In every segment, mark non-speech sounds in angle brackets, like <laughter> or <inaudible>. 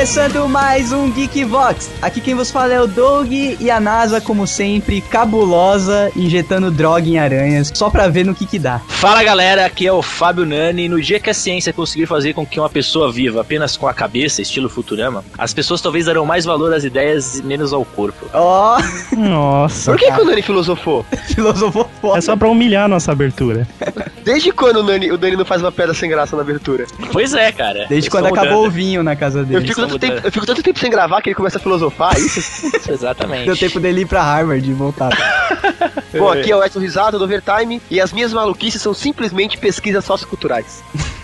começando mais um Geek Vox. Aqui quem vos fala é o Doug e a NASA, como sempre, cabulosa, injetando droga em aranhas, só pra ver no que que dá. Fala galera, aqui é o Fábio Nani. No dia que a ciência conseguir fazer com que uma pessoa viva apenas com a cabeça, estilo Futurama, as pessoas talvez darão mais valor às ideias e menos ao corpo. Ó, Nossa. Por que, que o Nani filosofou? <laughs> filosofou É foda. só pra humilhar a nossa abertura. <laughs> Desde quando o Nani, o Nani não faz uma pedra sem graça na abertura? Pois é, cara. Desde Eu quando acabou o mudando. vinho na casa Eu dele. fico, estão tanto tempo, eu fico tanto tempo sem gravar que ele começa a filosofar, é isso? <laughs> Isso, Exatamente. Deu tempo dele ir pra Harvard e voltar. Bom, aqui é o Edson Risado do Overtime e as minhas maluquices são simplesmente pesquisas socioculturais. <laughs>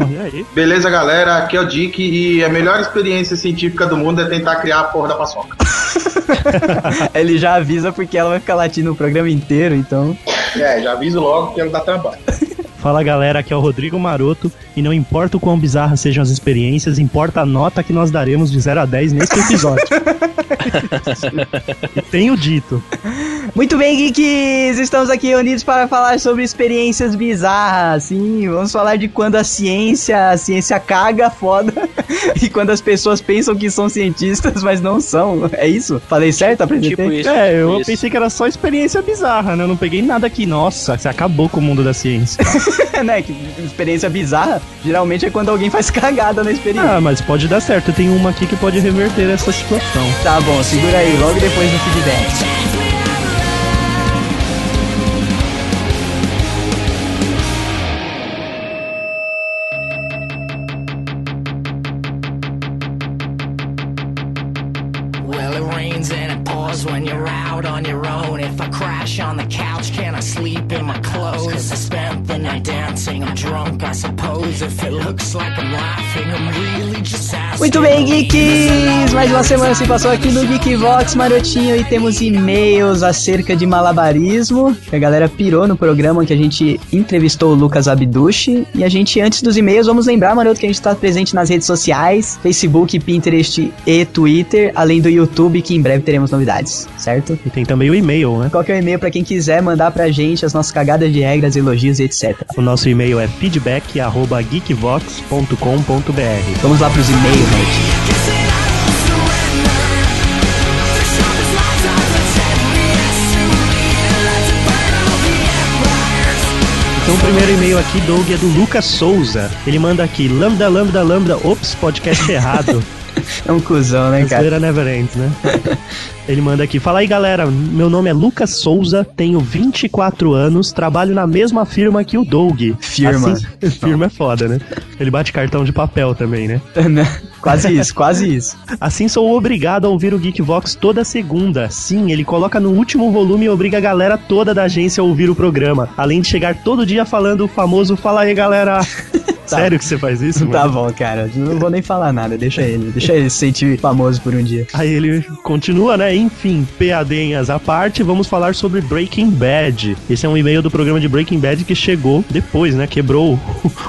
Olha aí. Beleza, galera? Aqui é o Dick e a melhor experiência científica do mundo é tentar criar a porra da paçoca. <laughs> Ele já avisa porque ela vai ficar latindo o programa inteiro, então. É, já aviso logo que ela dá trabalho. <laughs> Fala galera, aqui é o Rodrigo Maroto e não importa o quão bizarras sejam as experiências, importa a nota que nós daremos de 0 a 10 neste episódio. <laughs> e tenho dito. Muito bem, geeks! Estamos aqui reunidos para falar sobre experiências bizarras. Sim, vamos falar de quando a ciência, a ciência caga foda <laughs> e quando as pessoas pensam que são cientistas, mas não são. É isso? Falei certo? Apresentei? Tipo isso. é, eu isso. pensei que era só experiência bizarra, né? Eu não peguei nada aqui. Nossa, você acabou com o mundo da ciência. <laughs> <laughs> né? Que experiência bizarra geralmente é quando alguém faz cagada na experiência. ah, mas pode dar certo. Tem uma aqui que pode reverter essa situação. Tá bom, segura aí, logo depois do feedback. Like I'm Muito bem, geeks! Mais uma semana se passou aqui no Geek Vox Marotinho e temos e-mails acerca de malabarismo. A galera pirou no programa que a gente entrevistou o Lucas Abdushi. E a gente, antes dos e-mails, vamos lembrar, Maroto, que a gente está presente nas redes sociais: Facebook, Pinterest e Twitter, além do YouTube, que em breve teremos novidades, certo? E tem também o e-mail, né? Qual que é o e-mail para quem quiser mandar pra gente as nossas cagadas de regras, elogios e etc. O nosso e-mail é feedback@geekvox.com.br. Vamos lá pros e-mails. Então o primeiro e-mail aqui, Doug, é do Lucas Souza. Ele manda aqui, lambda, lambda, lambda, ops, podcast errado. <laughs> É um cuzão, né, cara? zoeira never ends, né? <laughs> Ele manda aqui, fala aí galera, meu nome é Lucas Souza, tenho 24 anos, trabalho na mesma firma que o Doug. Firma. Assim- <laughs> firma é foda, né? Ele bate cartão de papel também, <laughs> né? quase isso, quase isso. Assim sou obrigado a ouvir o Geekvox toda segunda. Sim, ele coloca no último volume e obriga a galera toda da agência a ouvir o programa. Além de chegar todo dia falando o famoso Fala aí, galera. Sério que você faz isso, <laughs> mano? Tá bom, cara. Não vou nem falar nada. Deixa ele. Deixa ele se sentir famoso por um dia. Aí ele continua, né? Enfim, PADinhas à parte, vamos falar sobre Breaking Bad. Esse é um e-mail do programa de Breaking Bad que chegou depois, né? Quebrou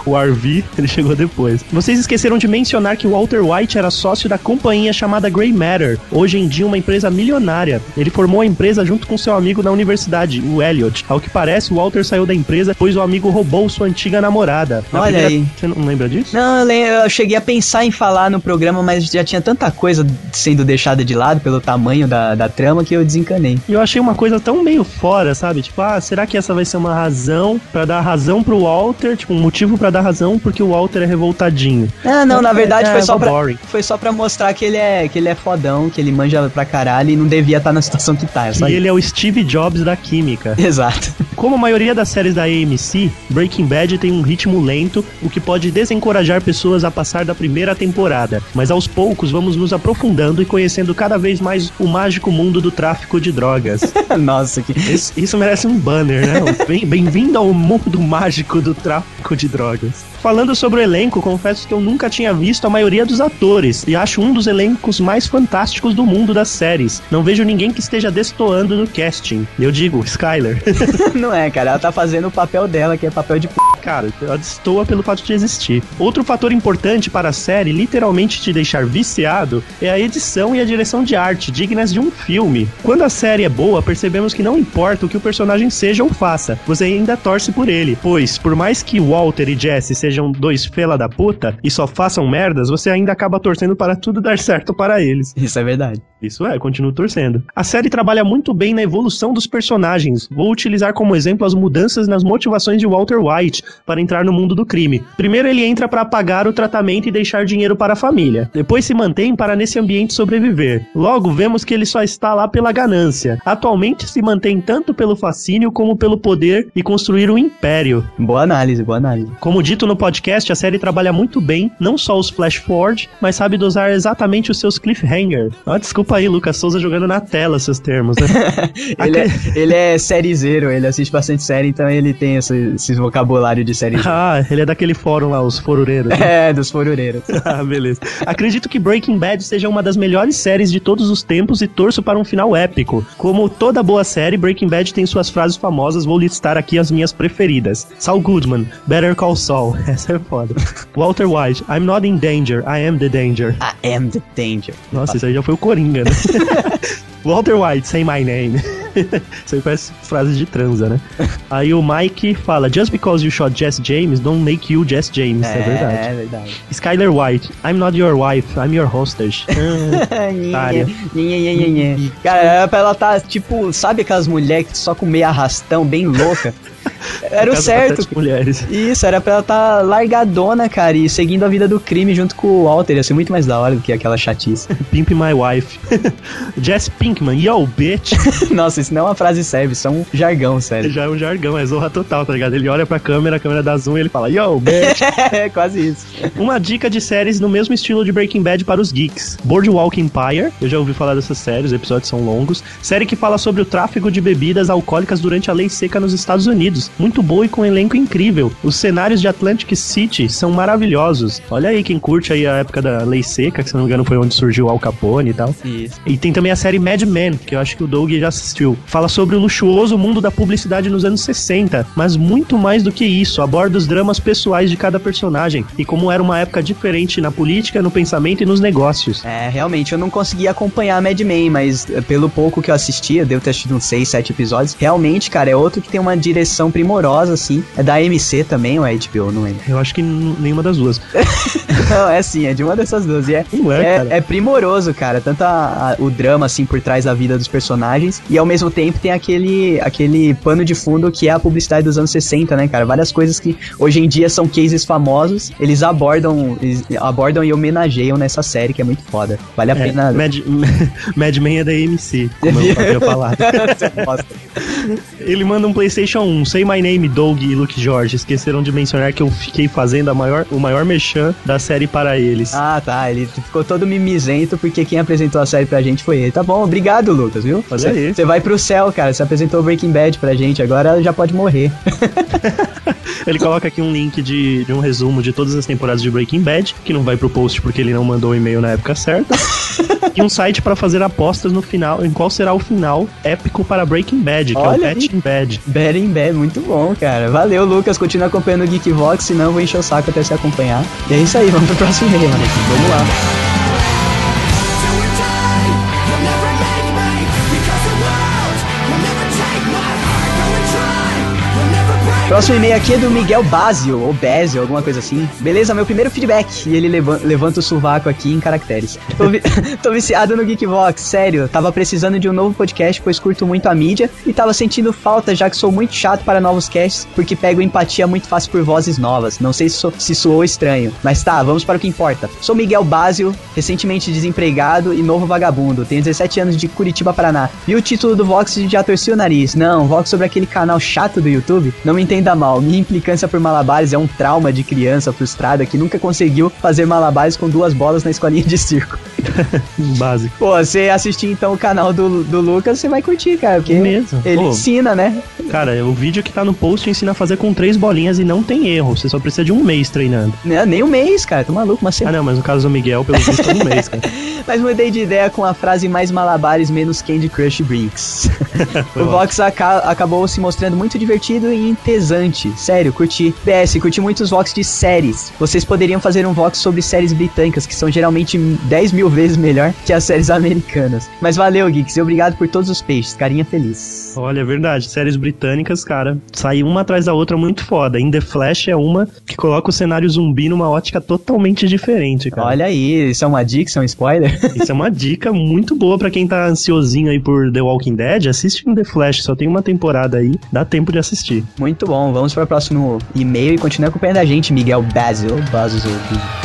o, <laughs> RV, ele chegou depois. Vocês esqueceram de mencionar que o Walter White era sócio da companhia chamada Grey Matter, hoje em dia uma empresa milionária. Ele formou a empresa junto com seu amigo na universidade, o Elliot. Ao que parece, o Walter saiu da empresa pois o amigo roubou sua antiga namorada. Na Olha aí. Você não lembra disso? Não, eu, lembro, eu cheguei a pensar em falar no programa, mas já tinha tanta coisa sendo deixada de lado pelo tamanho da, da trama que eu desencanei. E eu achei uma coisa tão meio fora, sabe? Tipo, ah, será que essa vai ser uma razão pra dar razão pro Walter? Tipo, um motivo pra dar razão porque o Walter é revoltadinho. Ah, não, na verdade É, foi, só é pra, foi só pra mostrar que ele, é, que ele é fodão, que ele manja pra caralho e não devia estar na situação que tá. É E ele é o Steve Jobs da química. <laughs> Exato. Como a maioria das séries da AMC, Breaking Bad tem um ritmo lento, o que pode desencorajar pessoas a passar da primeira temporada. Mas aos poucos vamos nos aprofundando e conhecendo cada vez mais o mágico mundo do tráfico de drogas. <laughs> Nossa, que. Isso, isso merece um banner, né? Bem- Bem-vindo ao mundo mágico do tráfico de drogas. Falando sobre o elenco, confesso que eu nunca tinha visto a maioria dos atores e acho um dos elencos mais fantásticos do mundo das séries. Não vejo ninguém que esteja destoando no casting. Eu digo, Skyler. <laughs> <laughs> Não é, cara. Ela tá fazendo o papel dela, que é papel de p. Cara, ela destoa pelo fato de existir. Outro fator importante para a série literalmente te deixar viciado é a edição e a direção de arte, dignas de um filme. Quando a série é boa, percebemos que não importa o que o personagem seja ou faça, você ainda torce por ele. Pois, por mais que Walter e Jesse sejam sejam dois fela da puta e só façam merdas, você ainda acaba torcendo para tudo dar certo para eles. Isso é verdade. Isso é, continuo torcendo. A série trabalha muito bem na evolução dos personagens. Vou utilizar como exemplo as mudanças nas motivações de Walter White para entrar no mundo do crime. Primeiro ele entra para pagar o tratamento e deixar dinheiro para a família. Depois se mantém para nesse ambiente sobreviver. Logo vemos que ele só está lá pela ganância. Atualmente se mantém tanto pelo fascínio como pelo poder e construir um império. Boa análise, boa análise. Como dito no podcast, a série trabalha muito bem, não só os flash forward, mas sabe dosar exatamente os seus cliffhanger. Ah, desculpa aí, Lucas Souza jogando na tela seus termos, né? <laughs> ele, é, ele é sériezeiro, ele assiste bastante série, então ele tem esse, esse vocabulário de série. <laughs> ah, ele é daquele fórum lá, os forureiros. Né? É, dos forureiros. <laughs> ah, beleza. Acredito que Breaking Bad seja uma das melhores séries de todos os tempos e torço para um final épico. Como toda boa série, Breaking Bad tem suas frases famosas, vou listar aqui as minhas preferidas. Saul Goodman, Better Call Saul. Essa é foda. Walter White, I'm not in danger, I am the danger. I am the danger. Nossa, isso aí já foi o Coringa, né? <laughs> Walter White, say my name. <laughs> Isso aí parece frase de transa, né? <laughs> Aí o Mike fala: Just because you shot Jess James, don't make you Jess James. É, é verdade. É verdade. Skyler White: I'm not your wife, I'm your hostage. Cara, era pra ela tá tipo, sabe aquelas mulheres só com meio arrastão, bem louca? Era o certo. Mulheres. Isso, era pra ela tá largadona, cara, e seguindo a vida do crime junto com o Walter. Ia ser muito mais da hora do que aquela chatice. <laughs> Pimp my wife. <laughs> Jess Pinkman, yo, bitch. <laughs> Nossa, isso não é uma frase serve, isso é um jargão, sério. Já é um jargão, é zorra total, tá ligado? Ele olha pra câmera, a câmera dá zoom e ele fala, yo, bitch. é, quase isso. Uma dica de séries no mesmo estilo de Breaking Bad para os geeks. Boardwalk Empire, eu já ouvi falar dessas séries, os episódios são longos. Série que fala sobre o tráfico de bebidas alcoólicas durante a lei seca nos Estados Unidos. Muito boa e com um elenco incrível. Os cenários de Atlantic City são maravilhosos. Olha aí quem curte aí a época da lei seca, que se não me engano foi onde surgiu Al Capone e tal. Isso. E tem também a série Mad Men, que eu acho que o Doug já assistiu. Fala sobre o luxuoso mundo da publicidade nos anos 60, mas muito mais do que isso, aborda os dramas pessoais de cada personagem e como era uma época diferente na política, no pensamento e nos negócios. É, realmente, eu não consegui acompanhar Mad Men, mas eh, pelo pouco que eu assistia, devo ter assistido uns 6, 7 episódios, realmente, cara, é outro que tem uma direção primorosa, assim. É da AMC também, ou é HBO, não lembro. Eu acho que nenhuma das duas. <laughs> não, é sim, é de uma dessas duas. E é, Não é, é, cara. é primoroso, cara. Tanto a- a- o drama, assim, por trás da vida dos personagens. E ao mesmo tempo tem aquele, aquele pano de fundo que é a publicidade dos anos 60, né, cara? Várias coisas que hoje em dia são cases famosos. Eles abordam, eles abordam e homenageiam nessa série, que é muito foda. Vale a É, pena. Mad, <laughs> Mad Men é da AMC, como eu <laughs> havia falado. Gosta. Ele manda um PlayStation 1. Say My Name, Doug e Luke George. Esqueceram de mencionar que eu fiquei fazendo a maior, o maior merchan da série para eles. Ah, tá. Ele ficou todo mimizento porque quem apresentou a série pra gente foi ele. Tá bom, obrigado, Lucas, viu? Você você vai pro céu, cara. Você apresentou Breaking Bad pra gente, agora já pode morrer. <laughs> Ele coloca aqui um link de, de um resumo de todas as temporadas de Breaking Bad, que não vai pro post porque ele não mandou o e-mail na época certa. <laughs> e um site para fazer apostas no final, em qual será o final épico para Breaking Bad, que Olha é o Betting Bad. In Bad, muito bom, cara. Valeu, Lucas. Continua acompanhando o Geekvox, senão eu vou encher o saco até se acompanhar. E é isso aí, vamos pro próximo e-mail, mano. Vamos lá. Próximo e-mail aqui é do Miguel Basio, ou Bezio, alguma coisa assim. Beleza, meu primeiro feedback. E ele leva- levanta o sovaco aqui em caracteres. Tô, vi- <laughs> tô viciado no Geekvox, sério. Tava precisando de um novo podcast, pois curto muito a mídia. E tava sentindo falta, já que sou muito chato para novos casts, porque pego empatia muito fácil por vozes novas. Não sei se, so- se soou estranho. Mas tá, vamos para o que importa. Sou Miguel Basio, recentemente desempregado e novo vagabundo. Tenho 17 anos de Curitiba, Paraná. Vi o título do Vox e já torci o nariz. Não, Vox sobre aquele canal chato do YouTube? Não me entenda mal, minha implicância por malabares é um trauma de criança frustrada que nunca conseguiu fazer malabares com duas bolas na escolinha de circo. <laughs> Básico. Pô, você assistir então o canal do, do Lucas, você vai curtir, cara, porque Mesmo. ele Pô. ensina, né? Cara, o vídeo que tá no post ensina a fazer com três bolinhas e não tem erro. Você só precisa de um mês treinando. Né, Nem um mês, cara, tô maluco, uma Ah, semana. não, mas no caso do Miguel, pelo visto, é um mês, cara. <laughs> Mas mudei de ideia com a frase mais malabares menos Candy Crush Brinks. <laughs> O. Vox aca- acabou se mostrando muito divertido e em Sério, curti. PS, curti muitos vox de séries. Vocês poderiam fazer um vox sobre séries britânicas, que são geralmente 10 mil vezes melhor que as séries americanas. Mas valeu, Geeks, e obrigado por todos os peixes. Carinha feliz. Olha, é verdade. Séries britânicas, cara, saem uma atrás da outra muito foda. In The Flash é uma que coloca o cenário zumbi numa ótica totalmente diferente, cara. Olha aí, isso é uma dica, isso é um spoiler? <laughs> Isso é uma dica muito boa pra quem tá ansiosinho aí por The Walking Dead. Assiste In The Flash, só tem uma temporada aí, dá tempo de assistir. Muito bom, vamos para o próximo e-mail e continue acompanhando a gente, Miguel Basil. Basil.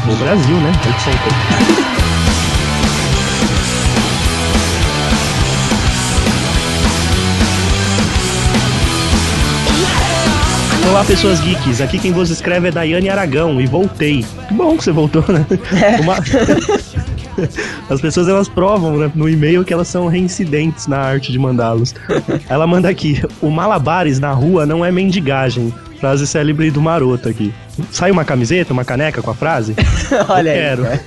No Brasil, né? Ele sempre. <laughs> Olá, pessoas geeks. Aqui quem vos escreve é Daiane Aragão e voltei. Que bom que você voltou, né? Uma- <laughs> <laughs> As pessoas elas provam né, no e-mail que elas são reincidentes na arte de mandá-los. Ela manda aqui: o malabares na rua não é mendigagem. Frase célebre do maroto aqui. Sai uma camiseta, uma caneca com a frase? <laughs> Olha Eu aí. quero. Cara.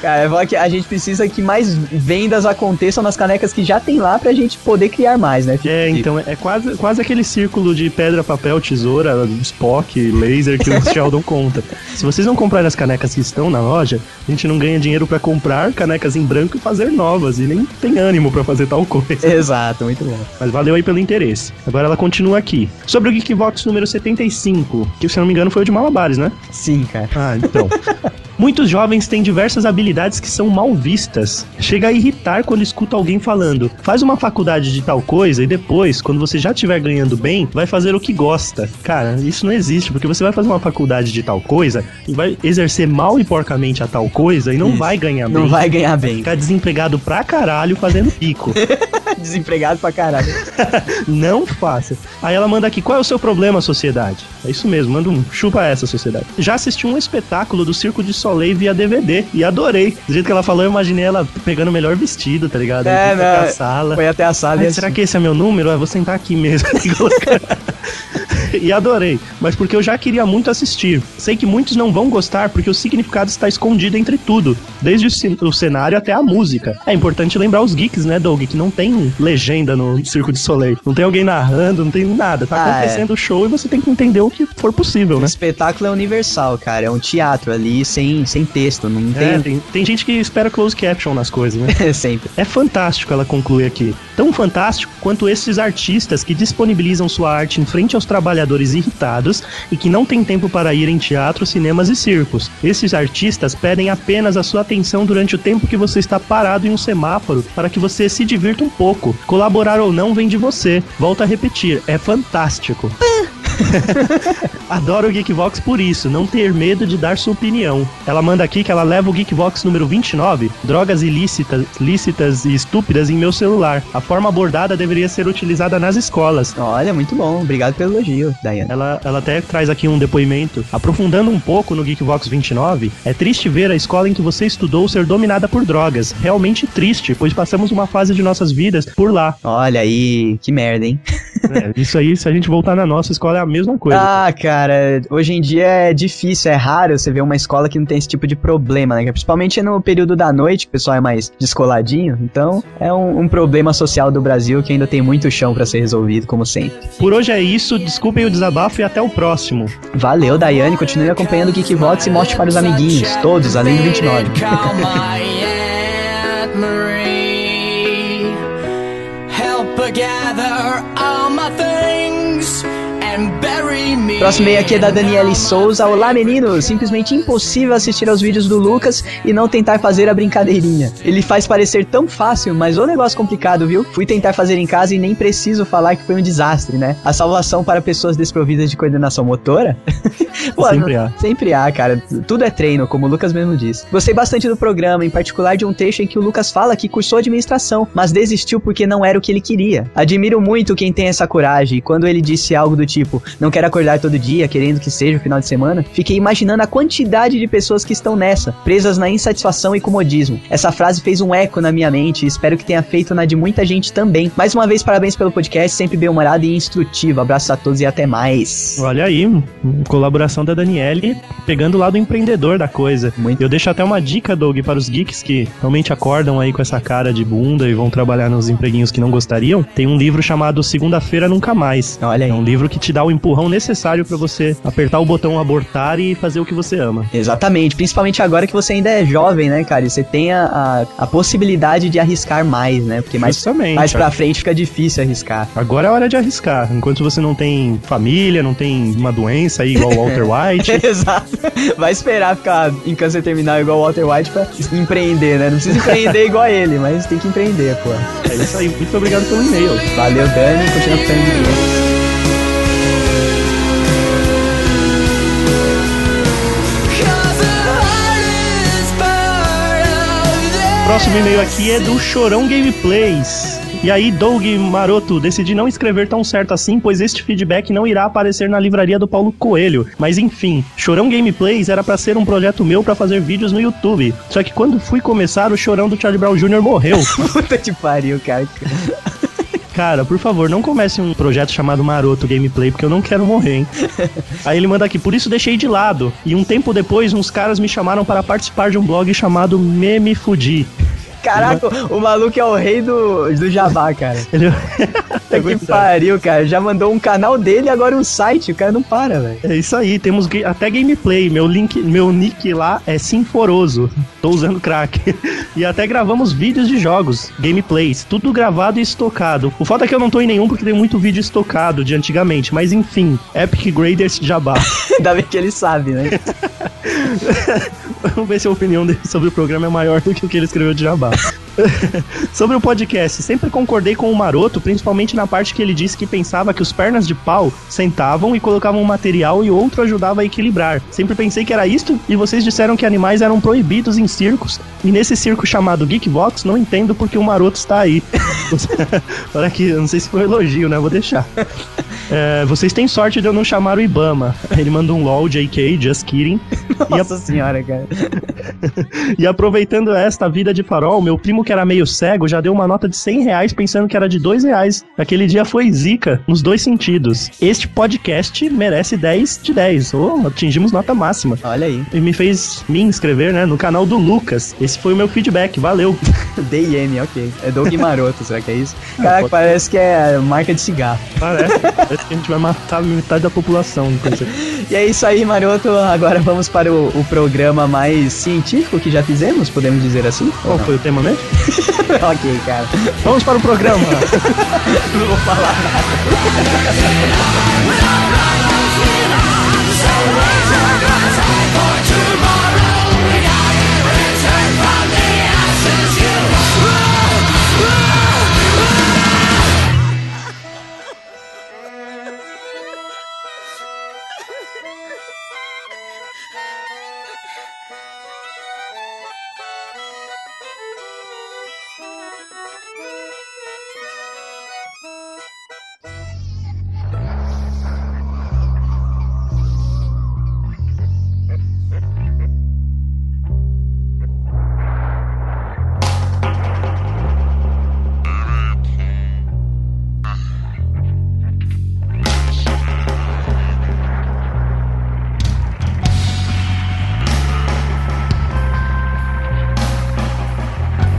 <laughs> Cara, que a gente precisa que mais vendas aconteçam nas canecas que já tem lá pra gente poder criar mais, né? É, então é quase, quase aquele círculo de pedra, papel, tesoura, Spock, laser que o <laughs> Sheldon conta. Se vocês não comprarem as canecas que estão na loja, a gente não ganha dinheiro pra comprar canecas em branco e fazer novas, e nem tem ânimo pra fazer tal coisa. Exato, muito bom. Mas valeu aí pelo interesse. Agora ela continua aqui. Sobre o Geekbox número 75, que se eu não me engano foi o de Malabares, né? Sim, cara. Ah, então. <laughs> Muitos jovens têm diversas habilidades que são mal vistas. Chega a irritar quando escuta alguém falando: faz uma faculdade de tal coisa e depois, quando você já estiver ganhando bem, vai fazer o que gosta. Cara, isso não existe, porque você vai fazer uma faculdade de tal coisa e vai exercer mal e porcamente a tal coisa e não Isso. vai ganhar bem. Não vai ganhar bem. Ficar desempregado pra caralho fazendo pico. <laughs> Desempregado pra caralho. <laughs> Não faça. Aí ela manda aqui, qual é o seu problema, sociedade? É isso mesmo, manda um chupa essa, sociedade. Já assisti um espetáculo do Circo de Soleil via DVD e adorei. Do jeito que ela falou, eu imaginei ela pegando o melhor vestido, tá ligado? É, Indo pra não, sala. Foi até a sala Ai, e será assim, que esse é meu número? Eu vou sentar aqui mesmo. <laughs> e adorei. Mas porque eu já queria muito assistir. Sei que muitos não vão gostar porque o significado está escondido entre tudo, desde o, cen- o cenário até a música. É importante lembrar os geeks, né, Doug, que não tem legenda no Circo de Soleil. Não tem alguém narrando, não tem nada. Tá Ah, acontecendo o show e você tem que entender o que for possível, O né? espetáculo é universal, cara. É um teatro ali sem, sem texto. Não É, tem. tem, tem gente que espera close caption nas coisas, né? <laughs> Sempre. É fantástico, ela conclui aqui. Tão fantástico quanto esses artistas que disponibilizam sua arte em frente aos trabalhadores irritados e que não têm tempo para ir em teatros, cinemas e circos. Esses artistas pedem apenas a sua atenção durante o tempo que você está parado em um semáforo para que você se divirta um pouco. Colaborar ou não vem de você. Volto a repetir, é fantástico. <laughs> Adoro o Geekvox por isso, não ter medo de dar sua opinião. Ela manda aqui que ela leva o Geekvox número 29, drogas ilícitas, lícitas e estúpidas em meu celular. A forma abordada deveria ser utilizada nas escolas. Olha, muito bom. Obrigado pelo elogio, Dayane. Ela, ela até traz aqui um depoimento. Aprofundando um pouco no Geekvox 29, é triste ver a escola em que você estudou ser dominada por drogas. Realmente triste, pois passamos uma fase de nossas vidas por lá. Olha aí, que merda, hein? É, isso aí, se a gente voltar na nossa escola, é a mesma coisa. Ah, cara, hoje em dia é difícil, é raro você ver uma escola que não tem esse tipo de problema, né? Principalmente no período da noite, que o pessoal é mais descoladinho. Então, é um, um problema social do Brasil que ainda tem muito chão pra ser resolvido, como sempre. Por hoje é isso, desculpem o desabafo e até o próximo. Valeu, Daiane. Continue acompanhando o Geekvox e mostre para os amiguinhos, todos, além do 29. <laughs> Próximo e-mail aqui é da Daniele Souza. Olá, meninos! Simplesmente impossível assistir aos vídeos do Lucas e não tentar fazer a brincadeirinha. Ele faz parecer tão fácil, mas o negócio complicado, viu? Fui tentar fazer em casa e nem preciso falar que foi um desastre, né? A salvação para pessoas desprovidas de coordenação motora? <laughs> Pô, Sempre há. Sempre há, cara. Tudo é treino, como o Lucas mesmo disse. Gostei bastante do programa, em particular de um trecho em que o Lucas fala que cursou administração, mas desistiu porque não era o que ele queria. Admiro muito quem tem essa coragem, quando ele disse algo do tipo, não quero acordar todo dia, querendo que seja o final de semana, fiquei imaginando a quantidade de pessoas que estão nessa, presas na insatisfação e comodismo. Essa frase fez um eco na minha mente e espero que tenha feito na de muita gente também. Mais uma vez, parabéns pelo podcast, sempre bem humorado e instrutivo. Abraços a todos e até mais. Olha aí, colaboração da Daniele, pegando o lado empreendedor da coisa. Muito. Eu deixo até uma dica, Doug, para os geeks que realmente acordam aí com essa cara de bunda e vão trabalhar nos empreguinhos que não gostariam. Tem um livro chamado Segunda-feira Nunca Mais. Olha aí. É um livro que te dá o empurrão necessário necessário pra você apertar o botão abortar e fazer o que você ama. Exatamente, principalmente agora que você ainda é jovem, né, cara? E você tem a, a, a possibilidade de arriscar mais, né? Porque mais, Justamente, mais pra frente fica difícil arriscar. Agora é hora de arriscar. Enquanto você não tem família, não tem uma doença aí igual o Walter <laughs> White. Exato. Vai esperar ficar em câncer terminal igual o Walter White pra empreender, né? Não precisa empreender igual ele, mas tem que empreender, pô. é isso aí. Muito obrigado pelo e-mail. Valeu, Dani. Continua ficando de Próximo e-mail aqui é do Chorão Gameplays. E aí, Doug Maroto, decidi não escrever tão certo assim, pois este feedback não irá aparecer na livraria do Paulo Coelho. Mas enfim, Chorão Gameplays era pra ser um projeto meu pra fazer vídeos no YouTube. Só que quando fui começar, o Chorão do Charlie Brown Jr. morreu. <laughs> Puta que pariu, cara. Cara, por favor, não comece um projeto chamado Maroto Gameplay, porque eu não quero morrer, hein? Aí ele manda aqui, por isso deixei de lado. E um tempo depois, uns caras me chamaram para participar de um blog chamado Meme Fudi. Caraca, o maluco é o rei do, do jabá, cara. <laughs> Ele... Puta que pariu, cara. Já mandou um canal dele e agora um site. O cara não para, velho. É isso aí, temos até gameplay. Meu link, meu nick lá é Sinforoso. Tô usando crack. <laughs> E até gravamos vídeos de jogos, gameplays, tudo gravado e estocado. O foda é que eu não tô em nenhum porque tem muito vídeo estocado de antigamente, mas enfim, Epic Graders Jabá. <laughs> Ainda bem que ele sabe, né? Vamos ver se a opinião dele sobre o programa é maior do que o que ele escreveu de Jabá. <laughs> <laughs> sobre o podcast, sempre concordei com o Maroto, principalmente na parte que ele disse que pensava que os pernas de pau sentavam e colocavam um material e outro ajudava a equilibrar. Sempre pensei que era isto e vocês disseram que animais eram proibidos em circos. E nesse circo chamado Geekbox, não entendo porque o Maroto está aí. <laughs> Olha aqui, eu não sei se foi um elogio, né? Vou deixar. É, vocês têm sorte de eu não chamar o Ibama. Ele manda um LOL, JK, just kidding. <laughs> E a- Nossa senhora, cara. e aproveitando esta vida de farol, meu primo que era meio cego já deu uma nota de 100 reais pensando que era de 2 reais. Aquele dia foi zica, nos dois sentidos. Este podcast merece 10 de 10. Oh, atingimos nota máxima. Olha aí. E me fez me inscrever, né, no canal do Lucas. Esse foi o meu feedback, valeu. <laughs> DM, ok. É Doug <laughs> Maroto, será que é isso? Caraca, parece que é marca de cigarro. Parece, <laughs> parece que a gente vai matar metade da população. E é isso aí, Maroto. Agora vamos para o, o programa mais científico que já fizemos, podemos dizer assim? Qual não? foi o tema mesmo? <laughs> ok, cara. Vamos para o programa. <laughs> Não vou falar nada.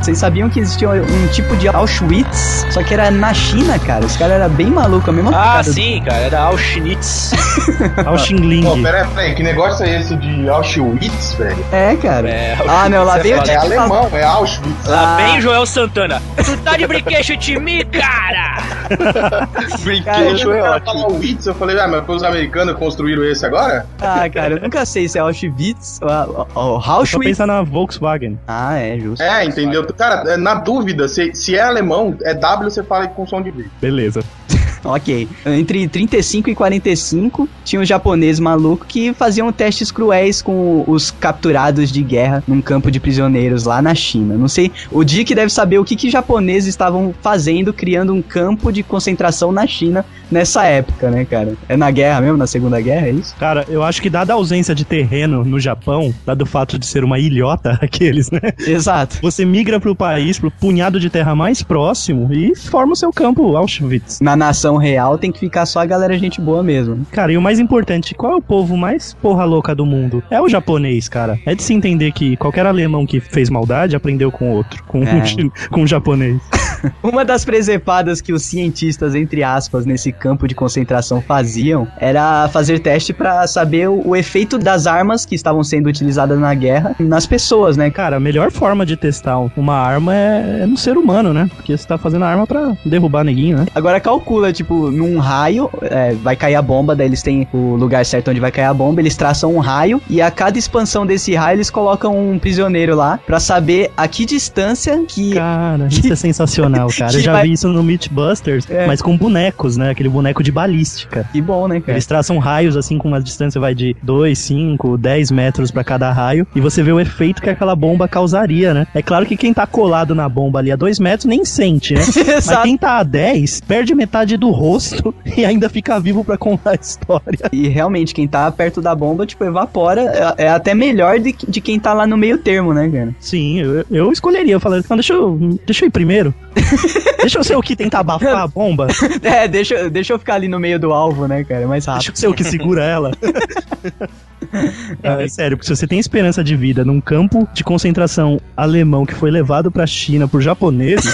Vocês sabiam que existia um tipo de Auschwitz, só que era na China, cara. Esse cara era bem maluco, a mesma Ah, pegada do- sim, cara, era Auschwitz. <laughs> Xingling. Pô, pera aí, que negócio é esse de Auschwitz, velho? É, cara. É, ah, não, lá veio É Fala- alemão, é Auschwitz. Lá Ah. vem Joel Santana. Tu tá de brinquedo de mim, cara! <laughs> Brinquedo, eu ia falar o Witz, eu falei, ah, mas foi os americanos que construíram esse agora? Ah, cara, eu nunca sei se é Auschwitz ou, ou Só Auschwitz. pensa na Volkswagen. Ah, é, justo. É, entendeu? Cara, é, na dúvida, se, se é alemão, é W, você fala com som de V. Beleza. <laughs> Ok. Entre 35 e 45, tinha um japonês maluco que faziam testes cruéis com os capturados de guerra num campo de prisioneiros lá na China. Não sei, o Dick deve saber o que que japoneses estavam fazendo, criando um campo de concentração na China nessa época, né, cara? É na guerra mesmo, na Segunda Guerra, é isso? Cara, eu acho que dada a ausência de terreno no Japão, dado o fato de ser uma ilhota, <laughs> aqueles, né? Exato. Você migra pro país, pro punhado de terra mais próximo e forma o seu campo Auschwitz. Na nação real, tem que ficar só a galera gente boa mesmo. Cara, e o mais importante, qual é o povo mais porra louca do mundo? É o japonês, cara. É de se entender que qualquer alemão que fez maldade aprendeu com outro, com, É. um, com um japonês. <laughs> Uma das presepadas que os cientistas, entre aspas, nesse campo de concentração faziam era fazer teste pra saber o, o efeito das armas que estavam sendo utilizadas na guerra nas pessoas, né? Cara, a melhor forma de testar uma arma é, é no ser humano, né? Porque você tá fazendo a arma pra derrubar neguinho, né? Agora calcula, tipo, num raio, é, vai cair a bomba, daí eles têm o lugar certo onde vai cair a bomba, eles traçam um raio e a cada expansão desse raio eles colocam um prisioneiro lá pra saber a que distância que Cara, isso é sensacional, <laughs> cara. Eu que já vai- vi isso no Mythbusters, É. mas com bonecos, né? Aquele boneco de balística. Que bom, né, cara? Eles traçam raios assim com uma distância vai de 2, 5, 10 metros pra cada raio e você vê o efeito que aquela bomba causaria, né? É claro que quem tá colado na bomba ali a 2 metros nem sente, né? <laughs> Mas quem tá a 10 perde metade do rosto <laughs> e ainda fica vivo pra contar a história. E realmente, quem tá perto da bomba, tipo, evapora. É, é até melhor de, de quem tá lá no meio termo, né, cara? Sim, eu, eu escolheria. Não, deixa eu, deixa eu ir primeiro. <laughs> deixa eu ser o que tentar abafar a bomba. <laughs> É, deixa, deixa eu ficar ali no meio do alvo, né, cara? É mais Deixa rápido. eu ser o que segura ela. É, é sério, porque se você tem esperança de vida num campo de concentração alemão que foi levado pra China por japoneses,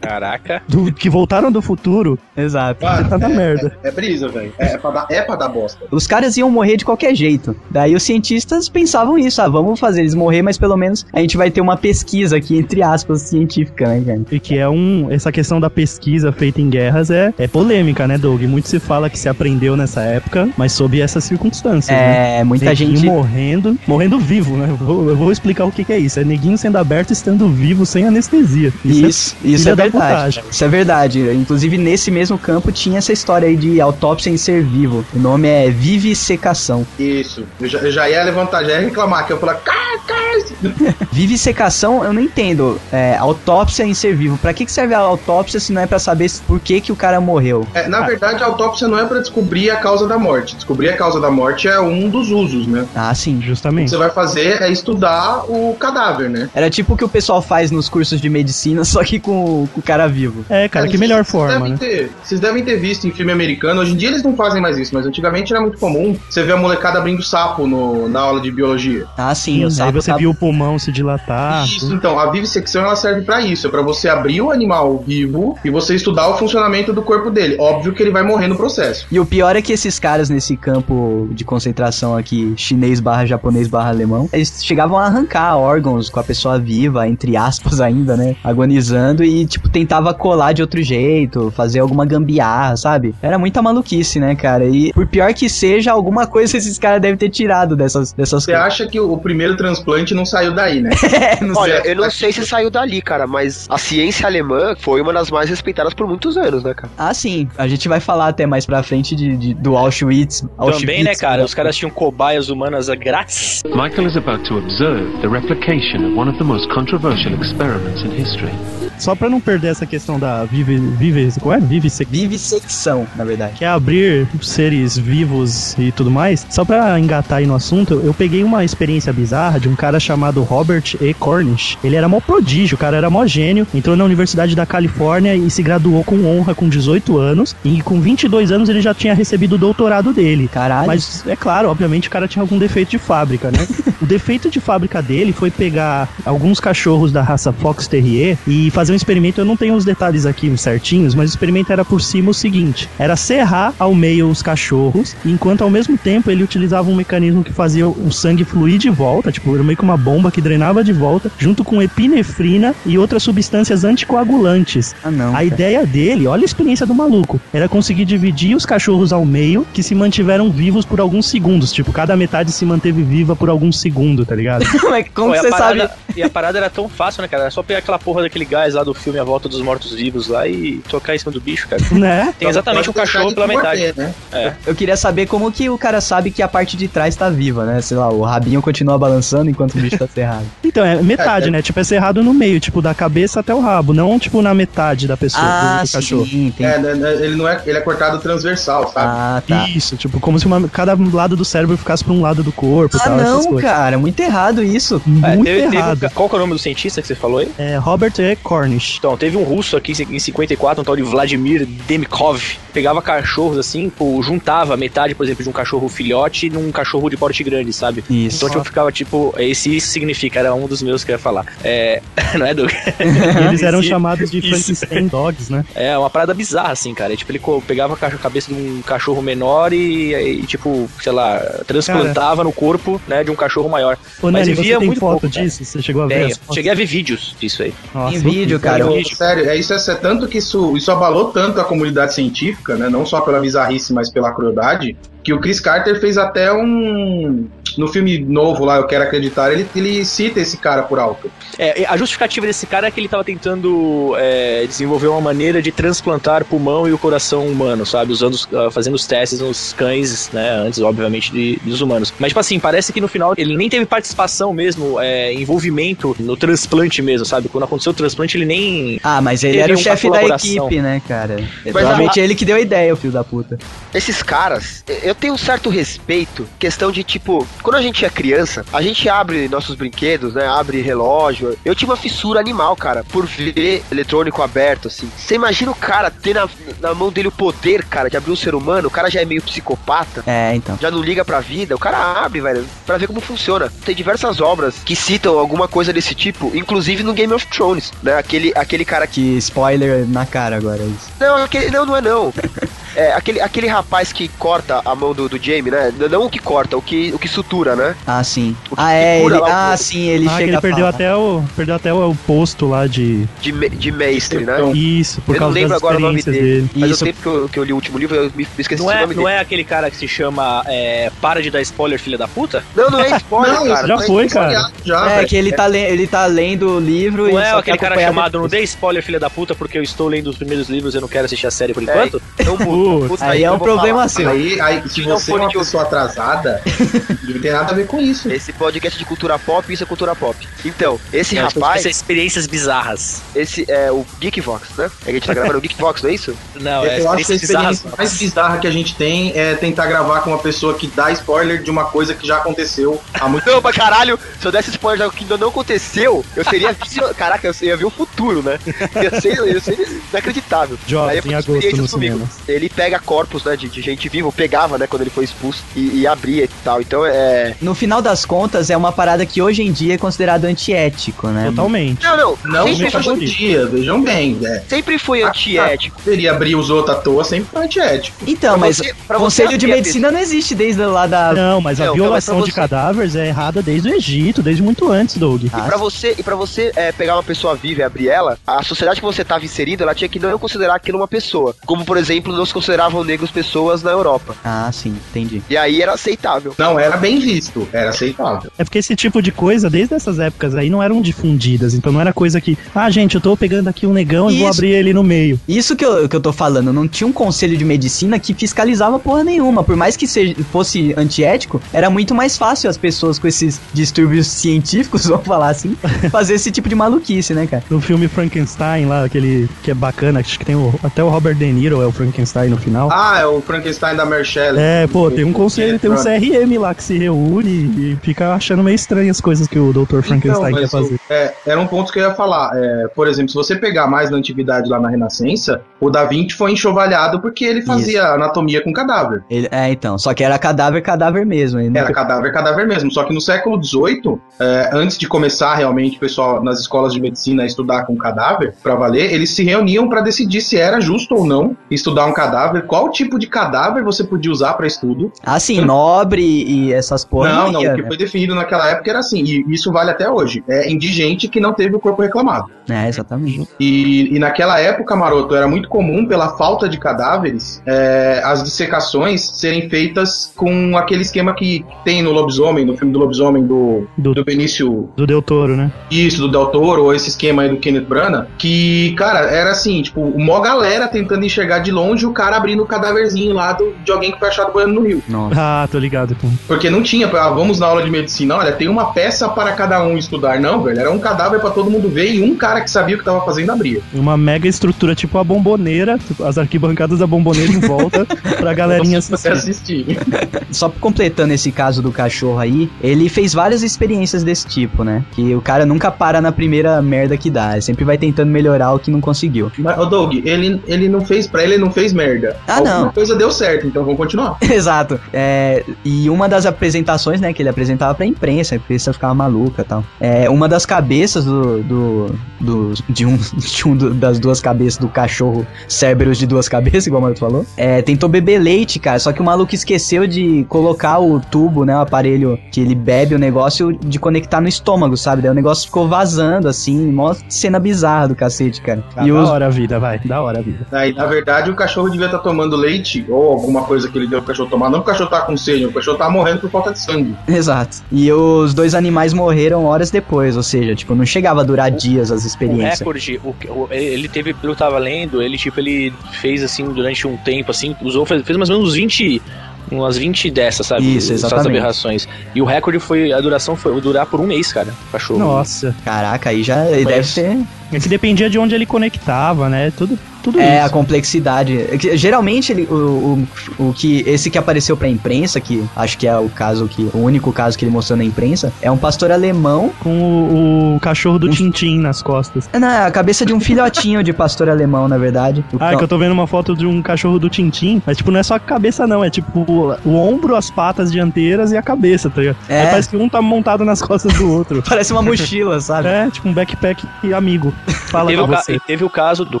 Caraca. do- que voltaram do futuro, Exato. Ah, tá na é, merda. É, é brisa, velho. É, é, pra dar- é pra dar bosta. Os caras iam morrer de qualquer jeito. Daí os cientistas pensavam isso, ah, vamos fazer eles morrer, mas pelo menos a gente vai ter uma pesquisa aqui, entre aspas, científica, né, cara? E que é um. Essa questão da pesquisa feita em guerras é, é polêmica, né, Doug? Muito se fala que se aprendeu nessa época, mas sob essas circunstâncias. né? É, muita Neguinho gente. morrendo, morrendo vivo, né? Eu vou, eu vou explicar o que, que é isso. É neguinho sendo aberto, estando vivo, sem anestesia. Isso, isso filha é da verdade. Isso é verdade. Inclusive, nesse mesmo campo tinha essa história aí de autópsia em ser vivo. O nome é vivissecação. Isso. Eu já, eu já ia levantar, já ia reclamar, que eu ia falar, cara, <laughs> cara. Vivissecação, eu não entendo. É, autópsia em ser vivo. Pra que, que serve a autópsia se não é pra saber por que, que o cara morreu? É, na verdade, a autópsia não é pra descobrir a causa da morte. Descobrir a causa da morte é um dos usos, né? Ah, sim. O que Justamente. você vai fazer é estudar o cadáver, né? Era tipo o que o pessoal faz nos cursos de medicina, <laughs> só que com, com o cara vivo. É, cara, que melhor vocês forma, devem né? ter- vocês devem ter visto em filme americano. Hoje em dia eles não fazem mais isso, mas antigamente era muito comum. Você vê a molecada abrindo sapo no- na aula de biologia. Ah, sim, o Aí sapo você tá- viu o pulmão se dilatar. Isso, então, a vivissecção ela serve pra isso, é pra você abrir o animal vivo e você estudar o funcionamento do corpo dele. Óbvio que ele vai morrer no processo. E o pior é que esses caras nesse campo de concentração aqui, chinês barra japonês barra alemão, eles chegavam a arrancar órgãos com a pessoa viva, entre aspas ainda, né? Agonizando e, tipo, tentava colar de outro jeito, fazer alguma gambiarra, sabe? Era muita maluquice, né, cara? E por pior que seja, alguma coisa <laughs> esses caras devem ter tirado dessas, dessas Você acha que o o primeiro transplante não saiu daí, né? <laughs> É. Olha, eu não sei se saiu dali, cara, mas a ciência alemã foi uma das mais respeitadas por muitos anos, né, cara? Ah, sim. A gente vai falar até mais pra frente de, de- do Auschwitz. Auschwitz Também, né, cara? Os caras tinham cobaias humanas grátis. Michael is about to observe the replication of one of the most controversial experiments in history. Só pra não perder essa questão da vive, vive, qual é? Vivisec Vivissecção, na verdade. que é abrir seres vivos e tudo mais. Só pra engatar aí no assunto, eu peguei uma experiência bizarra de um cara chamado Robert E. Cornish. Ele era mó prodígio, o cara era mó gênio, entrou na Universidade da Califórnia e se graduou com honra com 18 anos, e com 22 anos ele já tinha recebido o doutorado dele. Caralho. Mas é claro, obviamente o cara tinha algum defeito de fábrica, né? <laughs> o defeito de fábrica dele foi pegar alguns cachorros da raça Fox Terrier e fazer um experimento. Eu não tenho os detalhes aqui certinhos, mas o experimento era por cima o seguinte: era serrar ao meio os cachorros, enquanto ao mesmo tempo ele utilizava um mecanismo que fazia o sangue fluir de volta, tipo, era meio que uma bomba que drenava de volta, junto com epinefrina e outras substâncias anticoagulantes. Ah, não. A cara. ideia dele, olha a experiência do maluco, era conseguir dividir os cachorros ao meio que se mantiveram vivos por alguns segundos. Tipo, cada metade se manteve viva por alguns segundos, tá ligado? Mas <laughs> como Pô, e a você parada- sabe? E a parada era tão fácil, né, cara? Era só pegar aquela porra daquele gás lá do filme A Volta dos Mortos Vivos lá e tocar em cima do bicho, cara. né? Tem exatamente um Pode cachorro pela de metade. morrer, né? Eu queria saber como que o cara sabe que a parte de trás tá viva, né? Sei lá, o rabinho continua balançando enquanto o bicho tá cerrado. <laughs> Então, é metade, É, é. né? Tipo, é cerrado no meio, tipo, da cabeça até o rabo, não tipo na metade da pessoa, do, do cachorro. Ah, sim, tem... É, né, né, ele não é, ele é cortado transversal, sabe? Ah, tá. Isso, tipo, como se uma- cada lado do cérebro ficasse pra um lado do corpo e Ah, tal, essas não, coisas. cara, muito errado isso. É, Muito teve- teve errado. ca- qual que é o nome do cientista que você falou aí? É Robert E. Cornish. Então, teve um russo aqui em 54, um tal de Vladimir Demkov, pegava cachorros assim, pô, juntava metade, por exemplo, de um cachorro filhote num cachorro de porte grande, sabe? Isso. Então, tipo, ficava tipo, esse isso significa, era um dos meus que eu ia falar. É, <laughs> não é, Doug? <laughs> Eles eram chamados de. Frankenstein Dogs, né? É uma parada bizarra, assim, cara. E, tipo, ele pegava a ca- a cabeça de um cachorro menor e, e, tipo, sei lá, transplantava no corpo, né, de um cachorro maior. Ô, Mas Nani, você tem muito foto pouco, cara. disso? Você chegou a ver Tenho. Cheguei a ver vídeos disso aí. Nossa, Em vídeo, cara. Vídeo. sério, é isso, é, é tanto que isso, isso abalou tanto a comunidade científica, né? Não só pela bizarrice, mas pela crueldade, que o Chris Carter fez até um. No filme novo lá, Eu Quero Acreditar, ele, ele cita esse cara por alto. É, a justificativa desse cara é que ele tava tentando é, desenvolver uma maneira de transplantar pulmão e o coração humano, sabe? Usando, os- ah, fazendo os testes nos cães, né? Antes, obviamente, de, dos humanos. Mas, tipo assim, parece que no final ele nem teve participação mesmo, é, envolvimento no transplante mesmo, sabe? Quando aconteceu o transplante, ele nem. Ah, mas ele era o chefe da equipe, né, cara? Mas Provavelmente a- ele que deu a ideia, o filho da puta. Esses caras, eu tenho um certo respeito, questão de tipo, quando a gente é criança, a gente abre nossos brinquedos, né? Abre relógio. Eu tive uma fissura animal, cara, por ver eletrônico aberto, assim. Você imagina o cara ter na, na mão dele o poder, cara, de abrir um ser humano, o cara já é meio psicopata. É, então. Já não liga pra vida, o cara abre, velho, pra ver como funciona. Tem diversas obras que citam alguma coisa desse tipo, inclusive no Game of Thrones, né? Aquele, aquele cara que. Que spoiler na cara agora, isso. Não, aquele, não, não é não. <laughs> É, aquele, aquele rapaz que corta a mão do, do Jamie, né? Não o que corta, o que, o que sutura, né? Ah, sim. Ah, é, ele, ah, sim, ele ah, que chega ele a perdeu até, o, perdeu até o, o posto lá de. De, me- de mestre, né? Então, Isso, por eu não causa lembro das agora o nome dele. dele. Mas Isso. o tempo que eu, que eu li o último livro, eu me, me esqueci Não é, nome não dele. é aquele cara que se chama é, Para de dar spoiler, filha da puta? Não, não é spoiler, <laughs> Não, cara. já não é foi, spoiler. cara. Já, É, velho. que ele tá, le- ele tá lendo o livro Não e é só aquele cara chamado Não dê spoiler, filha da puta, porque eu estou lendo os primeiros livros e eu não quero assistir a série por É, enquanto? então, <laughs> Putz, puta, Aí é um problema falar. seu. Aí, aí, se não você é for uma de- pessoa atrasada, <laughs> não tem nada a ver com isso. Esse podcast de cultura pop, isso é cultura pop. Então, esse Não, rapaz, Essas experiências bizarras. esse é o Geekvox, né? É que a gente tá gravando o Geekvox, não é isso? <laughs> Não, é eu acho que a bizarras. experiência mais bizarra que a gente tem é tentar gravar com uma pessoa que dá spoiler de uma coisa que já aconteceu há muito Não, pra caralho, se eu desse spoiler de algo que ainda não aconteceu, eu seria. <laughs> Caraca, eu ia ver o futuro, né? Ia ser, ia ser inacreditável. Aí eu em agosto experiências no comigo. cinema. Ele pega corpos, né, de, de gente viva, ou pegava, né, quando ele foi expulso, e, e abria e tal. Então é. No final das contas, é uma parada que hoje em dia é considerado antiético, né? Totalmente. Não, não, Não sempre, hoje foi, em dia, vejam bem. É. sempre foi antiético. Seria abrir os outros à toa sempre foi antiético. Então, Pra mas você- pra você conselho de medicina não existe desde lá da... Não, mas a Não, violação não, mas de cadáveres é errada desde o Egito, desde muito antes, Doug. Ah, E pra você, e pra você é, pegar uma pessoa viva e abrir ela, a sociedade que você estava inserido, ela tinha que não considerar aquilo uma pessoa. Como, por exemplo, não se consideravam negros pessoas na Europa. Ah, sim, entendi. E aí era aceitável. Não, era bem visto, era aceitável. É porque esse tipo de coisa, desde essas épocas aí, não eram difundidas. Então não era coisa que, ah, gente, eu tô pegando aqui um negão e vou abrir ele no meio. Isso que eu, que eu tô falando, não tinha um conselho de medicina que fiscalizava porra nenhuma. Por mais que seja, fosse antiético, era muito mais fácil as pessoas com esses distúrbios científicos, <laughs> vamos falar assim, fazer esse tipo de maluquice, né, cara? No filme Frankenstein lá, aquele que é bacana, acho que tem o, até o Robert De Niro é o Frankenstein no final. Ah, é o Frankenstein da Mary Shelley. É, pô, tem um conselho, tem um CRM lá que se reúne e fica achando meio estranho as coisas que o Dr. Frankenstein Então, quer fazer. é, era um ponto que eu ia falar. É, por exemplo, se você pegar mais na antiguidade lá na Renascença, o Da Vinci foi enxovalhado porque ele fazia anatomia com cadáver. Ele- é, então, só que era cadáver, cadáver mesmo. Ele Era cadáver, cadáver mesmo. Só que no século XVIII, é, antes de começar realmente o pessoal nas escolas de medicina a estudar com cadáver, pra valer, eles se reuniam pra decidir se era justo ou não estudar um cadáver, qual tipo de cadáver você podia usar pra estudo. Ah, sim, nobre e essas porra. não, não, ia, o que né? foi definido naquela época era assim, e isso vale até hoje. É indigente que não teve o corpo reclamado. É, exatamente. E, e naquela época, Maroto, era muito comum, pela falta de cadáveres, é, as dissecações serem feitas com aquele esquema que tem no Lobisomem, no filme do Lobisomem do, Do- do Benício Do Del Toro, né? isso, do Del Toro, ou esse esquema aí do Kenneth Branagh, que, cara, era assim, tipo, uma galera tentando enxergar de longe o cara cara abrindo o cadáverzinho lá do, de alguém que foi achado boiando no rio. Nossa. Ah, tô ligado. Com... Porque não tinha, ah, vamos na aula de medicina, olha, tem uma peça para cada um estudar. Não, velho, era um cadáver pra todo mundo ver e um cara que sabia o que tava fazendo abria. Uma mega estrutura, tipo a bomboneira, tipo, as arquibancadas da bomboneira em volta <laughs> pra galerinha assistir. assistir. <laughs> Só completando esse caso do cachorro aí, ele fez várias experiências desse tipo, né? Que o cara nunca para na primeira merda que dá, ele sempre vai tentando melhorar o que não conseguiu. Mas, ô Doug, ele, ele não fez, pra ele ele não fez merda. Ah, Alguma não. coisa deu certo, então vamos continuar. <laughs> Exato. É, e uma das apresentações, né, que ele apresentava pra imprensa, a imprensa ficava maluca e tal. É, uma das cabeças do, do, do- de um, <laughs> de um do- das duas cabeças do cachorro Cerberus de duas <laughs> cabeças, igual o Maroto falou, é, tentou beber leite, cara, só que o maluco esqueceu de colocar o tubo, né, o aparelho que ele bebe o negócio de conectar no estômago, sabe? Daí o negócio ficou vazando, assim, mó cena bizarra do cacete, cara. Ah, e da os, hora a vida, vai. Da hora a vida. Aí, na verdade, o cachorro devia estar tomando leite ou alguma coisa que ele deu pro cachorro tomar. Não que o cachorro tá com sede, o cachorro tá morrendo por falta de sangue. Exato. E os dois animais morreram horas depois, ou seja, tipo, não chegava a durar dias as O experiências. recorde, o, o- ele teve, pelo que eu tava lendo, ele tipo, ele fez assim durante um tempo, assim, usou, fez, fez mais ou menos uns 20. Umas 20 dessas, sabe? Isso, Essas exatamente. aberrações. E o recorde foi. A duração foi durar por um mês, cara. o Cachorro. Nossa. Caraca, aí já deve Mas- ter. É que dependia de onde ele conectava, né? Tudo, tudo É, a isso. complexidade. É Geralmente, ele, o, o, o que. Esse que apareceu pra imprensa, que acho que é o caso que. O único caso que ele mostrou na imprensa, é um pastor alemão. Com o, o cachorro do Tintim nas costas. É, não, é a cabeça de um filhotinho de pastor alemão, na verdade. O Ah, é que eu tô vendo uma foto de um cachorro do Tintim, mas tipo, não é só a cabeça não, é tipo o, o ombro, as patas dianteiras e a cabeça, tá ligado? É. Aí parece que um tá montado nas costas do outro. <laughs> Parece uma mochila, sabe? É, tipo um backpack amigo. Fala Teve o, ca- e teve o caso do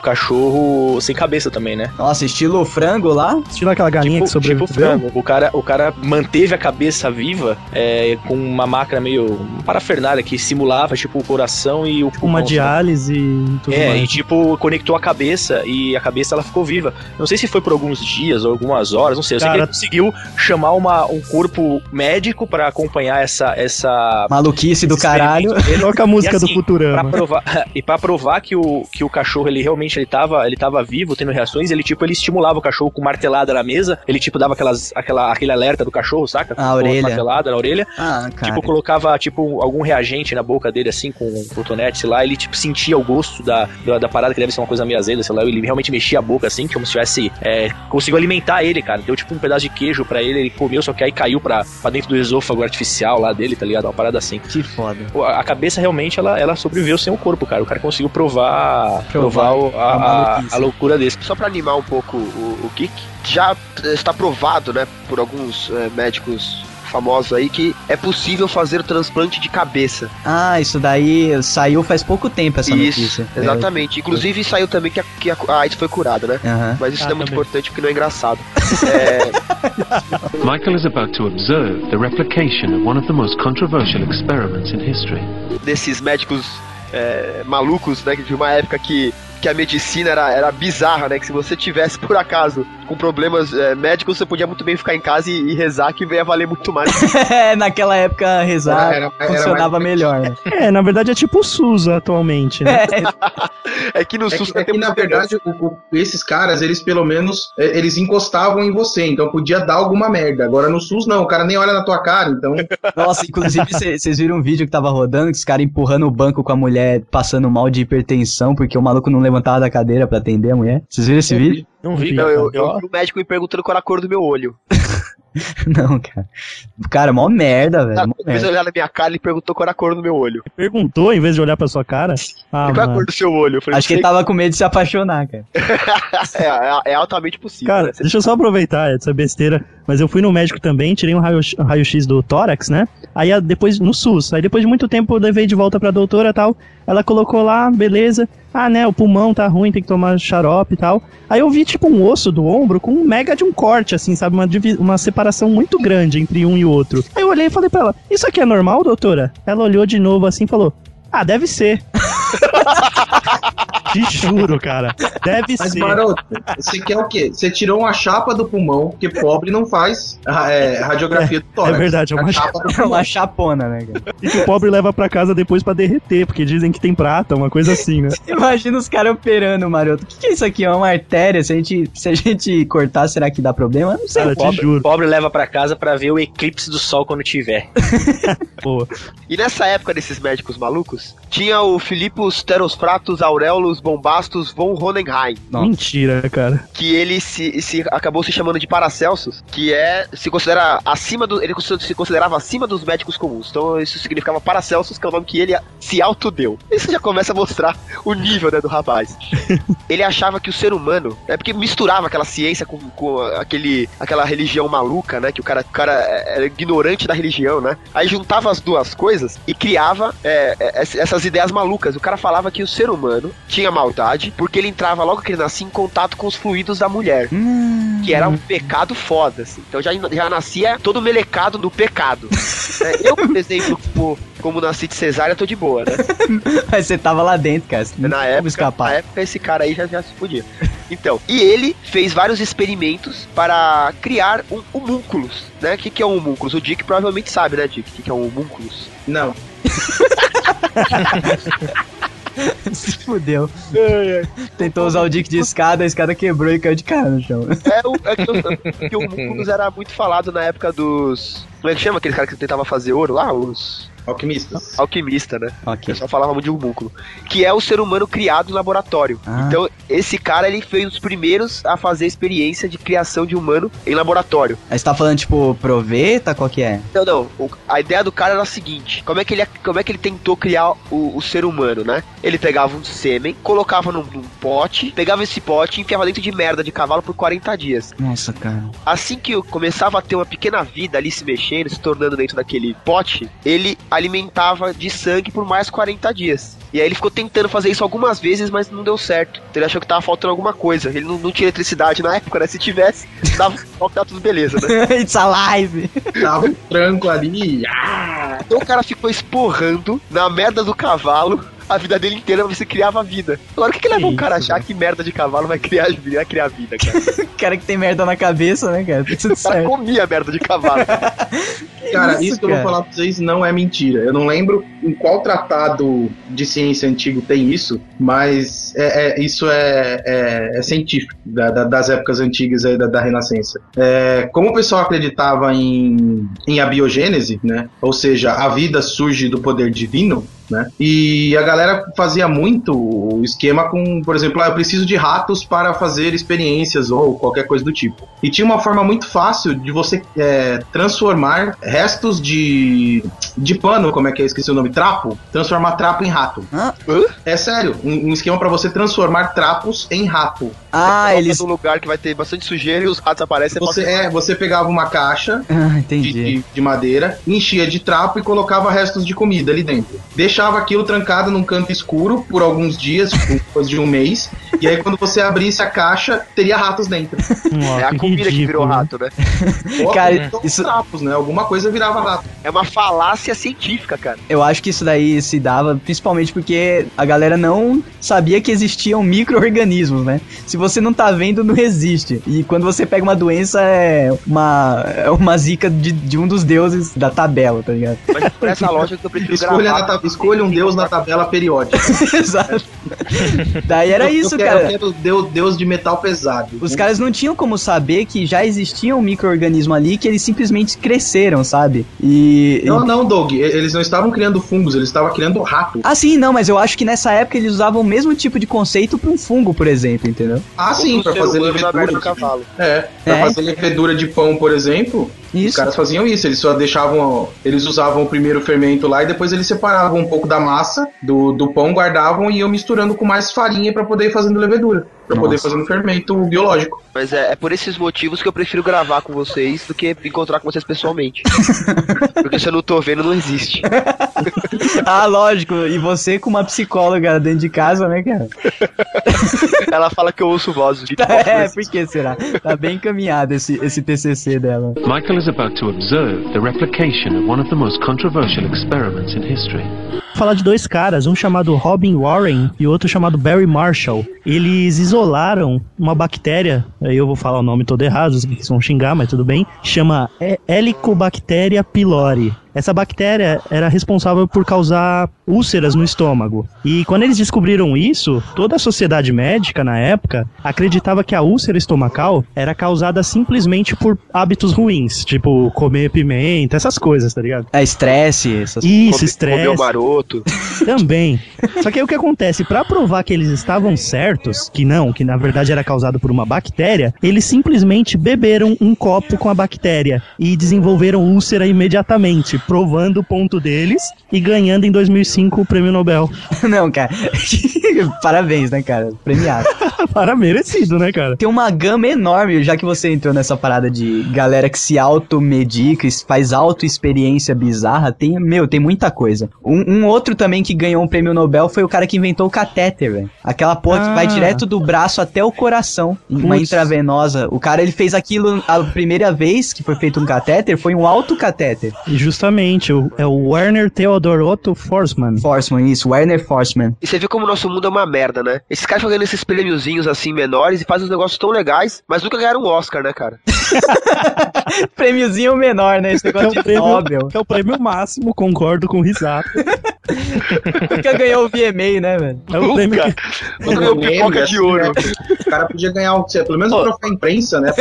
cachorro sem cabeça também, né? Nossa, estilo frango lá. Estilo aquela galinha tipo, que sobreviveu. tipo frango. O cara, o cara manteve a cabeça viva é, com uma máquina meio. parafernália que simulava, tipo, o coração e o Tipo uma pulmão, sabe? diálise e tudo É, e mais. tipo, conectou a cabeça e a cabeça ela ficou viva. Não sei se foi por alguns dias ou algumas horas, não sei. Eu sei que Cara- ele conseguiu chamar uma, um corpo médico pra acompanhar essa. essa Maluquice do caralho. dele. Toca a música E assim, do Futurama. Pra provar, <laughs> e pra provar que o, que o cachorro, ele realmente ele tava, ele tava vivo, tendo reações, ele tipo, ele estimulava o cachorro com martelada na mesa, ele tipo dava aquelas, aquela, aquele alerta do cachorro, saca? A orelha. Martelada na orelha. Ah, cara. Tipo, colocava, tipo, algum reagente na boca dele, assim, com um cotonete, sei lá, ele, tipo, sentia o gosto da, da, da parada, que deve ser uma coisa meio azeda, sei lá, ele realmente mexia a boca, assim, como se tivesse, é, conseguiu alimentar ele, cara, deu, tipo, um pedaço de queijo pra ele, ele comeu, só que aí caiu pra, pra dentro do esôfago artificial lá dele, tá ligado? Uma parada assim. Que foda. A cabeça realmente, ela, ela sobreviveu sem o corpo, cara, o cara conseguiu provar, Provar provar, o- a a, a, loucura desse. Só pra animar um pouco o, o Geek, já está provado, né, por alguns eh, médicos famosos aí, que é possível fazer o transplante de cabeça. Ah, isso daí saiu faz pouco tempo essa Isso, notícia. exatamente. Inclusive saiu também que a, que a, AIDS foi curada, né? É, aham. Mas isso Ah, não é muito também. importante porque não é engraçado. <laughs> É, Michael is about to observe the replication of one of the most controversial experiments in history. desses médicos é, malucos, né? De uma época que, que a medicina era, era bizarra, né? Que se você tivesse, por acaso, com problemas é, médicos, você podia muito bem ficar em casa e, e rezar que ia valer muito mais. <laughs> É, naquela época rezar Era- era- era funcionava mais- melhor. Né? É, na verdade é tipo o SUS atualmente, né? É <laughs> que no É SUS que, é que, na verdade, o- o- esses caras, eles pelo menos, é, eles encostavam em você, então podia dar alguma merda. Agora no SUS não, o cara nem olha na tua cara, então <laughs> Nossa, inclusive vocês viram um vídeo que tava rodando, que os caras empurrando o banco com a mulher passando mal de hipertensão, porque o maluco não levantava da cadeira pra atender a mulher. Vocês viram esse vídeo? Não vi, Não, cara. eu, eu vi o médico me perguntando qual era a cor do meu olho. <laughs> Não, cara. Cara, mó merda, velho. Cara, Mó Uma vez merda. olhar na minha cara, ele perguntou qual era a cor do meu olho. Perguntou em vez de olhar pra sua cara. Ah, qual é a cor do seu olho? Falei, Acho que ele "Não tava com medo de se apaixonar, cara. sei." <laughs> é, é, é altamente possível. Cara, né? deixa eu só aproveitar essa besteira. Mas eu fui no médico também, tirei um raio- raio-x do tórax, né? Aí depois, no SUS. Aí depois de muito tempo eu levei de volta pra doutora e tal. Ela colocou lá, beleza. Ah, né, o pulmão tá ruim, tem que tomar xarope e tal. Aí eu vi, tipo, um osso do ombro com um mega de um corte, assim, sabe? Uma, uma separação muito grande entre um e outro. Aí eu olhei e falei pra ela, isso aqui é normal, doutora? Ela olhou de novo assim e falou, ah, deve ser. <laughs> Te juro, cara. Deve Mas, ser. maroto, você quer o quê? Você tirou uma chapa do pulmão, porque pobre não faz ah, é, radiografia do tórax. é verdade, é uma chapa É uma chapona, né, cara? E que o pobre leva pra casa depois pra derreter, porque dizem que tem prata, uma coisa assim, né? <laughs> Imagina os caras operando, maroto. O que, que é isso aqui? É uma artéria? Se a gente, se a gente cortar, será que dá problema? Não sei. Cara, te Pobre, juro. pobre leva pra casa pra ver o eclipse do sol quando tiver. <laughs> Pô, E nessa época desses médicos malucos, tinha o Filipus Terospratus Aurelus Bombastus von Hohenheim, Nossa. mentira, cara. que ele se, se acabou se chamando de Paracelsus, que é se considera acima do ele se considerava acima dos médicos comuns. Então isso significava Paracelsus, que é o nome que ele se autodeu. Isso já começa a mostrar o nível né, do rapaz. <laughs> ele achava que o ser humano, é porque misturava aquela ciência com, com aquele aquela religião maluca, né, que o cara, o cara era ignorante da religião, né? Aí juntava as duas coisas e criava é, é, essas ideias malucas. O cara falava que o ser humano tinha maldade porque ele entrava logo que ele nascia em contato com os fluidos da mulher. Hum, Que era um pecado foda, assim. Então já, já nascia todo melecado do pecado. né? Eu, por exemplo, como, como nasci de cesárea, tô de boa, né? <laughs> Mas você tava lá dentro, cara. Não Na época, escapar. na época, esse cara aí já, já se podia. Então, e ele fez vários experimentos para criar um homúnculos, né? O que, que é um homúnculos? O Dick provavelmente sabe, né, Dick? O que, que é um homúnculos? Não. <laughs> <laughs> Se fudeu. Tentou usar o dick de escada, a escada quebrou e caiu de cara no chão. É, o, é que, o, que o homúnculos era muito falado na época dos... Como é que chama aquele cara que tentava fazer ouro lá? Os... Alquimistas. Alquimista, né? O ok. pessoal falava muito de homúnculo. Que é o ser humano criado em laboratório. Ah. Então, esse cara, ele foi um dos primeiros a fazer a experiência de criação de humano em laboratório. Aí você tá falando, tipo, proveta? Qual que é? Não, não. o- a ideia do cara era a seguinte: como é que ele, como é que ele tentou criar o, o ser humano, né? Ele pegava um sêmen, colocava num, num pote, pegava esse pote e enfiava dentro de merda de cavalo por 40 dias. Nossa, cara. Assim que eu começava a ter uma pequena vida ali se mexendo, se tornando dentro daquele pote, ele alimentava de sangue por mais 40 dias. E aí ele ficou tentando fazer isso algumas vezes, mas não deu certo. Então ele achou que tava faltando alguma coisa. Ele não, não tinha eletricidade na época, né? Se tivesse, <laughs> dava tava tudo beleza, né? <laughs> It's alive! Tava um tranco ali. ah, Então o cara ficou esporrando na merda do cavalo a vida dele inteira se criava vida. Agora, o que, que leva um cara a isso, achar que merda de cavalo vai criar, <laughs> vai criar vida, cara? O <laughs> cara que tem merda na cabeça, né, cara? Tá tudo O cara certo. comia merda de cavalo. <laughs> Cara, isso, isso, que eu vou cara? falar pra vocês não é mentira. Eu não lembro em qual tratado de ciência antigo tem isso, mas é, é- isso é, é- é científico, da- da- das épocas antigas aí da, da Renascença. É, como o pessoal acreditava em, em abiogênese, né? Ou seja, a vida surge do poder divino, né? E a galera fazia muito o esquema com, por exemplo, ah, eu preciso de ratos para fazer experiências ou qualquer coisa do tipo. E tinha uma forma muito fácil de você é, transformar restos de, de pano, como é que é? Esqueci o nome, trapo, transformar trapo em rato. Hã? É sério, um, um esquema para você transformar trapos em rato. Ah, Coloca eles. num lugar que vai ter bastante sujeira e os ratos aparecem. Você, é, você pegava uma caixa Ah, de, entendi. de- de madeira, enchia de trapo e colocava restos de comida ali dentro. Deixava aquilo trancado num canto escuro por alguns dias, tipo, coisa de um mês, e aí quando você abrisse a caixa, teria ratos dentro. Nossa, É a comida que virou ridículo. rato, né? Ou <laughs> Cara, então isso- trapos, né? Alguma coisa virava rato. É uma falácia científica, cara. Eu acho que isso daí se dava principalmente porque a galera não sabia que existiam micro-organismos, né? Se você não tá vendo, não existe. E quando você pega uma doença, é uma, é uma zica de, de um dos deuses da tabela, tá ligado? Mas por essa <laughs> lógica que eu prefiro Escolha, gravar. na ta- escolha um deus na tabela periódica. <laughs> Exato. Daí era isso, eu cara. Eu quero deus, deus de metal pesado. Os caras não tinham como saber que já existia um micro-organismo ali que eles simplesmente cresceram, sabe? E. Não, não, Doug. Eles não estavam criando fungos, eles estavam criando rato. Ah, sim, não, mas eu acho que nessa época eles usavam o mesmo tipo de conceito pra um fungo, por exemplo, entendeu? Ah, sim, pra fazer levedura. de- cavalo. É, pra É. fazer levedura de pão, por exemplo, os Isso. caras faziam isso. Eles só deixavam. Eles usavam o primeiro fermento lá e depois eles separavam um pouco da massa do, do pão, guardavam e iam misturando com mais farinha pra poder ir fazendo levedura. Pra poder fazer um fermento biológico. Mas é, é por esses motivos que eu prefiro gravar com vocês do que encontrar com vocês pessoalmente. <laughs> Porque se eu não tô vendo, não existe. <laughs> Ah, lógico. E você com uma psicóloga dentro de casa, né, cara? <laughs> Ela fala que eu ouço vozes de É, por que será? Tá bem encaminhado esse, esse TCC dela. Michael is about to observe the replication of one of the most controversial experiments in history. falar de dois caras, um chamado Robin Warren e outro chamado Barry Marshall. Eles isolaram uma bactéria, aí eu vou falar o nome todo errado, os geeks vão xingar, mas tudo bem, chama He- Helicobacteria pylori. Essa bactéria era responsável por causar úlceras no estômago. E quando eles descobriram isso, toda a sociedade médica na época acreditava que a úlcera estomacal era causada simplesmente por hábitos ruins, tipo comer pimenta, essas coisas, tá ligado? É estresse, essas Isso, estresse. Comeu maroto. <laughs> Também. Só que aí o que acontece? Pra provar que eles estavam certos, que não, que na verdade era causado por uma bactéria, eles simplesmente beberam um copo com a bactéria e desenvolveram úlcera imediatamente, provando o ponto deles e ganhando em 2005 o prêmio Nobel. <laughs> Não, cara. <laughs> Parabéns, né, cara? Premiado. <laughs> Para merecido, né, cara? Tem uma gama enorme, já que você entrou nessa parada de galera que se automedica, e faz auto-experiência bizarra, tem, meu, tem muita coisa. Um, um outro também que ganhou um prêmio Nobel foi o cara que inventou o catéter, velho. Aquela porra que Ah. vai direto do braço até o coração, uma Putz. intravenosa. O cara, ele fez aquilo a primeira vez que foi feito um catéter, foi um autocatéter. E justamente, o- é o Werner Theodor Otto Forsman. Forsman, isso, Werner Forsman. E você vê como o nosso mundo é uma merda, né? Esses caras fazendo esses prêmiozinhos assim menores e fazem uns negócios tão legais, mas nunca ganharam um Oscar, né, cara? <laughs> Prêmiozinho menor, né? Esse Que é, negócio o de prêmio, Nobel. que é o prêmio máximo, concordo com o Risato. Nunca ganhou o VMA, né, velho? É o prêmio que, Nunca ganhou pipoca assim, de ouro. né? O cara podia ganhar, um- pelo menos um troféu imprensa, né?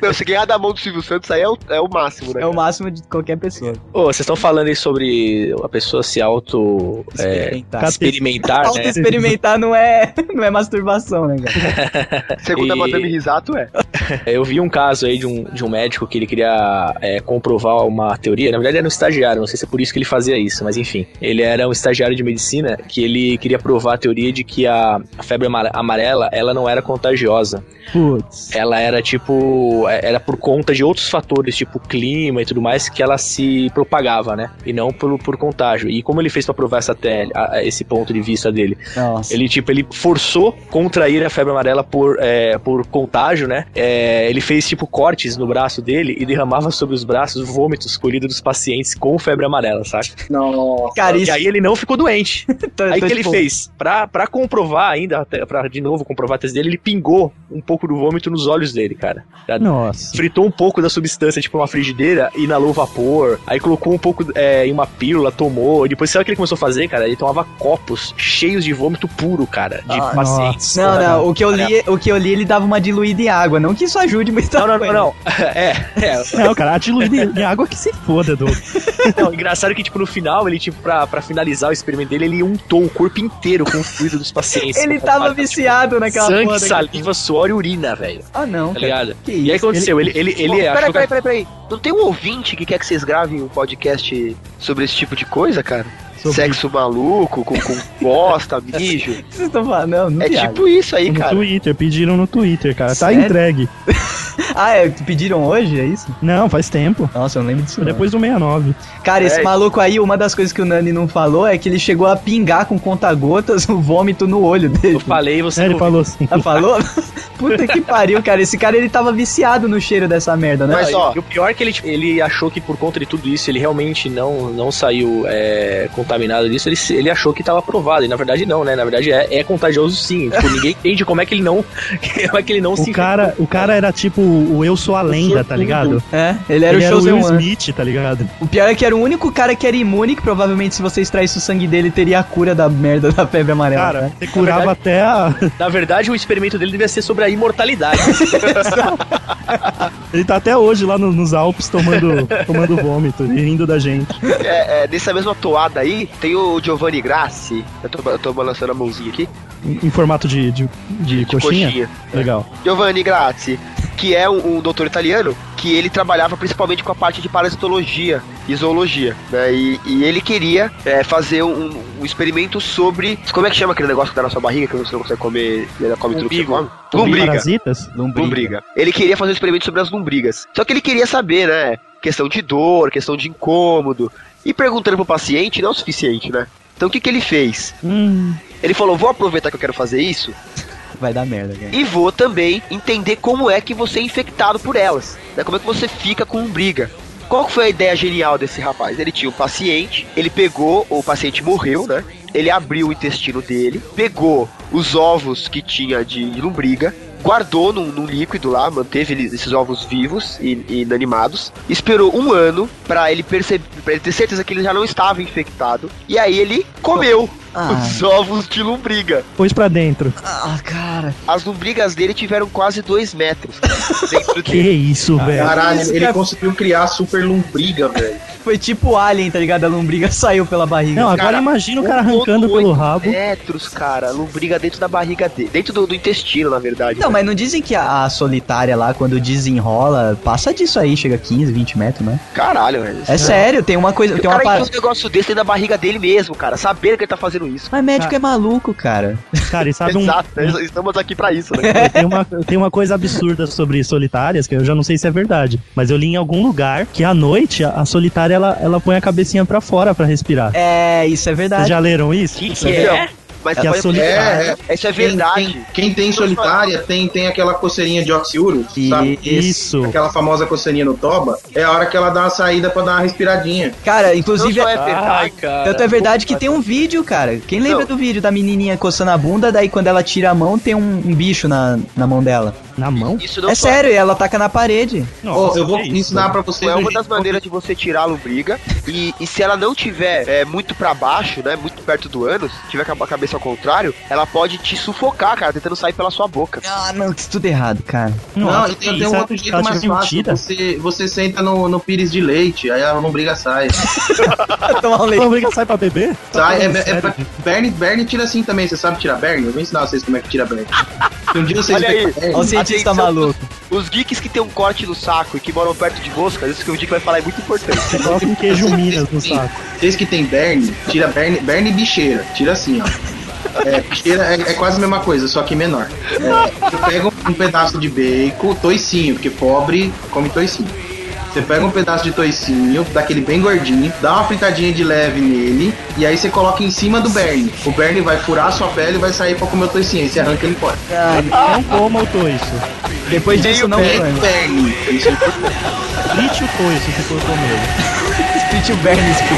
Meu, se ganhar da mão do Silvio Santos aí é o, é o máximo, né? É o máximo de qualquer pessoa. Ô, vocês estão falando aí sobre a pessoa se auto é, Experimentar. experimentar, né? Auto-experimentar não é, <laughs> não é masturbação, né, cara? Segundo a E- Madame Risato, é. <laughs> Eu vi um caso aí de um, de um médico que ele queria é, comprovar uma teoria. Na verdade, era um estagiário, não sei se é por isso que ele fazia isso, mas enfim. Ele era um estagiário de medicina que ele queria provar a teoria de que a, febre amare- amarela ela não era contagiosa. putz, Ela era tipo. é, Era por conta de outros fatores, tipo clima e tudo mais, que ela se propagava, né? E não por, por contágio. E como ele fez pra provar essa tele, a- esse ponto de vista dele? Nossa. Ele, tipo, ele forçou contrair a febre amarela por, é, por contágio, né? É, ele fez, tipo, cortes no braço dele e derramava sobre os braços vômitos colhidos dos pacientes com febre amarela, saca? Nossa. Cara, E isso. aí ele não ficou doente. <laughs> tô- Aí tô, que ele tipo, fez? Pra, pra comprovar ainda, pra de novo comprovar a tese dele, ele pingou um pouco do vômito nos olhos dele, cara. Tá? nossa. Fritou um pouco da substância, tipo uma frigideira, inalou vapor, aí colocou um pouco é, em uma pílula, tomou. E depois, sabe o que ele começou a fazer, cara? Ele tomava copos cheios de vômito puro, cara, de Ah, pacientes. Não, não, o que eu li, o que eu li, ele dava uma diluída em água, não que isso ajude muita Não, não, não, coisa. <laughs> não. É, é. Não, cara, a diluída de água que se foda, Edu. <laughs> Não, engraçado que, tipo, no final, ele, tipo, pra, pra finalizar o experimento dele, ele untou o corpo inteiro com o fluido dos pacientes. <laughs> Ele tava viciado naquela Sangue, porra. saliva, suor e urina, velho. Ah, não, Tá cara. ligado? Que E aí isso? aconteceu? Ele, ele, ele, Pô, achou peraí, peraí, peraí, peraí. Não tem um ouvinte que quer que vocês gravem um podcast sobre esse tipo de coisa, cara? Sobre- Sexo maluco, com, com <laughs> bosta, mijo. O que vocês estão falando? Não, não É viaja. tipo isso aí, No cara. Twitter, pediram no Twitter, cara. Tá Sério? entregue. <laughs> Ah, é, pediram hoje, é isso? Não, faz tempo. Nossa, eu não lembro disso. não. Depois do 69. Cara, esse É. maluco aí, uma das coisas que o Nani não falou é que ele chegou a pingar com conta-gotas <laughs> o vômito no olho dele. Eu falei, você É, ele falou assim. Ah, falou? Puta que pariu, cara. Esse cara, ele tava viciado no cheiro dessa merda, né? Mas, ó, E o pior é que ele, tipo, ele achou que por conta de tudo isso, ele realmente não, não saiu é, contaminado disso, ele, se- ele achou que tava aprovado. E na verdade não, né? Na verdade é, é contagioso sim. <laughs> Tipo, ninguém entende como é que ele não. <laughs> Como é que ele não se O cara, o cara era tipo o Eu Sou a Lenda, tá ligado? É, ele era ele o era o Chosen Will One. Smith, tá ligado? O pior é que era o único cara que era imune, que provavelmente se você extraísse o sangue dele, teria a cura da merda da febre amarela. Cara, né? você curava até a. <laughs> Na verdade, o experimento dele devia ser sobre a imortalidade. Ele tá até hoje lá no- nos Alpes tomando, tomando vômito e rindo da gente. é, é, nessa mesma toada aí, tem o Giovanni Grassi. Eu tô, eu tô balançando a mãozinha aqui. Em, em formato de, de, de coxinha. Legal. Giovanni Grassi, que é um, um doutor italiano, que ele trabalhava principalmente com a parte de parasitologia e zoologia, né? E, e ele queria é, fazer um, um experimento sobre. Como é que chama aquele negócio que dá na sua barriga que você não consegue comer? Ele come tudo que você come? Lombriga. Parasitas? Lombriga. Ele queria fazer um experimento sobre as lombrigas. Só que ele queria saber, né? Questão de dor, questão de incômodo. E perguntando pro paciente não é o suficiente, né? Então o que, que ele fez? Hum, Ele falou: vou aproveitar que eu quero fazer isso Vai dar merda, cara. e vou também entender como é que você é infectado por elas. Né? Como é que você fica com lombriga. Qual que foi a ideia genial desse rapaz? Ele tinha um paciente, ele pegou, o paciente morreu, né? Ele abriu o intestino dele, pegou os ovos que tinha de lombriga, guardou num, num líquido lá, manteve ele- esses ovos vivos e, inanimados, esperou um ano pra ele perceber, para ele ter certeza que ele já não estava infectado, e aí ele comeu Ah. os ovos de lombriga. Pôs pra dentro. Ah, cara. As lombrigas dele tiveram quase dois metros <laughs> dentro Que dele. isso, velho. Caralho, ele cara. conseguiu criar super lombriga, velho. <laughs> Foi tipo o Alien, tá ligado? A lombriga saiu pela barriga. Não, agora Cara, imagina o cara arrancando 1,8 pelo rabo. metros, cara, lombriga dentro da barriga dele, dentro do, do intestino, na verdade. Não, mas não dizem que a, a solitária lá, quando desenrola, passa disso aí, chega a 15, 20 metros, né? Caralho, velho. É sério, tem uma coisa. O Tem uma cara par... enfia um negócio desse dentro da barriga dele mesmo, cara, sabendo que ele tá fazendo isso. Mas médico é maluco, cara. Cara, e sabe um, Exato, né? estamos aqui pra isso, né? <laughs> tem, uma, tem uma coisa absurda sobre solitárias, que eu já não sei se é verdade, mas eu li em algum lugar que à noite a, a solitária ela, ela põe a cabecinha pra fora pra respirar. É, isso é Vocês verdade. já leram isso? Que Isso que é- é? Mas Que a pode- solitária- É, Isso é Quem, verdade. quem, quem tem solitária tem, tem aquela coceirinha de oxiuro, sabe? Isso. Aquela famosa coceirinha no toba, é a hora que ela dá uma saída pra dar uma respiradinha. Cara, Não inclusive. só é Ai, verdade. cara. Tanto é verdade que tem um vídeo, cara. Quem lembra Não. do vídeo da menininha coçando a bunda, daí quando ela tira a mão, tem um, um bicho na, na mão dela. Na mão? Isso não é sério, ela taca na parede. Ó, eu vou isso? ensinar pra vocês. É uma das maneiras de você tirar a lombriga. E, e se ela não tiver é, muito pra baixo, né? Muito perto do ânus, tiver com a cabeça ao contrário, ela pode te sufocar, cara, tentando sair pela sua boca. Ah, não, isso tudo errado, cara. Não, Nossa, e tem, tem um isso? outro jeito mais fácil. Você, você senta no, no pires de leite, aí a lombriga sai. <laughs> Tomar um A leite. lombriga sai pra beber? sai é, é, Sério? Berne, Berne tira assim também, você sabe tirar Berne? Eu vou ensinar vocês como é que tira Berne. <laughs> Se um dia vocês Olha aí. Pegarem Berne, Olha o cientista Atenção, maluco. Os geeks que tem um corte no saco e que moram perto de moscas, isso que o Dick vai falar é muito importante. <laughs> Coloca um queijo Minas no saco. Vocês que tem Berne, tira Berne, Berne e bicheira. Tira assim, ó. É, bicheira é, é quase a mesma coisa, só que menor. É, você pega um, um pedaço de bacon, toicinho, porque pobre come toicinho. Você pega um pedaço de toicinho, daquele bem gordinho, dá uma fritadinha de leve nele, e aí você coloca em cima do Berne. O Berne vai furar a sua pele e vai sair pra comer o toicinho, aí você arranca ele fora. Não coma o toiço. Depois disso, não come. Frite o se for comer. Split o Bernis ficou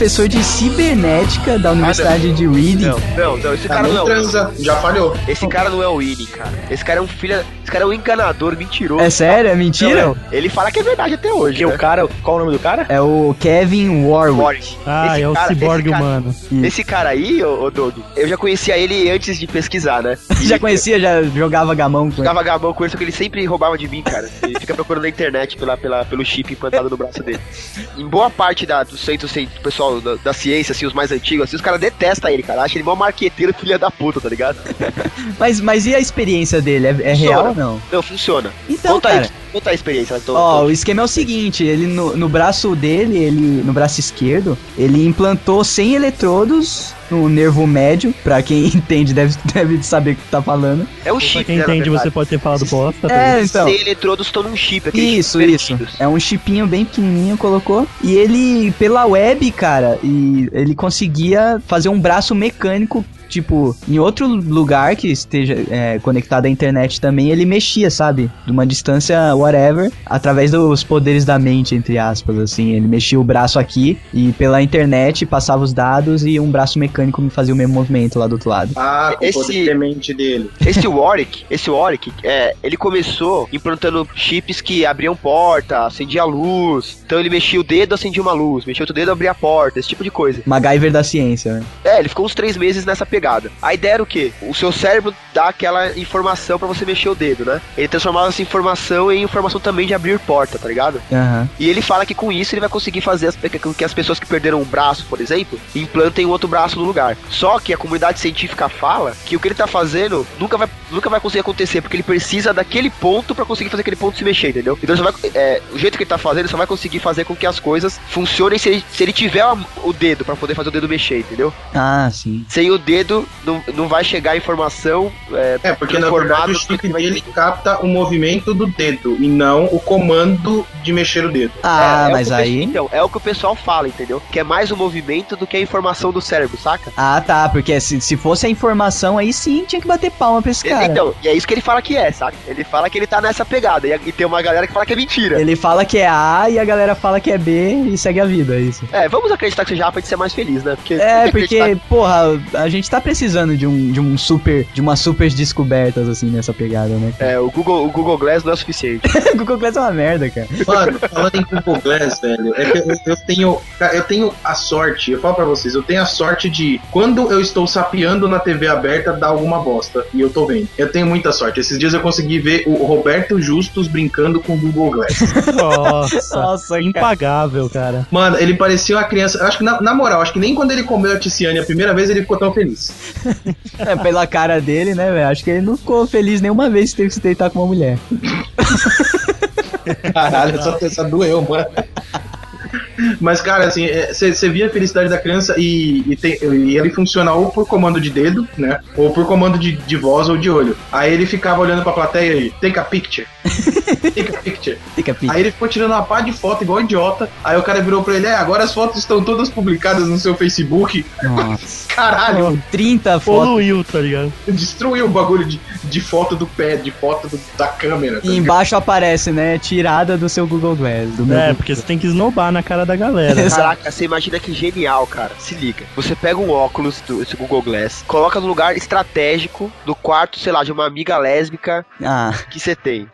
professor de cibernética da Universidade de Reading. Não, não, não, esse Tá, cara não não é o transa, já falhou. Esse cara não é o Winnie, cara. Esse cara é um filho. Esse cara é um enganador, mentiroso. É sério? É mentira? Não, é. Ele fala que é verdade até hoje. Porque né? o cara, qual o nome do cara? É o Kevin Warwick. Warwick. Ah, Esse é o cara- ciborgue esse cara- humano. Esse cara aí, ô, ô Doug, eu já conhecia ele antes de pesquisar, né? E <laughs> Já conhecia, já jogava gamão com ele. Jogava gabão com ele, só que ele sempre roubava de mim, cara. Ele fica procurando na internet pela, pela, pelo chip implantado no braço dele. Em boa parte da, do centro assim, do pessoal da, da ciência, assim, os mais antigos, assim, os caras detestam ele, cara. Acha ele mó marqueteiro, filha da puta, tá ligado? <laughs> Mas, mas e a experiência dele? É, é real não? Não, funciona. Então, conta, cara. aí, conta a experiência. Então, Ó, o esquema é o seguinte, ele no, no braço dele, ele no braço esquerdo, ele implantou 100 eletrodos no nervo médio, pra quem <laughs> entende deve, deve saber o que tá falando. é um Pra chip, quem né, entende, você pode ter falado bosta. tá É, então. Os eletrodos estão num chip, Isso, chip isso. É um chipinho bem pequenininho, colocou. E ele, pela web, cara, e ele conseguia fazer um braço mecânico tipo, em outro lugar que esteja é, conectado à internet também, ele mexia, sabe? De uma distância, whatever, através dos poderes da mente, entre aspas, assim. Ele mexia o braço aqui e pela internet passava os dados e um braço mecânico me fazia o mesmo movimento lá do outro lado. Ah, com Esse- demente dele. Esse Warwick, esse Warwick, é, ele começou implantando chips que abriam porta, acendia a luz. Então ele mexia o dedo, acendia uma luz, mexia outro dedo, abria a porta, esse tipo de coisa. MacGyver da ciência, né? É, ele ficou uns três meses nessa pegada. A ideia era o quê? O seu cérebro dá aquela informação pra você mexer o dedo, né? Ele transformava essa informação em informação também de abrir porta, tá ligado? Aham. E ele fala que com isso ele vai conseguir fazer as, com que as pessoas que perderam um braço, por exemplo, implantem um outro braço no lugar. Só que a comunidade científica fala que o que ele tá fazendo nunca vai, nunca vai conseguir acontecer, porque ele precisa daquele ponto pra conseguir fazer aquele ponto se mexer, entendeu? Então vai, é, o jeito que ele tá fazendo, ele só vai conseguir fazer com que as coisas funcionem se ele, se ele tiver o dedo pra poder fazer o dedo mexer, entendeu? Ah, sim. Sem o dedo, não, não vai chegar a informação é, É, porque na verdade o no que chip dele capta o movimento do dedo e não o comando de mexer o dedo. Ah, É, é mas que aí. Então, é o que o pessoal fala, entendeu? Que é mais o movimento do que a informação do cérebro, saca? Ah, tá, porque se, se fosse a informação, aí sim tinha que bater palma pra esse cara. Então, e é isso que ele fala que é, saca? Ele fala que ele tá nessa pegada. E, e tem uma galera que fala que é mentira. Ele fala que é A e a galera fala que é B e segue a vida, é isso. É, vamos acreditar que seja A pra gente ser mais feliz, né? Porque É, que porque, acreditar- porra, a gente tá precisando de um, de um super, de umas super descobertas, assim, nessa pegada, né? É, o Google, o Google Glass não é <laughs> o suficiente. Google Glass é uma merda, cara. Mano, falando em Google Glass, velho, é que eu, eu tenho. Eu tenho a sorte, eu falo pra vocês, eu tenho a sorte de quando eu estou sapeando na TV aberta, dar alguma bosta. E eu tô vendo. Eu tenho muita sorte. Esses dias eu consegui ver o Roberto Justus brincando com o Google Glass. <laughs> Nossa, Nossa, impagável, cara. Mano, ele parecia uma criança. eu Acho que, na, na moral, acho que nem quando ele comeu a Ticiane a primeira vez ele ficou tão feliz. É, pela cara dele, né, velho? Acho que ele não ficou feliz nenhuma vez que teve que se deitar com uma mulher. Caralho, essa, essa doeu, mano. Mas, cara, assim, você via a felicidade da criança e, e, tem- e ele funciona ou por comando de dedo, né? Ou por comando de, de voz ou de olho. Aí ele ficava olhando pra plateia e, take a picture. Take a picture. Fica pica. Aí ele ficou tirando uma pá de foto igual idiota. Aí o cara virou pra ele, é, agora as fotos estão todas publicadas no seu Facebook. Nossa. <laughs> Caralho, 30 fotos. Poluiu, tá ligado? destruiu o bagulho de, de foto do pé, de foto do- da câmera. tá E embaixo aparece, né? Tirada do seu Google Glass. Do meu É, Google porque você tem que esnobar na cara da galera. Caraca, você imagina que genial, cara. Se liga. Você pega um óculos do esse Google Glass, coloca no lugar estratégico do quarto, sei lá, de uma amiga lésbica Ah, que você tem.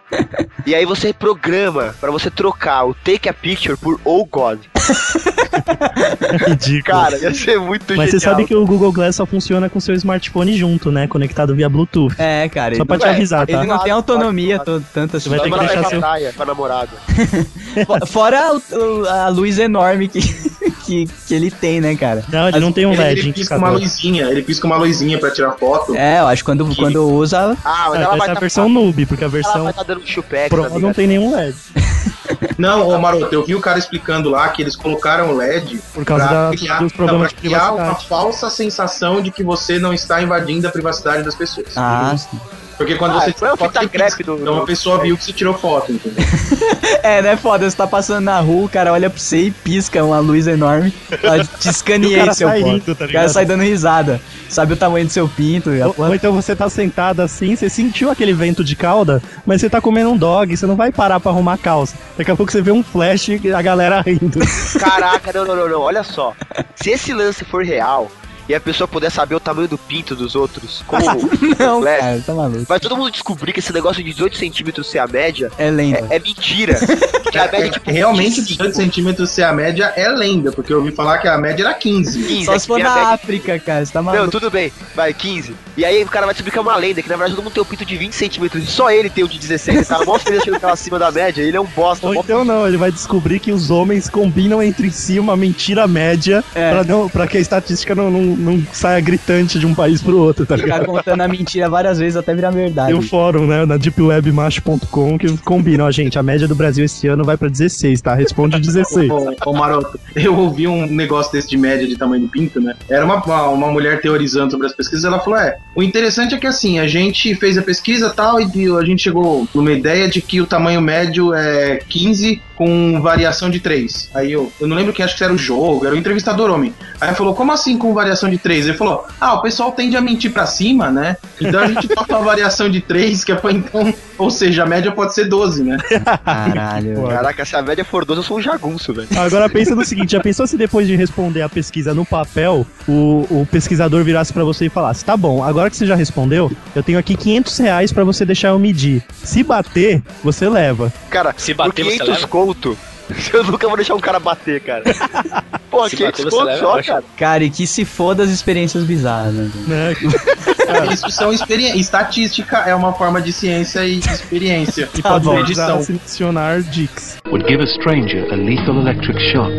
E aí você programa pra você trocar o Take a Picture por Oh God. <laughs> Ridículo. Cara, ia ser muito Mas você genial. sabe que o Google Glass só funciona com seu smartphone junto, né? Conectado via Bluetooth. é, cara. Só pra te Ué, avisar, tá? ele não tem autonomia to- tanto assim. Você vai ter que deixar seu- praia, pra namorada. <laughs> Fo- Fora o- a luz enorme que, <laughs> que, que ele tem, né, cara? Não, ele não tem um Ele, LED ele pisca uma luzinha, ele pisca uma luzinha pra tirar foto. É, eu acho que quando, quando usa. Ah, mas Ah, ela essa vai é a tá, versão noob, porque a ela versão vai tá dando chupex, Pro tá não tem nenhum LED. <laughs> Não, ô Maroto, eu vi o cara explicando lá que eles colocaram o LED Por causa pra da- criar, dos problemas pra de criar uma falsa sensação de que você não está invadindo a privacidade das pessoas. Ah, sim. Porque quando Ah, você foi uma foto, fita crepe pisca. do- Então a do- pessoa viu que você tirou foto, entendeu? <laughs> É, né, foda? Você tá passando na rua, o cara olha pra você e pisca uma luz enorme. Fala, Te <laughs> E o escaneei, seu sai rindo, tá O cara sai dando risada. Sabe o tamanho do seu pinto e a Ou, ou então você tá sentado assim, você sentiu aquele vento de cauda, mas você tá comendo um dog, você não vai parar pra arrumar a calça. Daqui a pouco você vê um flash e a galera <laughs> rindo. Caraca, não, não, não, não, olha só. Se esse lance for real e a pessoa puder saber o tamanho do pinto dos outros, como <laughs> o Não, Glass, cara, tá maluco. vai todo mundo descobrir que esse negócio de 18 centímetros ser a média É lenda. é, é mentira. <laughs> Que a média é tipo Realmente, 25. 18 centímetros ser a média é lenda, porque eu ouvi falar que a média era 15. 15, Só é se for na média- África, cara, você tá Não, maluco. tudo bem, vai, 15. E aí o cara vai descobrir que é uma lenda, que na verdade todo mundo tem um pinto de 20 centímetros e só ele tem o de 16. O cara mó feliz achando que tava acima da média, ele é um bosta. Ou mó então não, ele vai descobrir que os homens combinam entre si uma mentira média É. pra, não, pra que a estatística não, não, não saia gritante de um país pro outro, tá Ficar ligado? contando a mentira várias vezes até virar verdade. Tem um fórum, né, na deepwebmacho.com que combina, ó, gente, a média do Brasil esse ano vai pra 16, tá? Responde 16. Ô, ô Maroto, eu ouvi um negócio desse de média de tamanho do pinto, né? Era uma, uma, uma mulher teorizando sobre as pesquisas, ela falou: é, o interessante é que assim, a gente fez a pesquisa tal, e a gente chegou numa ideia de que o tamanho médio é 15 com variação de 3. Aí eu, eu não lembro quem, acho que era o jogo, era o entrevistador homem. Aí falou, como assim com variação de 3? Ele falou, ah, o pessoal tende a mentir pra cima, né? Então a gente toca uma variação de 3, que é pra então. Ou seja, a média pode ser 12, né? Caralho. <laughs> Caraca, se a média for 12, eu sou um jagunço, velho. Agora pensa no seguinte, já pensou se depois de responder a pesquisa no papel, o, o pesquisador virasse pra você e falasse, tá bom, agora que você já respondeu, eu tenho aqui 500 reais pra você deixar eu medir. Se bater, você leva. Cara, Se bater, por você 500 leva? Conto, <laughs> eu nunca vou deixar um cara bater, cara. <laughs> Pô, Se 500 bater, você conto leva, só, cara. Cara, e que se foda as experiências bizarras, né? Né? <laughs> Isso são experiências. Estatística é uma forma de ciência e de experiência. E Tá pode bom. Edição. selecionar dicks. Would give a stranger a lethal electric shock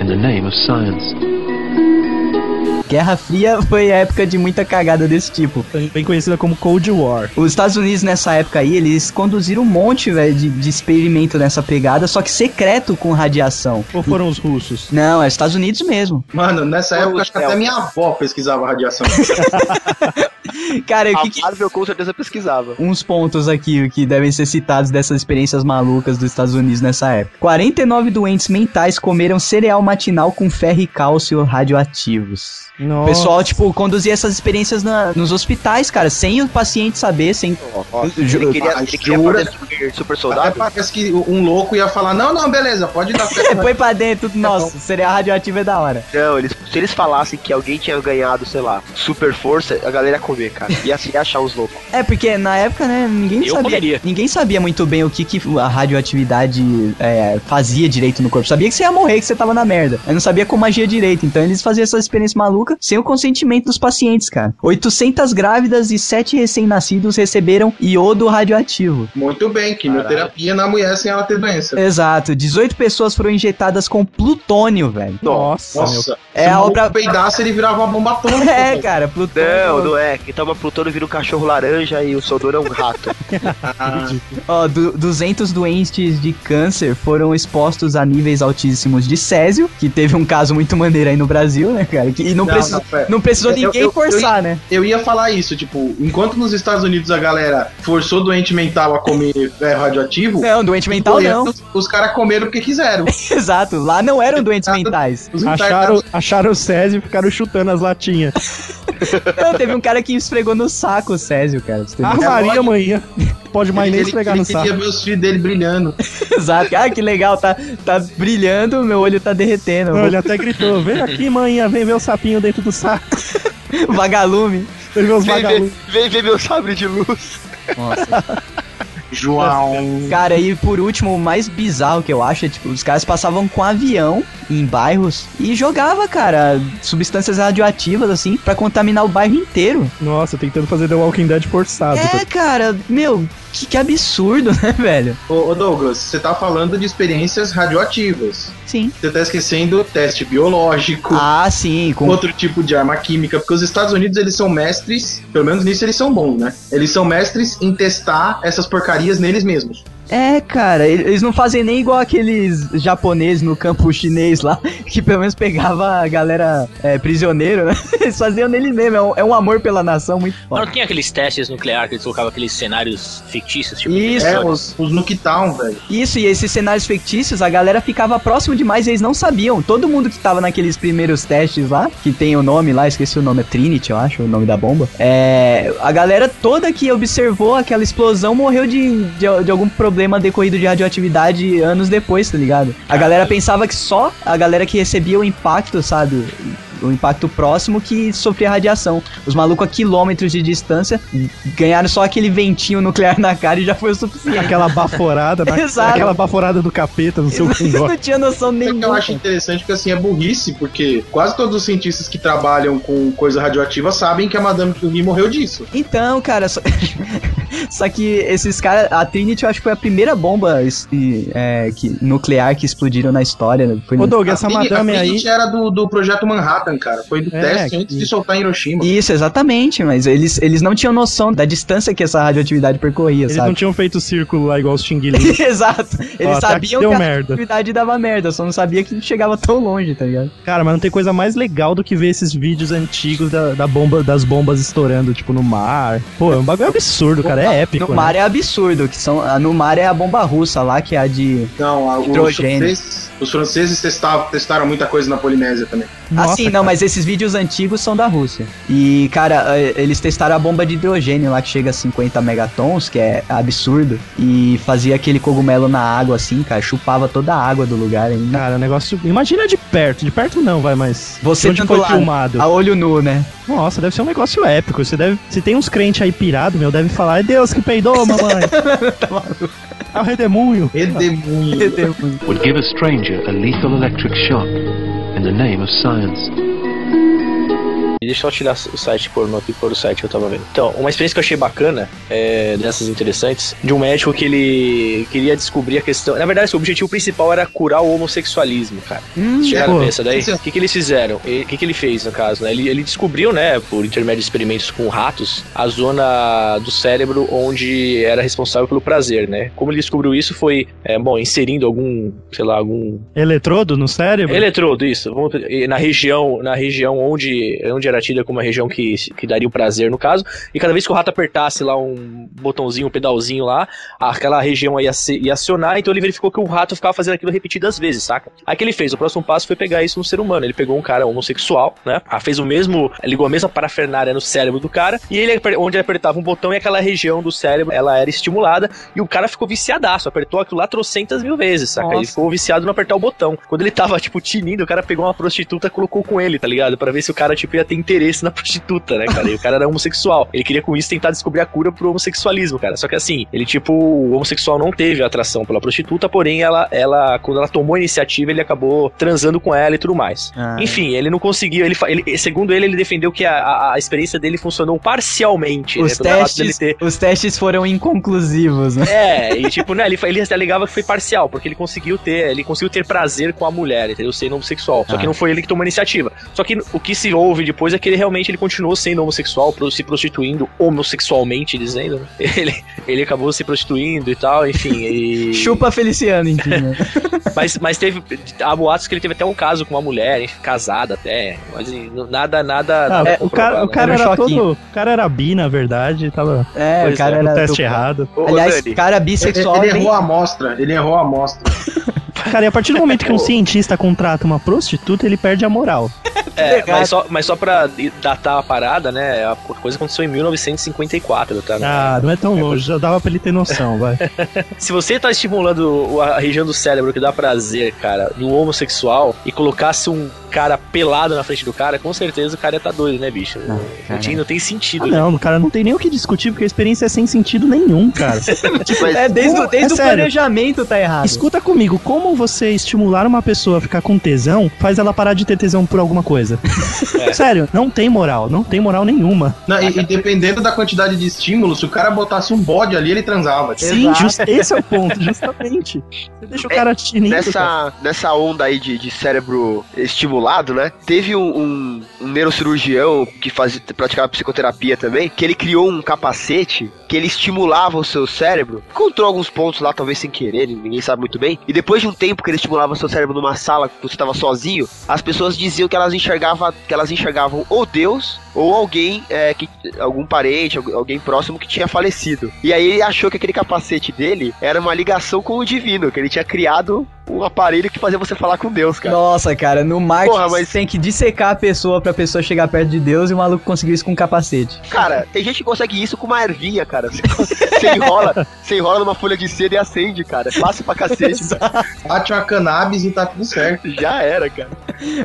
in the name of science. Guerra Fria foi a época de muita cagada desse tipo. Bem conhecida como Cold War. Os Estados Unidos, nessa época aí, eles conduziram um monte, velho, de, de experimento nessa pegada, só que secreto com radiação. Ou foram os russos? Não, é Estados Unidos mesmo. Mano, nessa Foi época acho que até minha avó pesquisava radiação. <laughs> Cara, o A que, que Marvel com certeza pesquisava. uns pontos aqui que devem ser citados dessas experiências malucas dos Estados Unidos nessa época. 49 doentes mentais comeram cereal matinal com ferro e cálcio radioativos. O Nossa. pessoal, tipo, conduzia essas experiências na- nos hospitais, cara, sem o paciente saber, sem. Nossa, Ju- ele queria, Ah, ele queria jura? super, super Até soldado? parece que um louco ia falar: não, não, beleza, pode dar É, <laughs> certo. põe pra dentro, nossa, cereal radioativo é da hora. Não, eles, se eles falassem que alguém tinha ganhado, sei lá, super força, a galera ia comer, cara. Ia se achar os loucos. É, porque na época, né, ninguém Eu sabia. comeria. Ninguém sabia muito bem o que, que a radioatividade é, fazia direito no corpo. Sabia que você ia morrer, que você tava na merda. Mas não sabia como agia direito. Então eles faziam essa experiência sem o consentimento dos pacientes, cara. 800 grávidas e 7 recém-nascidos receberam iodo radioativo. Muito bem, quimioterapia na mulher sem ela ter doença. Exato. 18 pessoas foram injetadas com plutônio, velho. Nossa, meu. Nossa, É se a obra- peidasse, ele virava uma bomba atômica. <laughs> É, velho. cara, plutônio. Não, não é. Quem toma Plutônio vira um cachorro laranja e o Sodor é um rato. <laughs> Ó, du 200 doentes de câncer foram expostos a níveis altíssimos de césio, que teve um caso muito maneiro aí no Brasil, né, cara? Que, e não, Não, precisou, não, precisou Eu- ninguém eu- eu forçar, né? Eu ia falar isso, tipo, enquanto nos Estados Unidos a galera forçou doente mental a comer ferro radioativo, Não, doente mental não. os, os caras comeram porque quiseram. <laughs> Exato, lá não eram doentes mentais. Os Acharam, acharam o Césio e ficaram chutando as latinhas. <laughs> <laughs> Não, teve um cara que esfregou no saco o Césio, cara. ter Ah, noção. Maria, manhã. Pode mais nem ele, esfregar ele no queria saco. ver os filhos dele brilhando. <laughs> Exato. Ah, que legal, tá, tá brilhando, meu olho tá derretendo. Não, ele até gritou: Vem aqui, manhã, vem ver o sapinho dentro do saco. <laughs> Vagalume. Vem ver os Vem vagalumes. ver, vem ver meu sabre de luz. Nossa. João. <laughs> Cara, e por último, o mais bizarro que eu acho é, tipo, os caras passavam com avião em bairros e jogava, cara, substâncias radioativas, assim, pra contaminar o bairro inteiro. Nossa, tentando fazer The Walking Dead forçado. É, cara, meu, que, que absurdo, <laughs> né, velho? Ô, ô, Douglas, você tá falando de experiências radioativas. Sim. Você tá esquecendo teste biológico, Ah, sim, com outro tipo de arma química, porque os Estados Unidos eles são mestres, pelo menos nisso eles são bons, né? Eles são mestres em testar essas porcarias neles mesmos. É, cara, eles não fazem nem igual aqueles japoneses no campo chinês lá, <laughs> que pelo menos pegava a galera é, prisioneiro, né? <laughs> Eles faziam nele mesmo, é um, é um amor pela nação muito forte. não tinha aqueles testes nucleares que eles colocavam aqueles cenários fictícios, tipo. Isso. É, os, os Nuketown, velho. Isso, e esses cenários fictícios, a galera ficava próximo demais e eles não sabiam. Todo mundo que tava naqueles primeiros testes lá, que tem o nome lá, esqueci o nome, é Trinity, eu acho, o nome da bomba. É. A galera toda que observou aquela explosão morreu de, de, de algum problema decorrido de radioatividade anos depois, tá ligado? A galera pensava que só a galera que recebia o impacto, sabe? O impacto próximo que sofria radiação. Os malucos a quilômetros de distância ganharam só aquele ventinho nuclear na cara e já foi o suficiente. Aquela <laughs> baforada, na- Exato. aquela baforada do capeta no seu cangote. não tinha noção É que eu nenhuma. acho interessante porque assim é burrice, porque quase todos os cientistas que trabalham com coisa radioativa sabem que a Madame Curie morreu disso. Então, cara, só... <laughs> só que esses caras, a Trinity eu acho que foi a primeira bomba é, que, nuclear que explodiram na história. né? Foi Ô, no- Doug, essa a madame a aí. Trinity era do, do projeto Manhattan, Manhattan, cara. Foi do É, teste antes que- de soltar em Hiroshima. Isso, exatamente, mas eles, eles não tinham noção da distância que essa radioatividade percorria, Eles sabe? não tinham feito círculo lá igual os Xing Ling. <laughs> Exato. Eles Ó, que sabiam deu que a merda. radioatividade dava merda, só não sabia que chegava tão longe, tá ligado? Cara, mas não tem coisa mais legal do que ver esses vídeos antigos da, da bomba, das bombas estourando, tipo, no mar. Pô, é um bagulho absurdo, cara. É épico. No né? mar é absurdo, que são, a- no mar é a bomba russa lá, que é a de... Não, a- os Hidrogênio. franceses, os franceses testavam, testaram muita coisa na Polinésia também. Nossa, assim, não, mas esses vídeos antigos são da Rússia. E, cara, eh, eles testaram a bomba de hidrogênio lá, que chega a 50 megatons, que é absurdo. E fazia aquele cogumelo na água, assim, cara, chupava toda a água do lugar ainda. Cara, o negócio. Imagina de perto. De perto não, vai, mas. Você onde tanto foi lá, filmado. A olho nu, né? Nossa, deve ser um negócio épico. Você deve. Se tem uns crentes aí pirado, meu, deve falar, é Deus que peidou, mamãe. <laughs> É o redemunho. Redemoinho. Would give a stranger a lethal electric shock in the name of science. E Deixa eu só tirar o site pornô aqui por o site que eu tava vendo. Então, uma experiência que eu achei bacana, é, dessas interessantes, de um médico que ele queria descobrir a questão. Na verdade, o objetivo principal era curar o homossexualismo, cara. Vocês chegaram pô. a ver essa daí? O que, que eles fizeram? O que, que ele fez, no caso? Né? Ele, ele descobriu, né, por intermédio de experimentos com ratos, a zona do cérebro onde era responsável pelo prazer, né? Como ele descobriu isso foi, é, bom, inserindo algum, sei lá, algum Eletrodo no cérebro? Eletrodo, isso. Na região, na região onde, onde era tida como uma região que, que daria o prazer, no caso. E cada vez que o rato apertasse lá um botãozinho, um pedalzinho lá, aquela região ia, se- ia acionar. Então ele verificou que o rato ficava fazendo aquilo repetidas vezes, saca? Aí que ele fez? O próximo passo foi pegar isso no ser humano. Ele pegou um cara homossexual, né? Ah, Fez o mesmo, ligou a mesma parafernália no cérebro do cara. E ele, onde ele apertava um botão e aquela região do cérebro, ela era estimulada. E o cara ficou viciadaço. Apertou aquilo lá trocentas mil vezes, saca? Ele Nossa. ficou viciado no apertar o botão. Quando ele tava, tipo, tinindo, o cara pegou uma prostituta e colocou com ele, tá ligado? Pra ver se o cara, tipo, ia ter interesse na prostituta, né, cara? E o cara era homossexual. Ele queria com isso tentar descobrir a cura pro homossexualismo, cara. Só que assim, ele, tipo, o homossexual não teve atração pela prostituta, porém, ela, ela quando ela tomou a iniciativa, ele acabou transando com ela e tudo mais. Ah. Enfim, ele não conseguiu, ele, ele- segundo ele, ele defendeu que a, a- a experiência dele funcionou parcialmente, Os, né? Testes, ter os testes foram inconclusivos, né? é, e tipo, né, ele, ele alegava que foi parcial, porque ele conseguiu ter, ele conseguiu ter prazer com a mulher, entendeu? Sendo homossexual. Só que Ah. não foi ele que tomou a iniciativa. Só que o que se ouve depois é que ele realmente ele continuou sendo homossexual, se prostituindo homossexualmente, dizendo, né? <laughs> Ele, ele acabou se prostituindo e tal, enfim. E... <laughs> Chupa Feliciano, enfim, né? <laughs> Mas, mas teve. Há boatos que ele teve até um caso com uma mulher, enfim, casada até. Mas assim, nada, nada. Ah, nada o cara, o comprovado, cara Era era todo. O cara era bi, na verdade, tava É, Pois o cara é, no era. teste do- errado. Aliás, Dani, cara Ele, bissexual. ele é bem- errou a amostra, ele errou a amostra. Cara, e a partir do momento que um <laughs> cientista contrata uma prostituta, ele perde a moral. <laughs> É, mas só, mas só pra datar a parada, né? A coisa aconteceu em 1954, tá? Ah, não é tão longe, já dava pra ele ter noção, vai. <laughs> Se você tá estimulando o- a região do cérebro que dá prazer, cara, no homossexual e colocasse um cara pelado na frente do cara, com certeza o cara ia tá doido, né, bicho? Não, não, tinha- não tem sentido. Ah, né? não, cara, não tem nem o que discutir, porque a experiência é sem sentido nenhum, cara. mas É, desde, o- É desde o sério. planejamento tá errado. Escuta comigo, como você estimular uma pessoa a ficar com tesão faz ela parar de ter tesão por alguma coisa? <laughs> Sério, não tem moral, não tem moral nenhuma. Não, e, e dependendo da quantidade de estímulo, se o cara botasse um bode ali, ele transava. Sim, Exato. just- esse é o ponto, <laughs> justamente. Você deixa o cara tinindo. cara. nessa, nessa onda aí de, de cérebro estimulado, né? Teve um, um, um neurocirurgião que fazia, praticava psicoterapia também, que ele criou um capacete que ele estimulava o seu cérebro. Encontrou alguns pontos lá, talvez sem querer, ninguém sabe muito bem. E depois de um tempo que ele estimulava seu cérebro numa sala que você estava sozinho, as pessoas diziam que elas enxergavam, que elas enxergavam ou Deus ou alguém é, que algum parente, algu- alguém próximo que tinha falecido. E aí ele achou que aquele capacete dele era uma ligação com o divino, que ele tinha criado um aparelho que fazia você falar com Deus, cara. Nossa, cara, no Marte Porra, mas- tem que dissecar a pessoa pra pessoa chegar perto de Deus e o maluco conseguiu isso com um capacete. Cara, tem gente que consegue isso com uma ervinha, cara. Você, você enrola, você enrola numa folha de seda e acende, cara. É fácil pra cacete. Bate uma cannabis e tá tudo certo. Já era, cara.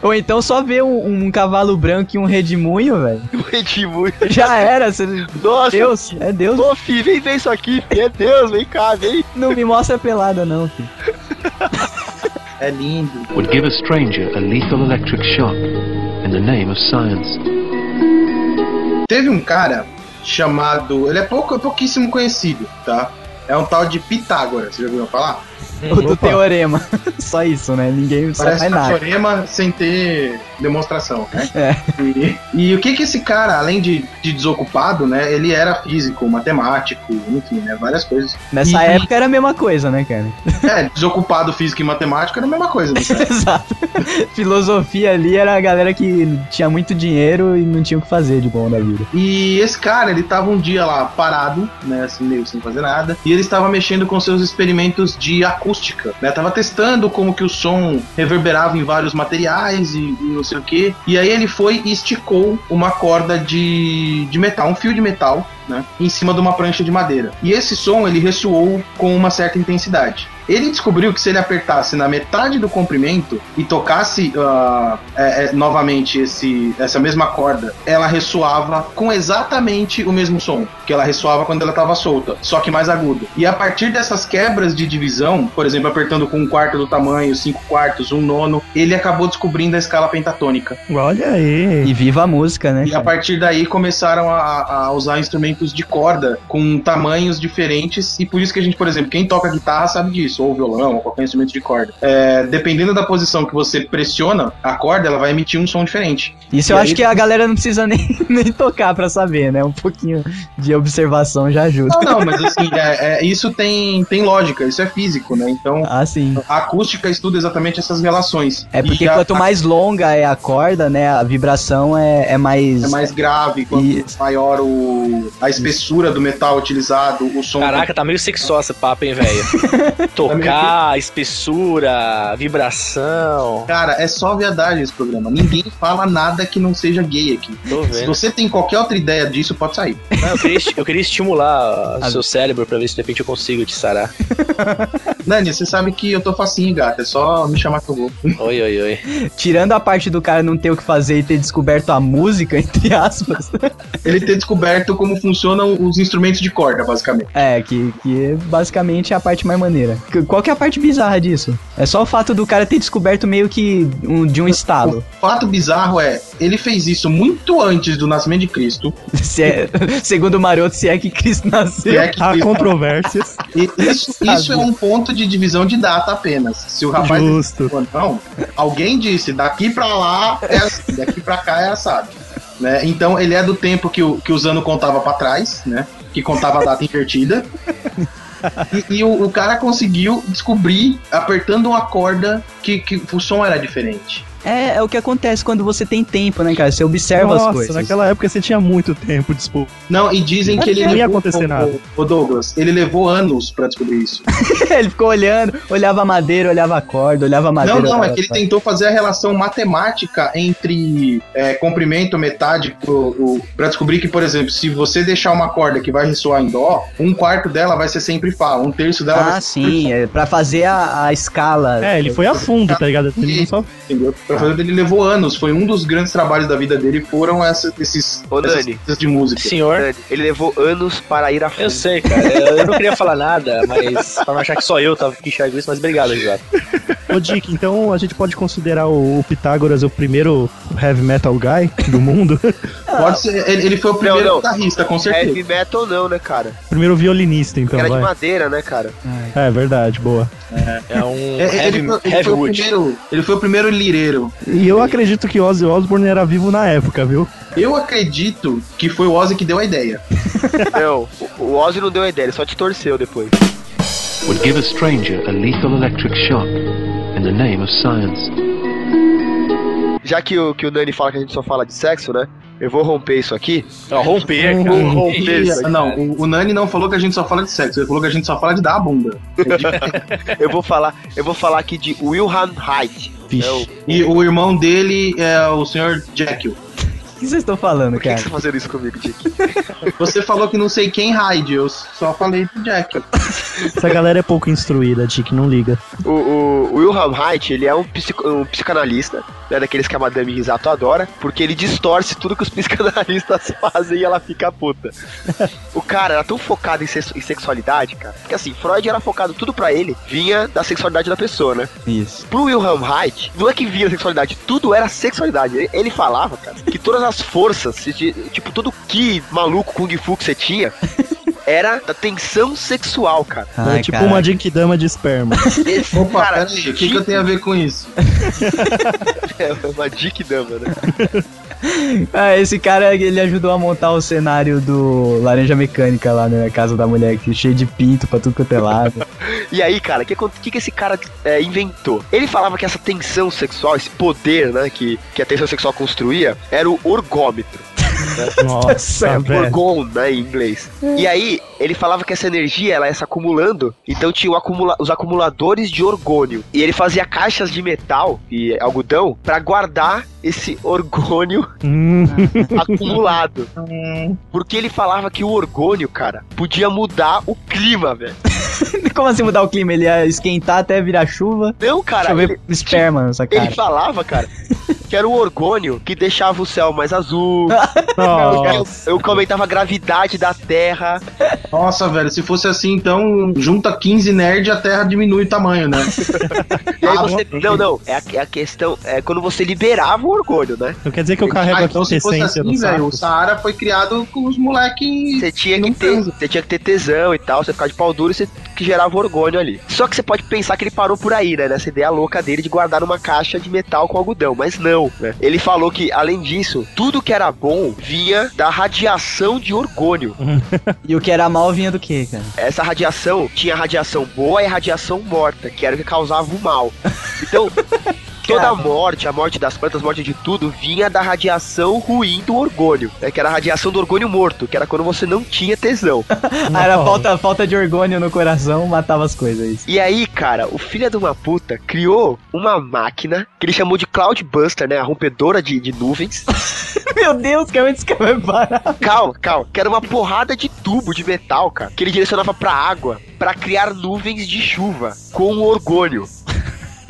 Ou então só ver um, um cavalo branco e um redemoinho, velho. <laughs> O Redimur. Já era. Você... Nossa, Deus, é Deus. Ô, fi, vem ver isso aqui, fi. É Deus, vem cá, vem. Não me mostra pelada, não, filho. É lindo. Would give a stranger a lethal electric shock in the name of science. Teve um cara chamado. Ele é pouco, pouquíssimo conhecido, tá? É um tal de Pitágoras. Você já ouviu falar? <laughs> o do Opa. teorema. <laughs> Só isso, né? Ninguém Parece um nada. teorema sem ter demonstração, né? É. E, e o que que esse cara, além de, de desocupado, né? Ele era físico, matemático, enfim, né? Várias coisas. Nessa E- época era a mesma coisa, né, cara? <laughs> É, desocupado físico e matemático era a mesma coisa. Né? Exato. Filosofia ali era a galera que tinha muito dinheiro e não tinha o que fazer de bom na vida. E esse cara, ele tava um dia lá parado, né, assim, meio sem fazer nada, e ele estava mexendo com seus experimentos de acústica, né, tava testando como que o som reverberava em vários materiais e, e não sei o que, e aí ele foi e esticou uma corda de, de metal, um fio de metal, né, em cima de uma prancha de madeira. E esse som, ele ressoou com uma certa intensidade. Ele descobriu que se ele apertasse na metade do comprimento e tocasse ah, é, é, novamente esse, essa mesma corda, ela ressoava com exatamente o mesmo som que ela ressoava quando ela estava solta, só que mais agudo. E a partir dessas quebras de divisão, por exemplo, apertando com um quarto do tamanho, cinco quartos, um nono, ele acabou descobrindo a escala pentatônica. Olha aí. E viva a música, né? E a partir daí começaram a, a usar instrumentos de corda com tamanhos diferentes. E por isso que a gente, por exemplo, quem toca guitarra sabe disso, ou violão, ou qualquer instrumento de corda. É, dependendo da posição que você pressiona a corda, ela vai emitir um som diferente. Isso eu E acho aí- que a galera não precisa nem, <laughs> nem tocar pra saber, né? Um pouquinho de observação já ajuda. Não, não, mas assim, é- é, isso tem, tem lógica, isso é físico, né? Então. Ah, sim. A acústica estuda exatamente essas relações. É porque E a- quanto mais longa é a corda, né? A vibração é, é mais. é mais grave, quanto Isso. maior o, a espessura do metal utilizado, o som. Caraca, tá meio sexual esse papo, hein, velho? <laughs> Tocar, espessura, vibração. Cara, é só viadagem esse programa. Ninguém fala nada que não seja gay aqui. Tô Se você tem qualquer outra ideia disso, pode sair. Não, eu, queria, eu queria estimular o <laughs> seu cérebro pra ver se de repente eu consigo te sarar. <laughs> Nani, você sabe que eu tô facinho, gata. É só me chamar que eu vou. Oi, oi, oi. Tirando a parte do cara não ter o que fazer e ter descoberto a música, <laughs> entre aspas. Ele ter descoberto como funcionam os instrumentos de corda, basicamente. É, que, que é basicamente a parte mais maneira. Qual que é a parte bizarra disso? É só o fato do cara ter descoberto meio que um, de um estalo. O fato bizarro é, ele fez isso muito antes do nascimento de Cristo. <laughs> Se é- segundo o Maroto, se é que Cristo nasceu. É que Há Cristo- controvérsias. e isso, <laughs> isso é um ponto de divisão de data apenas. Se o rapaz Justo. ou não, alguém disse, daqui pra lá é assim, daqui pra cá é assado. Né? Então ele é do tempo que o, que o Zano contava pra trás, né? Que contava a data invertida. E, e o, o cara conseguiu descobrir, apertando uma corda, que, que o som era diferente. É, é o que acontece quando você tem tempo, né, cara? Você observa as Nossa, coisas. naquela época você tinha muito tempo disponível. Não, e dizem que ele Não ia acontecer o- nada. o- o Douglas, ele levou anos pra descobrir isso. <laughs> Ele ficou olhando, olhava a madeira, olhava a corda, olhava a madeira. Não, não, é que ele corda. tentou fazer a relação matemática entre é, comprimento, metade, o, pra descobrir que, por exemplo, se você deixar uma corda que vai ressoar em dó, um quarto dela vai ser sempre Fá, um terço dela vai Ah, ser sempre sim, é pra fazer a, a escala. É, ele foi a fundo, tá ligado? Ele não só Entendeu? Pra fazer ele levou anos. Foi um dos grandes trabalhos da vida dele. Foram essa, esses Ô, essas Dani. de música. Senhor, Dani, Ele levou anos para ir a fundo. eu sei, cara. Eu, eu não queria falar nada, mas <laughs> pra não achar que só eu tava que enxergo isso, mas obrigado, Eduardo. Ô Dick, então a gente pode considerar o, o Pitágoras o primeiro heavy metal guy do mundo? <laughs> Pode ser. Ele, ele foi o primeiro não. guitarrista, com certeza. Heavy metal não, né, cara? primeiro violinista, então, Era de vai. madeira, né, cara? É, verdade, boa. É um É, heavy, ele, foi, ele, foi o primeiro, ele foi o primeiro lireiro. E eu acredito que Ozzy Osbourne era vivo na época, viu? Eu acredito que foi o Ozzy que deu a ideia. <laughs> Não, o- Ozzy não deu a ideia, ele só te torceu depois. Would give a stranger a lethal electric shock in the name of science. Já que o, que o Nani fala que a gente só fala de sexo, né? Eu vou romper isso aqui. Ó, romper, cara. Uhum. Romper isso. não, o, o Nani não falou que a gente só fala de sexo, ele falou que a gente só fala de dar a bunda. <laughs> Eu vou falar, eu vou falar aqui de Wilhelm Height. É o- e o irmão dele é o Sr. Jekyll. O que vocês estão falando, Por que, que cara? você tá fazendo isso comigo, Dick? <laughs> Você falou que não sei quem Hyde, eu só falei do Jekyll. Essa galera é pouco instruída, Dick, não liga. O, o, o Wilhelm Height, ele é um, psico- um psicanalista, né, daqueles que a Madame Risato adora, porque ele distorce tudo que os <laughs> psicanalistas fazem e ela fica puta. O cara era tão focado em, em sexualidade, cara, porque assim, Freud era focado, tudo pra ele vinha da sexualidade da pessoa, né? Isso. Pro Wilhelm Height, não é que vinha da sexualidade, tudo era sexualidade. Ele, ele falava, cara, que todas as forças, se ti- tipo, todo que maluco Kung Fu que você tinha, <laughs> era da tensão sexual, cara. Ai, é tipo cara. uma Jinkidama de esperma. Esse Opa, cara, peraí, o que, que eu tenho a ver com isso? <laughs> é uma dick dama, né? <laughs> Ah, esse cara, ele ajudou a montar o cenário do Laranja Mecânica lá né, na casa da mulher, que cheio de pinto pra tudo quanto é lado. E aí, cara, o que, que, que esse cara é, inventou? Ele falava que essa tensão sexual, esse poder, né, que, que a tensão sexual construía, era o orgômetro. Nossa, velho. Orgon, né, em inglês. E aí, ele falava que essa energia, ela ia se acumulando, então tinha acumula- os acumuladores de orgônio. E ele fazia caixas de metal e algodão pra guardar esse orgônio <laughs> Hum, acumulado. Porque ele falava que o orgônio, cara, podia mudar o clima, velho. <laughs> Como assim mudar o clima? Ele ia esquentar até virar chuva? Não, cara, chover ele, esperma nessa cara. ele falava, cara, que era o orgônio que deixava o céu mais azul. <laughs> nossa. Eu, eu comentava a gravidade da Terra. Nossa, velho, se fosse assim, então junta 15 nerd e a Terra diminui o tamanho, né? <laughs> E aí você. Não, não. É a, é a questão. É quando você liberava o orgônio, né? Não quer dizer que eu carrego Ah, a então fosse quintessência assim, no velho, o? Saara foi criado com os moleques. Você tinha que ter. Você tinha que ter tesão e tal, você ficar de pau duro e você que gerava orgônio ali. Só que você pode pensar que ele parou por aí, né? Nessa ideia louca dele de guardar numa caixa de metal com algodão. Mas não, né? Ele falou que, além disso, tudo que era bom vinha da radiação de orgônio. <laughs> E o que era mal vinha do quê, cara? Essa radiação tinha radiação boa e radiação morta, que era o que causava o mal. <laughs> Então, toda a morte, a morte das plantas, a morte de tudo, vinha da radiação ruim do orgônio, né, que era a radiação do orgônio morto, que era quando você não tinha tesão. <laughs> Ah, era falta, falta de orgônio no coração, matava as coisas. E aí, cara, o filho de uma puta criou uma máquina que ele chamou de Cloudbuster, né, a rompedora de, de nuvens. <laughs> Meu Deus, que cara vai parar. calma, calma, que era uma porrada de tubo de metal, cara, que ele direcionava pra água pra criar nuvens de chuva com o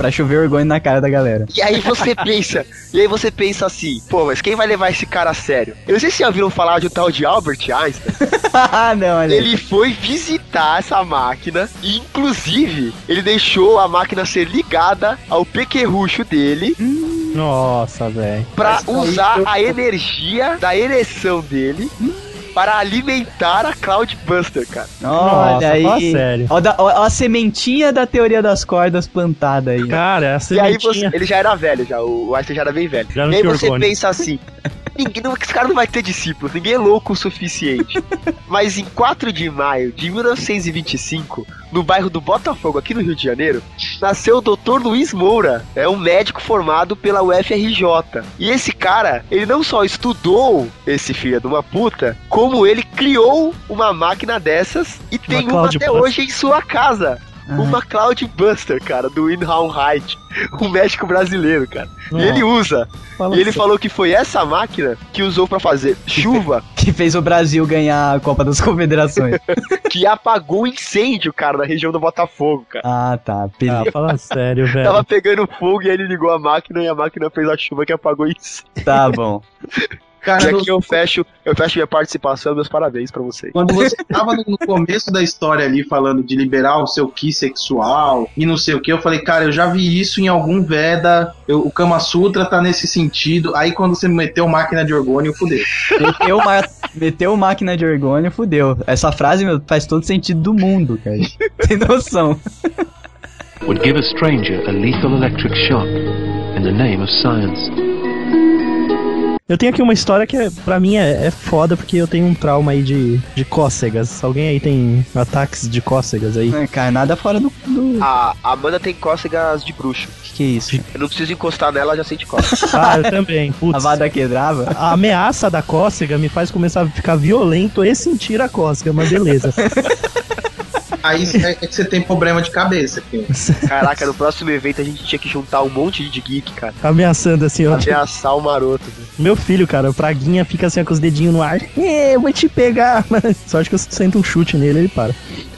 Pra chover orgônio na cara da galera. E aí você <laughs> pensa, e aí você pensa assim, pô, mas quem vai levar esse cara a sério? Eu não sei se já ouviram falar de um tal de Albert Einstein. <laughs> ah, não, olha. Ele foi visitar essa máquina e, inclusive, ele deixou a máquina ser ligada ao pequerrucho dele Nossa, velho. pra usar a energia da ereção dele para alimentar a Cloudbuster, cara. Olha Nossa, aí. fala sério. Ó, da- ó a sementinha da teoria das cordas plantada aí. Cara, a E aí você, sementinha... ele já era velho, já, o Einstein já era bem velho. Já não e aí você orgônio. pensa assim, <laughs> ninguém, não, esse cara não vai ter discípulos, ninguém é louco o suficiente. <laughs> Mas em 4 de maio de 1925, no bairro do Botafogo, aqui no Rio de Janeiro, nasceu o Dr. Luiz Moura, é um médico formado pela UFRJ. E esse cara, ele não só estudou esse filho de uma puta, como ele criou uma máquina dessas e tem uma até Cloudbuster. hoje em sua casa. Ah. Uma Cloudbuster, cara, do Inhouse Height, um médico brasileiro, cara. E ele usa. Fala E ele sério. falou que foi essa máquina que usou pra fazer chuva Que fez o Brasil ganhar a Copa das Confederações. <laughs> que apagou o incêndio, cara, na região do Botafogo, cara. ah, tá. Ah, fala sério, <laughs> velho. Tava pegando fogo e aí ele ligou a máquina e a máquina fez a chuva que apagou o incêndio. Tá bom. <laughs> Cara, E no- aqui eu fecho, eu fecho minha participação, meus parabéns pra vocês. Quando você <laughs> tava no no começo da história ali falando de liberar o seu ki sexual e não sei o que, eu falei, cara, eu já vi isso em algum Veda, eu- o Kama Sutra tá nesse sentido. Aí quando você meteu máquina de orgônio, fudeu. Meteu, ma meteu máquina de orgônio, fudeu. Essa frase, meu, faz todo sentido do mundo, cara. <laughs> Tem noção. would give a stranger a lethal electric shock in the name of science. Eu tenho aqui uma história que, é, pra mim, é, é foda porque eu tenho um trauma aí de, de cócegas. Alguém aí tem ataques de cócegas aí? É, cara, nada fora do. do... A a Amanda tem cócegas de bruxo. Que que é isso? Eu não preciso encostar nela, ela já sente cócegas. <laughs> Ah, eu também. Putz. A vada quebrava? A ameaça da cócega me faz começar a ficar violento e sentir a cócega, mas beleza. <laughs> Aí é é que você tem problema de cabeça aqui. <laughs> Caraca, no próximo evento a gente tinha que juntar um monte de geek, cara. Ameaçando assim, ó. Ameaçar o maroto. velho. Meu filho, cara, o Praguinha fica assim ó, com os dedinhos no ar. Eu vou te pegar. <laughs> Mas Sorte que eu sento um chute nele ele para.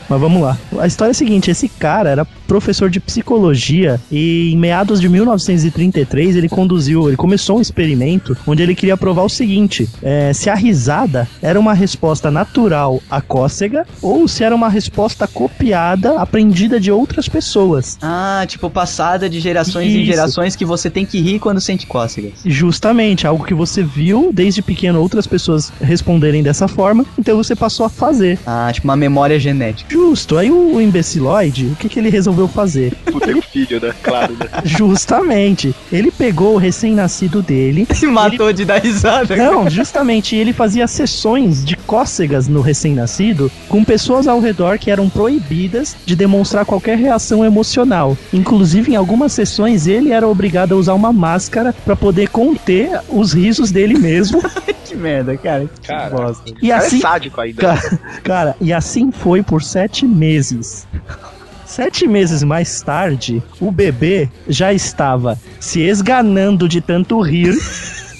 Mas vamos lá. A história é a seguinte: esse cara era professor de psicologia e em meados de 1933 ele conduziu, ele começou um experimento onde ele queria provar o seguinte: é, se a risada era uma resposta natural à cócega ou se era uma resposta copiada, aprendida de outras pessoas. Ah, tipo, passada de gerações em Isso. gerações que você tem que rir quando sente cócegas. Justamente, algo que você viu desde pequeno outras pessoas responderem dessa forma, então você passou a fazer. Ah, tipo, uma memória genética. Justo, aí o imbeciloide, o que, que ele resolveu fazer? Puta, o filho, né? Claro, né? <laughs> Justamente, ele pegou o recém-nascido dele. <laughs> Se matou de dar risada. Não, justamente, ele fazia sessões de cócegas no recém-nascido com pessoas ao redor que eram proibidas de demonstrar qualquer reação emocional. Inclusive, em algumas sessões, ele era obrigado a usar uma máscara para poder conter os risos dele mesmo. <laughs> que merda, cara. Que Cara. bosta. E Cara, assim, é sádico ainda. Cara, cara, e assim foi por sete meses. Sete meses mais tarde, o bebê já estava se esganando de tanto rir,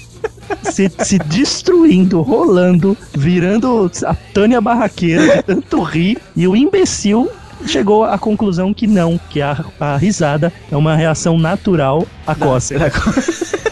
<laughs> se, se destruindo, rolando, virando a Tânia Barraqueira de tanto rir, e o imbecil chegou à conclusão que não, que a, a risada é uma reação natural à cócega. <laughs>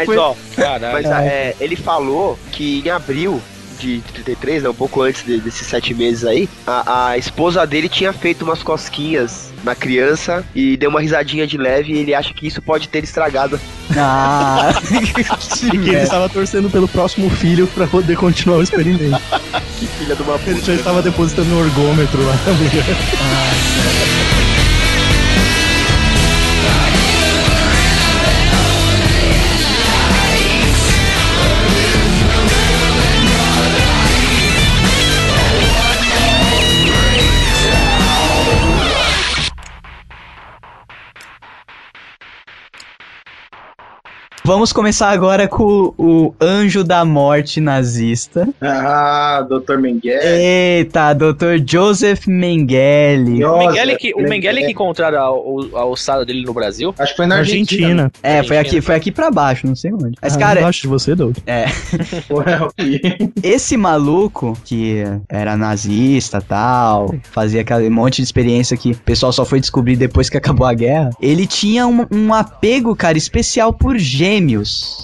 Mas, Foi- ó, Caralho. mas é, ele falou que em abril de 33, né, um pouco antes de- desses sete meses aí, a, a esposa dele tinha feito umas cosquinhas na criança e deu uma risadinha de leve e ele acha que isso pode ter estragado. Ah, <laughs> <laughs> E que ele estava torcendo pelo próximo filho para poder continuar o experimento. <laughs> Que filha de uma puta. Ele já estava depositando no orgômetro lá na mulher. Vamos começar agora com o Anjo da Morte nazista. Ah, Dr. Mengele. Eita, Dr. Joseph Mengele. O Nossa, Mengele que, o Mengele é- que encontraram a, o- a ossada dele no Brasil. Acho que foi na Argentina. Argentina. É, foi aqui, foi aqui pra baixo, não sei onde. Mas, Ah, cara, acho de você, Doug. <laughs> <laughs> esse maluco que era nazista tal, fazia aquele monte de experiência que o pessoal só foi descobrir depois que acabou a guerra, ele tinha um, um apego, cara, especial por gêmeos.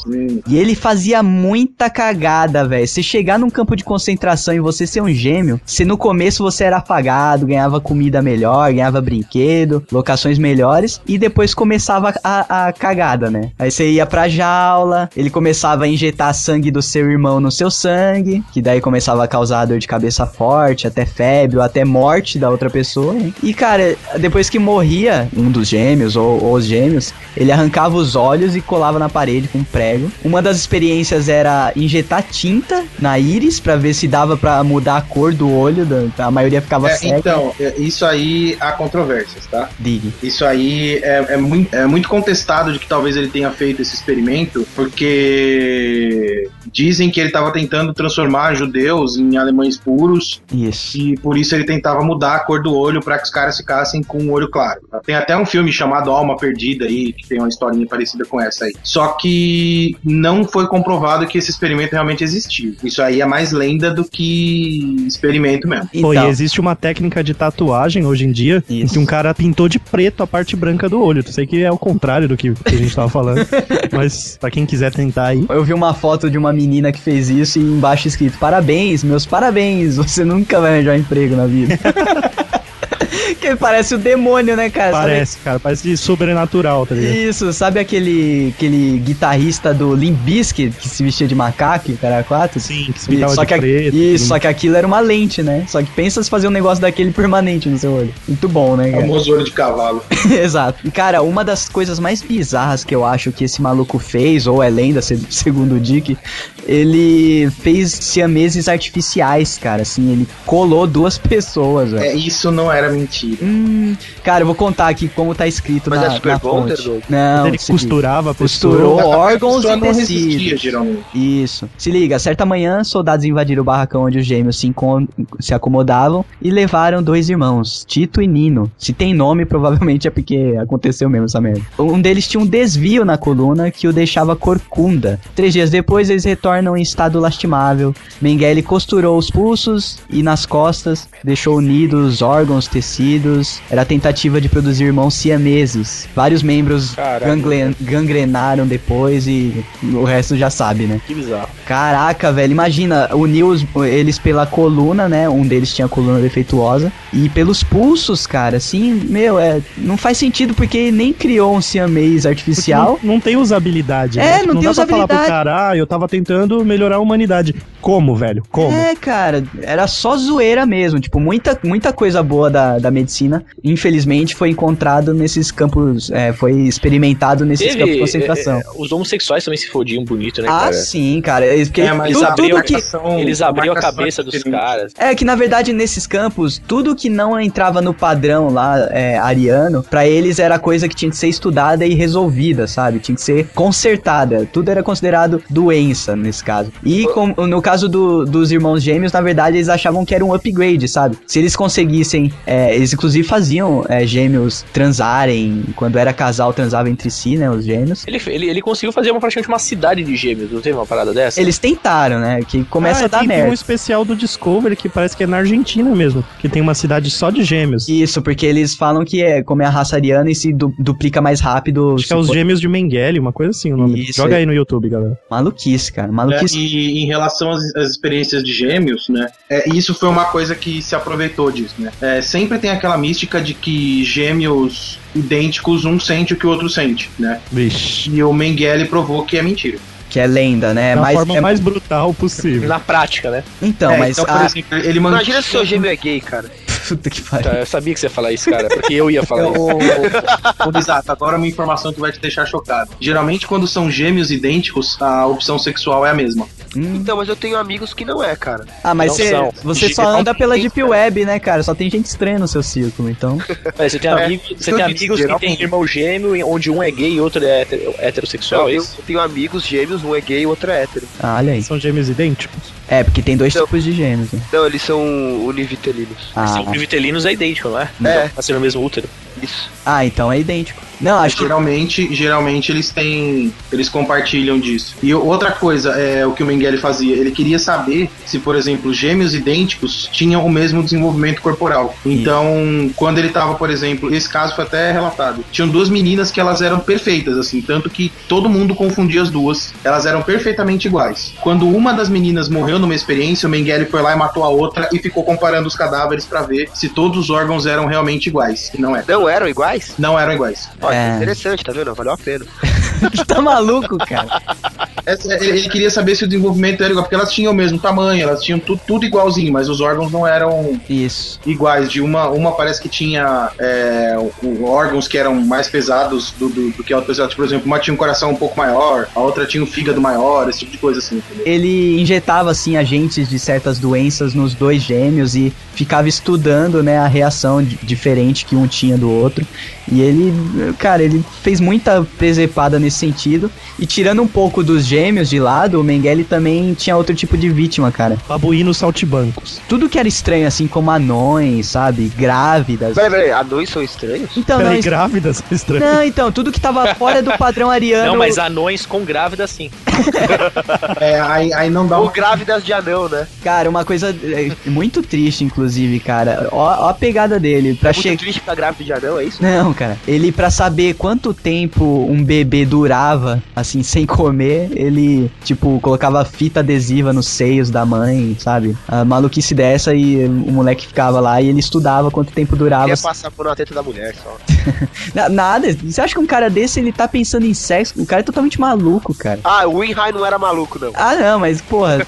Hum, E ele fazia muita cagada, velho. Se chegar num campo de concentração e você ser um gêmeo, se no começo você era apagado, ganhava comida melhor, ganhava brinquedo, locações melhores, e depois começava a, a cagada, né? Aí você ia pra jaula, ele começava a injetar sangue do seu irmão no seu sangue, que daí começava a causar dor de cabeça forte, até febre, ou até morte da outra pessoa. hein? E cara, depois que morria um dos gêmeos, ou, ou os gêmeos, ele arrancava os olhos e colava na parede com um prego. Uma das experiências era injetar tinta na íris pra ver se dava pra mudar a cor do olho. Da, a maioria ficava é, cega. então, é, isso aí há controvérsias, tá? Digue. Isso aí é, é, muito, é muito contestado de que talvez ele tenha feito esse experimento, porque dizem que ele estava tentando transformar judeus em alemães puros Isso. e por isso ele tentava mudar a cor do olho para que os caras ficassem com o olho claro. Tem até um filme chamado Alma Perdida aí, que tem uma historinha parecida com essa aí. Só que não foi comprovado que esse experimento realmente existiu. Isso aí é mais lenda do que experimento mesmo. Pô, e Então, existe uma técnica de tatuagem hoje em dia em Isso. que um cara pintou de preto a parte branca do olho. Eu sei que é o contrário do que, que a gente tava falando. <laughs> mas pra quem quiser tentar aí. eu vi uma foto de uma menina que fez isso e embaixo escrito: Parabéns, meus parabéns, você nunca vai arranjar emprego na vida. <laughs> <laughs> que parece o demônio, né, cara? Sabe- Parece, cara, parece de sobrenatural, tá ligado? Isso, sabe aquele, aquele guitarrista do Limp Bizkit que se vestia de macaco, o cara quatro? Sim, que se pintava só de que preto. Isso, só que aquilo era uma lente, né? Só que pensa se fazer um negócio daquele permanente no seu olho. Muito bom, né, É o cara? famoso olho de cavalo. <laughs> Exato. E, cara, uma das coisas mais bizarras que eu acho que esse maluco fez, ou é lenda, se- <laughs> segundo o Dick, ele fez siameses artificiais, cara. Assim, ele colou duas pessoas, velho. É, isso não era mentira. Hum, cara, eu vou contar aqui como tá escrito Mas na, é Super na Bonder, fonte. Doug? Não, ele se costurava costurou órgãos e tecidos. geralmente. Isso. Se liga, certa manhã, soldados invadiram o barracão onde os gêmeos se, se acomodavam e levaram dois irmãos, Tito e Nino. Se tem nome, provavelmente é porque aconteceu mesmo essa merda. Um deles tinha um desvio na coluna que o deixava corcunda. Três dias depois, eles retornam em estado lastimável. Mengele costurou os pulsos e nas costas, deixou unidos órgãos, tecidos. Era a tentativa de produzir irmãos siameses. Vários membros gangrenaram depois e o resto já sabe, né? Que bizarro. Caraca, velho, imagina, uniu os- eles pela coluna, né? Um deles tinha a coluna defeituosa. E pelos pulsos, cara, assim, meu, é, não faz sentido porque nem criou um siamês artificial. Não, não tem usabilidade. É, né? Tipo, não tem dá pra falar pro usabilidade. cara, ah, eu tava tentando melhorar a humanidade. Como, velho? Como? É, cara, era só zoeira mesmo. Tipo, muita, muita coisa boa da, da medicina, infelizmente, foi encontrado nesses campos, é, foi experimentado nesses campos de concentração. é, é, os homossexuais também se fodiam bonito, né, ah, cara? sim, cara. é, Porque É, mas tudo, eles tudo abriam- que, Eles abriam a cabeça dos caras. É que na verdade nesses campos, tudo que não entrava no padrão lá é, ariano, pra eles era coisa que tinha que ser estudada e resolvida, sabe? Tinha que ser consertada. Tudo era considerado doença nesse caso. E com- no caso do- dos irmãos gêmeos, na verdade eles achavam que era um upgrade, sabe? Se eles conseguissem, é, eles inclusive faziam é, gêmeos transarem, quando era casal transava entre si, né? Os gêmeos. Ele, ele, ele conseguiu fazer uma, praticamente uma cidade de gêmeos, não teve uma parada dessa? Eles tentaram, né? Que começa Ah, a dar tem, tem merda. um especial do Discovery que parece que é na Argentina mesmo, que tem uma cidade só de gêmeos. Isso, porque eles falam que é como é a raça ariana e se du- duplica mais rápido. Acho que é os gêmeos de Mengele, uma coisa assim o nome. Isso, Joga é. aí no YouTube, galera. Maluquice, cara. Maluquice. E em relação às, às experiências de gêmeos, né? É, isso foi uma coisa que se aproveitou disso, né? É, sempre tem aquela mística de que gêmeos idênticos, um sente o que o outro sente, né? Vixe. E o Mengele provou que é mentira. Que é lenda, né? da mas forma é- mais brutal possível. Na prática, né? Então, É, mas. então, por a- exemplo, ele. Imagina se o seu gêmeo é gay, cara. Puta que pariu. Tá, eu sabia que você ia falar isso, cara, porque eu ia falar isso. O, o, exato, agora uma informação que vai te deixar chocado. Geralmente, quando são gêmeos idênticos, a opção sexual é a mesma. Hum. Então, mas eu tenho amigos que não é, cara. Ah, mas não você, você só anda pela Deep. Web, né, cara? Só tem gente estranha no seu círculo, então. Mas <laughs> você tem, É, amigo- você eu tem amigos que tem irmão gêmeo, onde um é gay e outro é heterossexual, é eu, isso? eu tenho amigos gêmeos, um é gay e o outro é hétero. Ah, olha aí. São gêmeos idênticos? É, porque tem dois Então- tipos de gêmeos. Né? Não, eles são univitelinos. Ah, Sim, o Vitellinos é idêntico, não é? É. Pra ser no mesmo útero. Isso. ah, então é idêntico. Não, acho que. Geralmente, geralmente eles têm. Eles compartilham disso. E outra coisa, é o que o Mengele fazia, ele queria saber se, por exemplo, gêmeos idênticos tinham o mesmo desenvolvimento corporal. Então, quando ele tava, por exemplo, esse caso foi até relatado. Tinham duas meninas que elas eram perfeitas, assim, tanto que todo mundo confundia as duas. Elas eram perfeitamente iguais. Quando uma das meninas morreu numa experiência, o Mengele foi lá e matou a outra e ficou comparando os cadáveres pra ver se todos os órgãos eram realmente iguais. E não é. Não eram iguais? Não eram iguais. Olha, É. interessante, tá vendo? Valeu a pena. <laughs> tá maluco, cara. Essa- Ele, queria saber se o desenvolvimento era igual, porque elas tinham o mesmo tamanho, elas tinham tudo, tudo igualzinho, mas os órgãos não eram Isso. iguais. De uma, uma parece que tinha é, órgãos que eram mais pesados do, do, do que a outra pesada. Por exemplo, uma tinha um coração um pouco maior, a outra tinha um fígado maior, esse tipo de coisa assim. entendeu? Ele injetava, assim, agentes de certas doenças nos dois gêmeos e ficava estudando, né, a reação di- diferente que um tinha do outro. E ele, cara, ele fez muita presepada nesse sentido. E tirando um pouco dos gêmeos de lado, o Mengele também tinha outro tipo de vítima, cara. Babuínos saltibancos. Tudo que era estranho, assim, como anões, sabe? Grávidas. Peraí, peraí, anões são estranhos? Então, Peraí, não, grávidas? Estranho. não, então, tudo que tava fora do padrão ariano. Não, mas anões com grávida sim. <laughs> É, aí, aí não dá Ou uma. grávidas de anão, né? Cara, uma coisa é, muito triste, inclusive, cara. Ó, ó a pegada dele. Pra É muito chegar. triste ficar grávida de anão, é isso? Não, cara. Ele, pra saber quanto tempo um bebê durava, assim, sem comer, ele, tipo, colocava fita adesiva nos seios da mãe, sabe? A maluquice dessa e o moleque ficava lá e ele estudava quanto tempo durava. Queria passar por uma teta da mulher só. <laughs> Na- Nada. Você acha que um cara desse ele tá pensando em sexo? O cara é totalmente maluco, cara. Ah, o Winhai não era maluco, não. Ah, não, mas porra.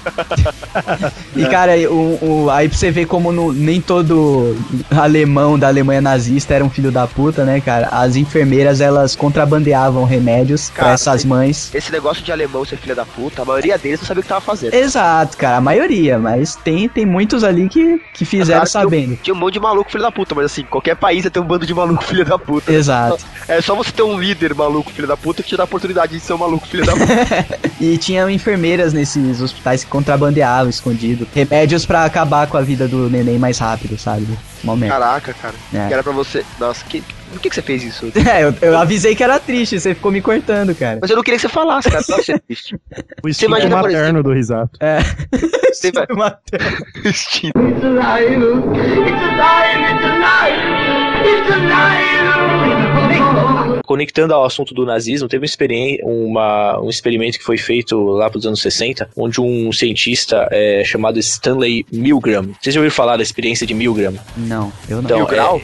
<laughs> e cara, o, o- aí pra você ver como no- nem todo alemão da Alemanha nazista era um filho da puta, né, cara? As enfermeiras elas contrabandeavam remédios pra Cara, essas mães. Esse negócio de alemão ser filha da puta, a maioria deles não sabia o que tava fazendo. Exato, cara, a maioria, mas tem, tem muitos ali que, que fizeram Claro sabendo. Tinha um monte de maluco filho da puta, mas assim, qualquer país ia ter um bando de maluco filho da puta. Exato. É só você ter um líder maluco filho da puta que te dá a oportunidade de ser um maluco filho da puta. <laughs> E tinham enfermeiras nesses hospitais que contrabandeavam escondido. Remédios pra acabar com a vida do neném mais rápido, sabe? Momento. Caraca, cara. É. Que era pra você. Nossa, que... por que, que você fez isso? <laughs> É, eu, eu avisei que era triste, você ficou me cortando, cara. Mas eu não queria que você falasse, cara. Pra ser triste. O instinto imagina, materno do risato. É. Você vai- Matheus. <laughs> Instinto. Conectando ao assunto do nazismo, teve uma, experi- uma- um experimento que foi feito lá pros anos 60, onde um cientista é, chamado Stanley Milgram. Vocês já ouviram falar da experiência de Milgram? Não, eu não. Então,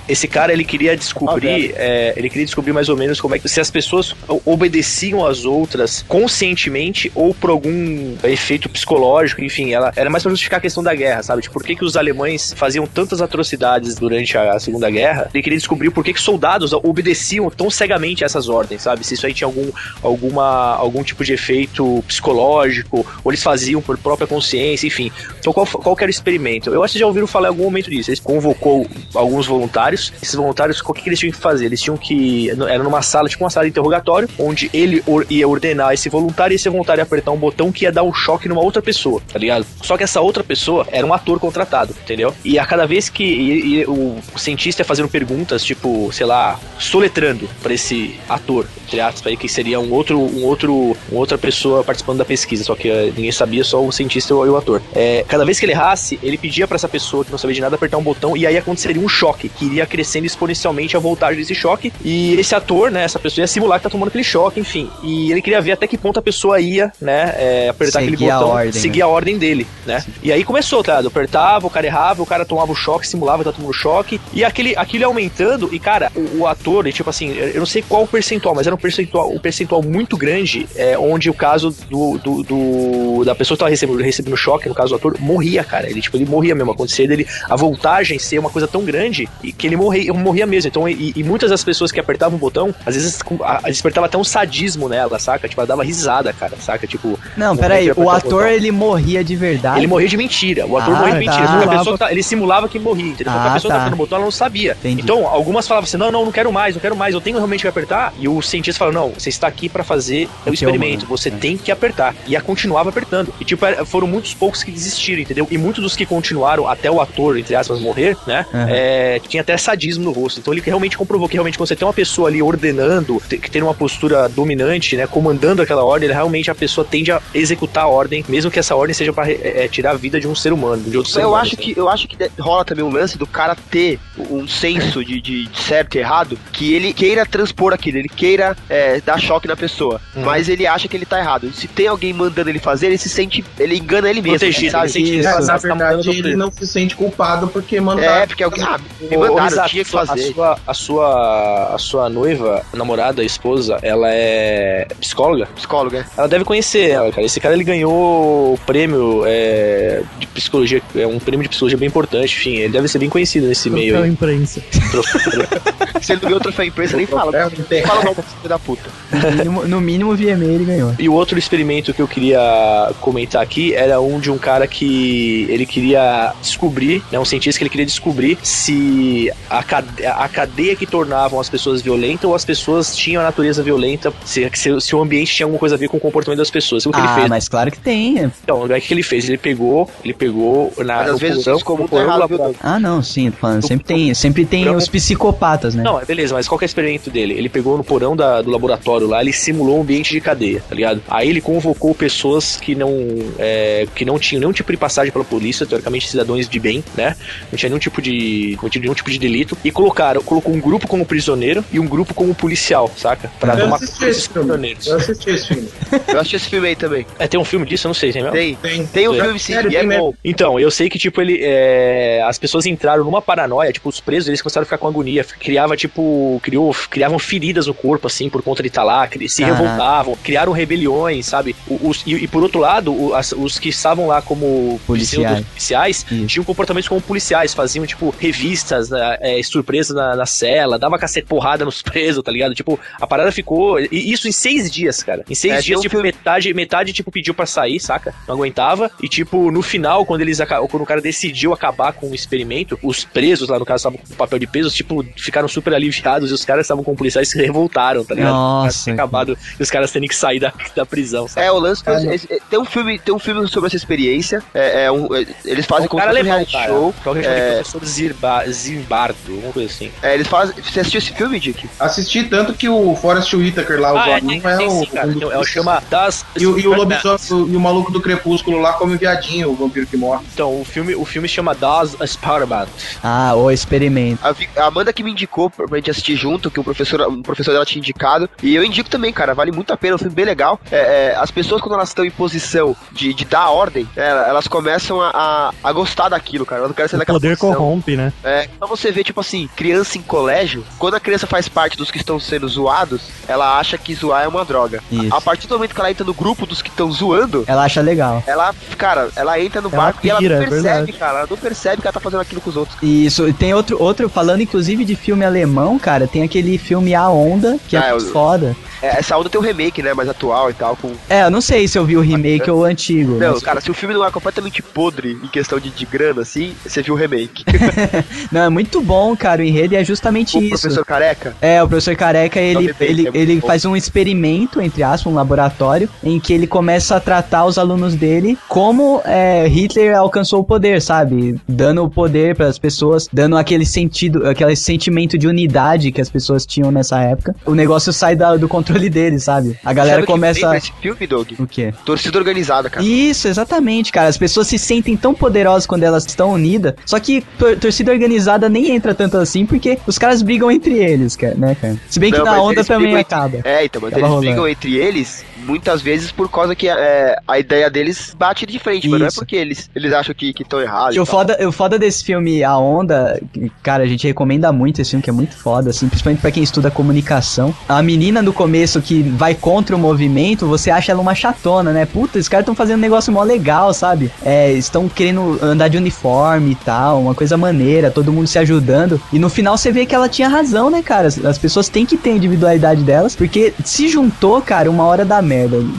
é, esse cara ele queria descobrir, é, ele queria descobrir mais ou menos como é que se as pessoas obedeciam às outras conscientemente ou por algum efeito psicológico, enfim, ela era mais pra justificar a questão da guerra, sabe? Tipo, por que, que os alemães faziam tantas atrocidades durante a, a Segunda Guerra? Ele queria descobrir por que, que soldados obedeciam tão cegamente a essas ordens, sabe? Se isso aí tinha algum, alguma, algum tipo de efeito psicológico, ou eles faziam por própria consciência, enfim. Então, qual, qual era o experimento? Eu acho que já ouviram falar em algum momento disso. Eles convocou alguns voluntários. Esses voluntários, o que, que eles tinham que fazer? Eles tinham que. Era numa sala, tipo uma sala de interrogatório, onde ele or- ia ordenar esse voluntário e esse voluntário ia apertar um botão que ia dar um choque numa outra pessoa, tá ligado? Só que essa outra pessoa era um ator contratado, entendeu? E a cada vez que e- e o cientista ia fazendo perguntas, tipo, sei lá, soletrando pra esse ator, entre aspas, aí, que seria um outro, um outro, uma outra pessoa participando da pesquisa, só que eh, ninguém sabia, só o cientista e o, ator. É, cada vez que ele errasse, ele pedia pra essa pessoa que não sabia de nada apertar um botão e aí aconteceria um choque, que iria crescendo exponencialmente a voltagem desse choque. E esse ator, né, essa pessoa ia simular que tá tomando aquele choque, enfim. E ele queria ver até que ponto a pessoa ia, né, é, apertar aquele Seguir a botão, ordem, seguir né? a ordem dele, né? E aí começou, tá? ligado? Apertava, o cara errava, o cara tomava o choque, simulava que tá tomando choque. E aquele, aquilo ia aumentando, e cara, o, o ator, ele, tipo assim, eu não sei qual o percentual, mas era um percentual, um percentual muito grande, é, onde o caso do, do, do- da pessoa que tava recebendo, recebendo choque, no caso do ator, morria, cara. Ele, tipo, ele morria mesmo. Acontecia dele, a voltagem ser uma coisa tão grande que ele morria, morria mesmo. Então, e, e muitas das pessoas que apertavam o botão, às vezes a- a- despertava até um sadismo nela, saca? Tipo, ela dava risada, cara, saca? Tipo, Não, peraí, o o ator botão. ele morria de verdade. ele morria de mentira. O ator Ah, morria de mentira. tá. Só que a pessoa tá- ele simulava que morria, entendeu? Ah, a pessoa tá. tá o botão, ela não sabia. Entendi. Então, algumas falavam assim: não, não, não quero mais, não quero mais, eu tenho realmente que apertar. E o cientista falou: não, você está aqui pra fazer o que é experimento, humano. você É. tem que apertar. E a continuava apertando. E tipo, foram muitos poucos que desistiram, entendeu? E muitos dos que continuaram até o ator, entre aspas, morrer, né? Aham. é, tinha até sadismo no rosto. Então ele realmente comprovou que realmente quando você tem uma pessoa ali ordenando, que tem uma postura dominante, né? Comandando aquela ordem, realmente a pessoa tende a executar a ordem, mesmo que essa ordem seja pra é, é, tirar a vida de um ser humano, de outro ser Eu humano. acho que, eu acho que rola também um lance do cara ter um senso de, de certo e errado, que ele queira transpor aquilo, ele queira é, dar choque na pessoa, Uhum. mas ele acha que ele tá errado. Se tem alguém mandando ele fazer, ele se sente, ele engana ele mesmo, Protegido, sabe? ele sente. É, Você na tá verdade, ele não se sente culpado porque manda. É, porque alguém, ah, me mandaram, eu Risato, tinha que fazer. A sua, a sua, a sua noiva, namorada, esposa, ela é psicóloga? Psicólogo, é. Ela deve conhecer ela, cara. Esse cara ele ganhou o prêmio é, de psicologia, é um prêmio de psicologia bem importante, enfim, ele deve ser bem conhecido nesse meio Troféu imprensa. <laughs> Se ele não ganhou troféu imprensa, nem fala. É. Fala mal filho da puta. No mínimo, no mínimo o VMA ele ganhou. E o outro experimento que eu queria comentar aqui era um de um cara que ele queria descobrir, né, um cientista que ele queria descobrir se a cadeia, a cadeia que tornavam as pessoas violentas ou as pessoas tinham a natureza violenta, se, se, se o ambiente tinha alguma coisa a ver com o comportamento das pessoas. O que ele Ah, fez? mas claro que tem. Então, o que ele fez? Ele pegou, ele pegou na, Mas às vezes porão, porão tá do errado. Ah, não, sim, falando. Sempre tem, sempre tem Não. os psicopatas, né? Não, é beleza, mas qual que é o experimento dele? Ele pegou no porão da- do laboratório lá, ele simulou um ambiente de cadeia, tá ligado? Aí ele convocou pessoas que não, é, que não tinham nenhum tipo de passagem pela polícia, teoricamente cidadãos de bem, né? Não tinha nenhum tipo de. cometido nenhum tipo de delito. E colocaram, colocou um grupo como prisioneiro e um grupo como policial, saca? Pra Eu tomar assisti esse filme. prisioneiros. Eu assisti esse filme. Eu assisti esse filme aí também. É, tem um filme disso? Eu não sei, tem mesmo? Tem. Tem. Tem um filme sim, Sério, e é bom. Então, eu sei que, tipo, ele. é, as pessoas entraram numa paranoia, tipo, os presos, eles começaram a ficar com agonia. Criava, tipo. Criou criavam feridas no corpo, assim, por conta de estar lá, se Caraca. revoltavam, criaram rebeliões, sabe? O- Os, e, e por outro lado, o- as- os que estavam lá como Policiais. policiais Isso. tinham comportamentos como policiais, faziam, tipo, revistas, né, é, surpresas na, na cela, dava cacete porrada nos <laughs> presos, tá ligado? Tipo, a parada ficou. E isso em seis dias, cara. Em seis É, dias, tipo, filme- metade, metade, tipo, pediu pra sair, saca? Não aguentava. E, tipo, no final, quando eles quando o cara decidiu acabar com o experimento, os presos lá, no caso, estavam com papel de peso, tipo, ficaram super aliviados e os caras estavam com policiais se revoltaram, tá ligado? Nossa, Os acabado e os caras terem que sair da, da prisão, sabe? É, o lance. esse- tem, um filme, tem um filme sobre essa experiência. É, é um- é, eles fazem o como um reality cara. show. Que é que É, professor Zirba, Zimbardo, alguma coisa assim. é, eles fazem. Você assistiu esse filme, Dick? Assisti tanto que o Forrest Whitaker lá, o Ah, é, zoadinho, tem, é, tem o. sim, cara. um É o chama das. E, o- e o lobisomem e o maluco do crepúsculo lá come o viadinho, o vampiro que morre. Então, o filme, o filme se chama Das Experiment. Ah, o experimento. A, a Amanda que me indicou pra gente assistir junto, que o professor, um professor dela tinha indicado. E eu indico também, cara, vale muito a pena, é um filme bem legal. É, é, as pessoas, quando elas estão em posição de, de dar ordem, é, elas começam a, a, a gostar daquilo, cara. Elas não querem sair O daquela poder posição. corrompe, né? É, então você vê, tipo assim, criança em colégio, quando a criança faz parte dos que estão sendo zoados, ela acha que zoar é uma droga. Isso. A partir do momento que ela entra no grupo dos que estão zoando, Ela acha legal. ela, cara, ela entra no Ela barco e ela pira, não é percebe, verdade. cara. Ela não percebe que ela tá fazendo aquilo com os outros. Isso, e tem outro, outro, falando inclusive de filme alemão, cara, tem aquele filme A Onda, que é Ah, muito eu- foda. É, essa onda tem um remake, né, mais atual e tal, com É, eu não sei se eu vi o remake ou o antigo. Não, mas- cara, se o filme não é completamente podre em questão de, de grana, assim, você viu o remake. <laughs> Não, é muito bom, cara, o enredo e é justamente o isso. professor careca. É, o professor Careca, ele, remake, ele, é ele bom. faz um experimento, entre aspas, um laboratório, em que ele começa a tratar os alunos dele como é, Hitler alcançou o poder, sabe? Dando o poder para as pessoas, dando aquele sentido, aquele sentimento de unidade que as pessoas tinham nessa época. O negócio sai da- do controle dele, sabe? A galera Sabe que começa. lembra esse filme, Doug? O quê? Torcida organizada, cara. Isso, exatamente, cara. As pessoas se sentem tão poderosas quando elas estão unidas. Só que tor- torcida organizada nem entra tanto assim, porque os caras brigam entre eles, cara, né, cara? Se bem que Não, na onda também acaba. É, então, mas Acaba eles rolando. brigam entre eles muitas vezes por causa que é, a ideia deles bate de frente, mas não é Isso. porque eles, eles acham que estão errados. O foda, o foda desse filme A Onda, cara, a gente recomenda muito esse filme, que é muito foda, assim, principalmente pra quem estuda comunicação. A menina no começo que vai contra o movimento, você acha ela uma chatona, né? Puta, os caras estão fazendo um negócio mó legal, sabe? É, estão querendo andar de uniforme e tal, uma coisa maneira, todo mundo se ajudando. E no final você vê que ela tinha razão, né, cara? As pessoas têm que ter a individualidade delas, porque se juntou, cara, uma hora da merda.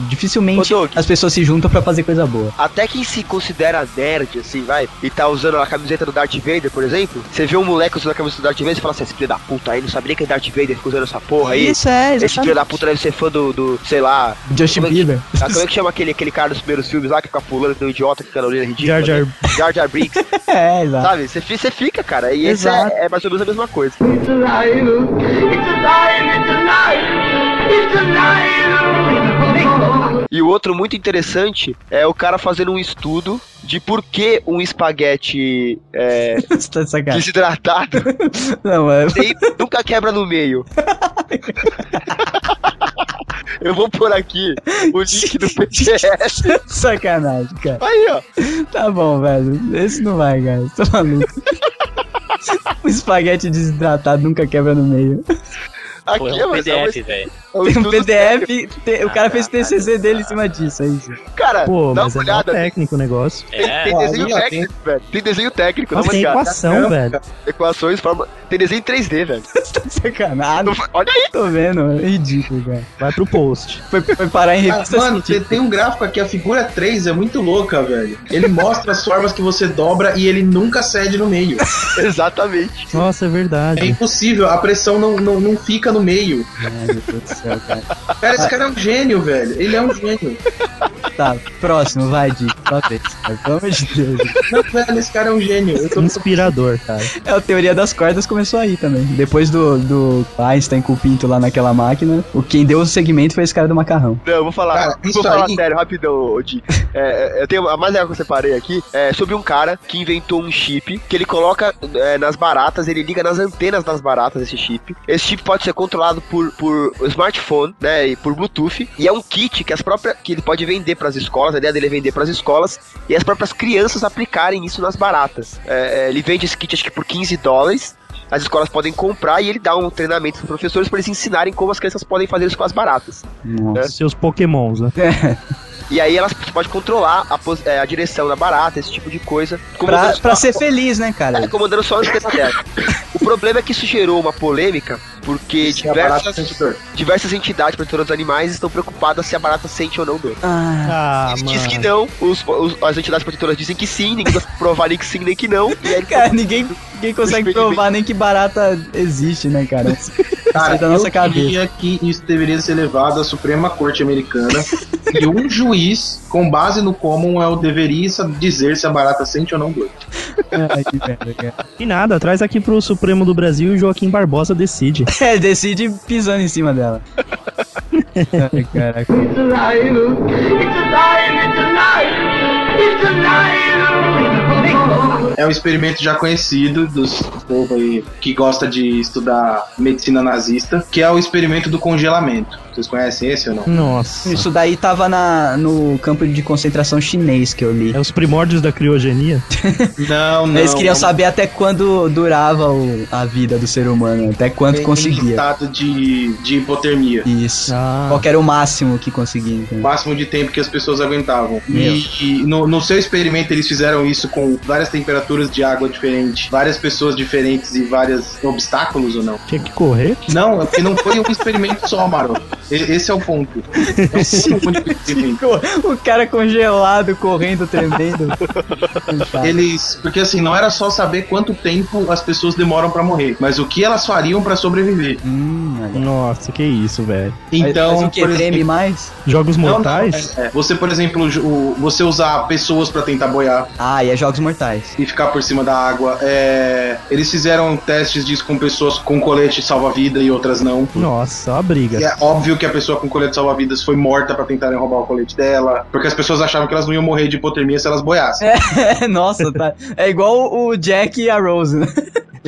Dificilmente Ô, as pessoas se juntam pra fazer coisa boa. Até quem se considera nerd, assim, vai, e tá usando a camiseta do Darth Vader, por exemplo, você vê um moleque usando a camiseta do Darth Vader e fala assim, esse filho da puta aí, não sabia que é Darth Vader, fica usando essa porra aí. Isso é, Esse filho da exatamente. puta deve ser fã do, do sei lá... Justin como é que- Bieber. Ah, como é que chama aquele, aquele cara dos primeiros filmes lá que fica pulando, que tem um idiota que fica na orelha ridícula? Jar Jar. né? Jar Jar Binks, <laughs> É, exato. sabe? Você fi- você fica, cara, e esse é, é mais ou menos a mesma coisa. E o outro muito interessante é o cara fazendo um estudo de por que um espaguete é, <laughs> tá desidratado <laughs> Não, é... nunca quebra no meio. <laughs> Eu vou pôr aqui o link do PDF. sacanagem, cara. Aí, ó. Tá bom, velho. Esse não vai, cara. Tô maluco. O espaguete desidratado nunca quebra no meio. Aqui Pô, é é, um é PDF, velho. é um Tem um PDF, tem- o cara fez TCC dele em cima disso, é isso. Cara, Pô, dá mas uma é olhada. técnico o negócio. Tem, É, tem desenho técnico, velho. Tem desenho técnico, Mas dá uma tem olhada. equação, velho. Equações, forma. Tem desenho em 3D, velho. <laughs> Tá de sacanagem. Olha aí. Tô vendo, é ridículo, cara. Vai pro post. Foi, foi parar em Ah, revista mano, você científica. tem um gráfico aqui, a figura 3 é muito louca, velho. Ele mostra as formas que você dobra e ele nunca cede no meio. <laughs> Exatamente. Nossa, é É verdade. impossível, a pressão não, não, não fica no meio. Ai, meu Deus do céu, cara. Cara, esse cara é um gênio, velho. Ele é um gênio. Tá, próximo, vai, Dick. Sua vez, cara. Pelo amor de Deus. Não, velho, esse cara é um gênio. Eu tô Inspirador, cara. É, a teoria das cordas começou aí também. Depois do, do Einstein com o Pinto lá naquela máquina, o quem deu o segmento foi esse cara do macarrão. Não, eu vou falar. Cara, vou isso falar aí- sério, rapidão, ô, Di. É, é, eu tenho a mais legal que eu separei aqui é sobre um cara que inventou um chip que ele coloca é, nas baratas, ele liga nas antenas das baratas esse chip. Esse chip pode ser controlado por, por smartphone, né, e por Bluetooth. E é um kit que as próprias que ele pode vender para as escolas. A ideia dele é vender para as escolas e as próprias crianças aplicarem isso nas baratas. É, é, ele vende esse kit acho que por 15 dólares. as escolas podem comprar e ele dá um treinamento pros professores para eles ensinarem como as crianças podem fazer isso com as baratas. Nossa. Seus pokémons, né? <laughs> E aí elas você pode controlar a, é, a direção da barata, esse tipo de coisa. Pra, pra só- ser feliz, né, cara? É, comandando só a antena dela. O problema é que isso gerou uma polêmica, porque barata diversas, diversas entidades protetoras dos animais estão preocupadas se a barata sente ou não dor. Ah, Ah, dizem que não, os- os- as entidades protetoras dizem que sim, ninguém vai provar nem que sim, nem que não. E aí, <laughs> cara, ninguém, ninguém consegue provar nem que barata existe, né, cara? Cara, da nossa eu cabeça. queria que isso deveria ser levado à Suprema Corte Americana e um <laughs> juiz, com base no common, é o deveria dizer se a barata sente ou não dor. Ai, que merda, cara. E nada, traz aqui pro Supremo do Brasil e o Joaquim Barbosa decide. <laughs> É, decide pisando em cima dela. <laughs> Ai, caraca. É um experimento já conhecido dos povo aí que gosta de estudar medicina nazista, que é o experimento do congelamento. Vocês conhecem esse ou não? Nossa. Isso daí tava na, no campo de concentração chinês que eu li. É os primórdios da criogenia? <laughs> Não, não. Eles queriam um saber até quando durava o- a vida do ser humano, até quanto em conseguia. estado de, de hipotermia. Isso. Ah. Qual que era o máximo que conseguia, O entendeu? máximo de tempo que as pessoas aguentavam. Meu. E, e no, no seu experimento eles fizeram isso com várias temperaturas de água diferentes, várias pessoas diferentes e vários obstáculos ou não? Tinha que correr? Não, é porque não foi um <laughs> experimento só, Maroto. Esse é o ponto. Não único experimento. O cara congelado, correndo, tremendo. Eles, porque assim, não era só saber quanto tempo as pessoas demoram pra morrer, mas o que elas fariam pra sobreviver. Hum. Nossa, que isso, velho. Então, Mas o que por treme exemplo, mais? Jogos Não, não, mortais? é, é. Você, por exemplo, o- você usar pessoas pra tentar boiar Ah, e é jogos mortais. e ficar por cima da água. É, eles fizeram testes disso com pessoas com colete salva-vida e outras não. Nossa, uma briga. E é óbvio que a pessoa com colete salva-vidas foi morta pra tentarem roubar o colete dela, porque as pessoas achavam que elas não iam morrer de hipotermia se elas boiassem. É, <laughs> nossa, tá. É igual o Jack e a Rose, né?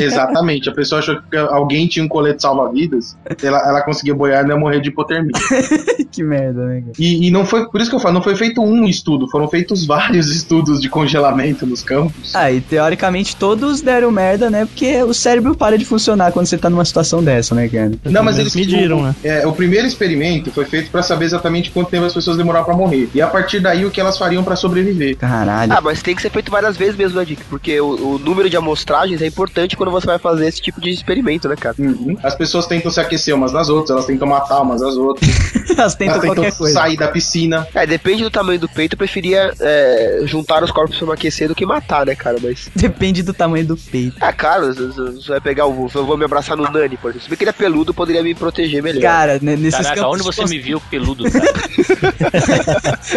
Exatamente. A pessoa achou que alguém tinha um colete salva-vidas, ela, ela conseguia boiar e não ia morrer de hipotermia. <laughs> que merda, né, cara? E, e não foi, por isso que eu falo, não foi feito um estudo, foram feitos vários <laughs> estudos de congelamento nos campos. Ah, e teoricamente todos deram merda, né? Porque o cérebro para de funcionar quando você tá numa situação dessa, né, cara? Não, mas eles mediram, o, né? É, o primeiro experimento foi feito pra saber exatamente quanto tempo as pessoas demoraram pra morrer. E a partir daí o que elas fariam pra sobreviver. Caralho. Ah, mas tem que ser feito várias vezes mesmo, né, Dick? Porque o, o número de amostragens é importante quando você vai fazer esse tipo de experimento, né, cara? As pessoas tentam se aquecer umas nas outras, elas tentam matar umas às outras, <laughs> Elas tentam elas tentam qualquer coisa. sair da piscina. É, depende do tamanho do peito, eu preferia é, juntar os corpos pra me aquecer do que matar, né, cara? Mas. <laughs> Depende do tamanho do peito. Ah, cara, você vai pegar o. Eu vou me abraçar no Nani, por exemplo. Se bem que ele é peludo, poderia me proteger melhor. Cara, nesses Caraca, campos onde você me viu peludo, <laughs> cara?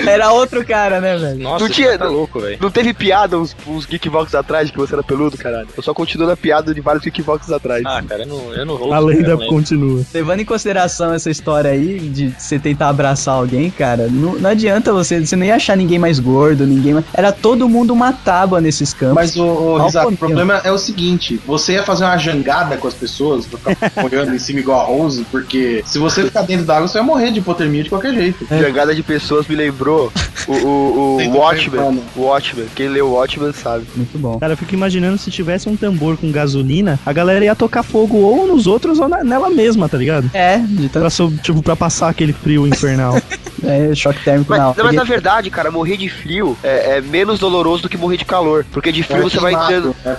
Era outro cara, né, velho? Nossa, Não tinha- tá louco, velho. Não teve piada uns, uns Geekvox atrás de que você era peludo, caralho. Eu só continuo na piada de vários Geekvox atrás. Ah, cara, eu não, eu não vou. A lenda continua. Levando em consideração essa história aí de você tentar abraçar alguém, cara, não, não adianta você, você não ia achar ninguém mais gordo, ninguém mais. Era todo mundo uma tábua nesses campos. Mas, o, o o problema é o seguinte: você ia fazer uma jangada com as pessoas, pra ficar <laughs> olhando em cima igual a Rose, porque se você ficar dentro da água, você vai morrer de hipotermia de qualquer jeito. Jangada de pessoas me lembrou o, o, o. O Watchmen. Quem leu o Watchmen sabe. Muito bom. Cara, eu fico imaginando se tivesse um tambor com gasolina, a galera ia tocar fogo ou nos outros ou na- nela mesma, tá ligado? É, de tanto Pra, so- tipo, pra passar aquele frio infernal. <laughs> é, choque térmico Mas, na não, mas na verdade, cara, morrer de frio é, é menos doloroso do que morrer de calor. Porque de frio você vai dando. é,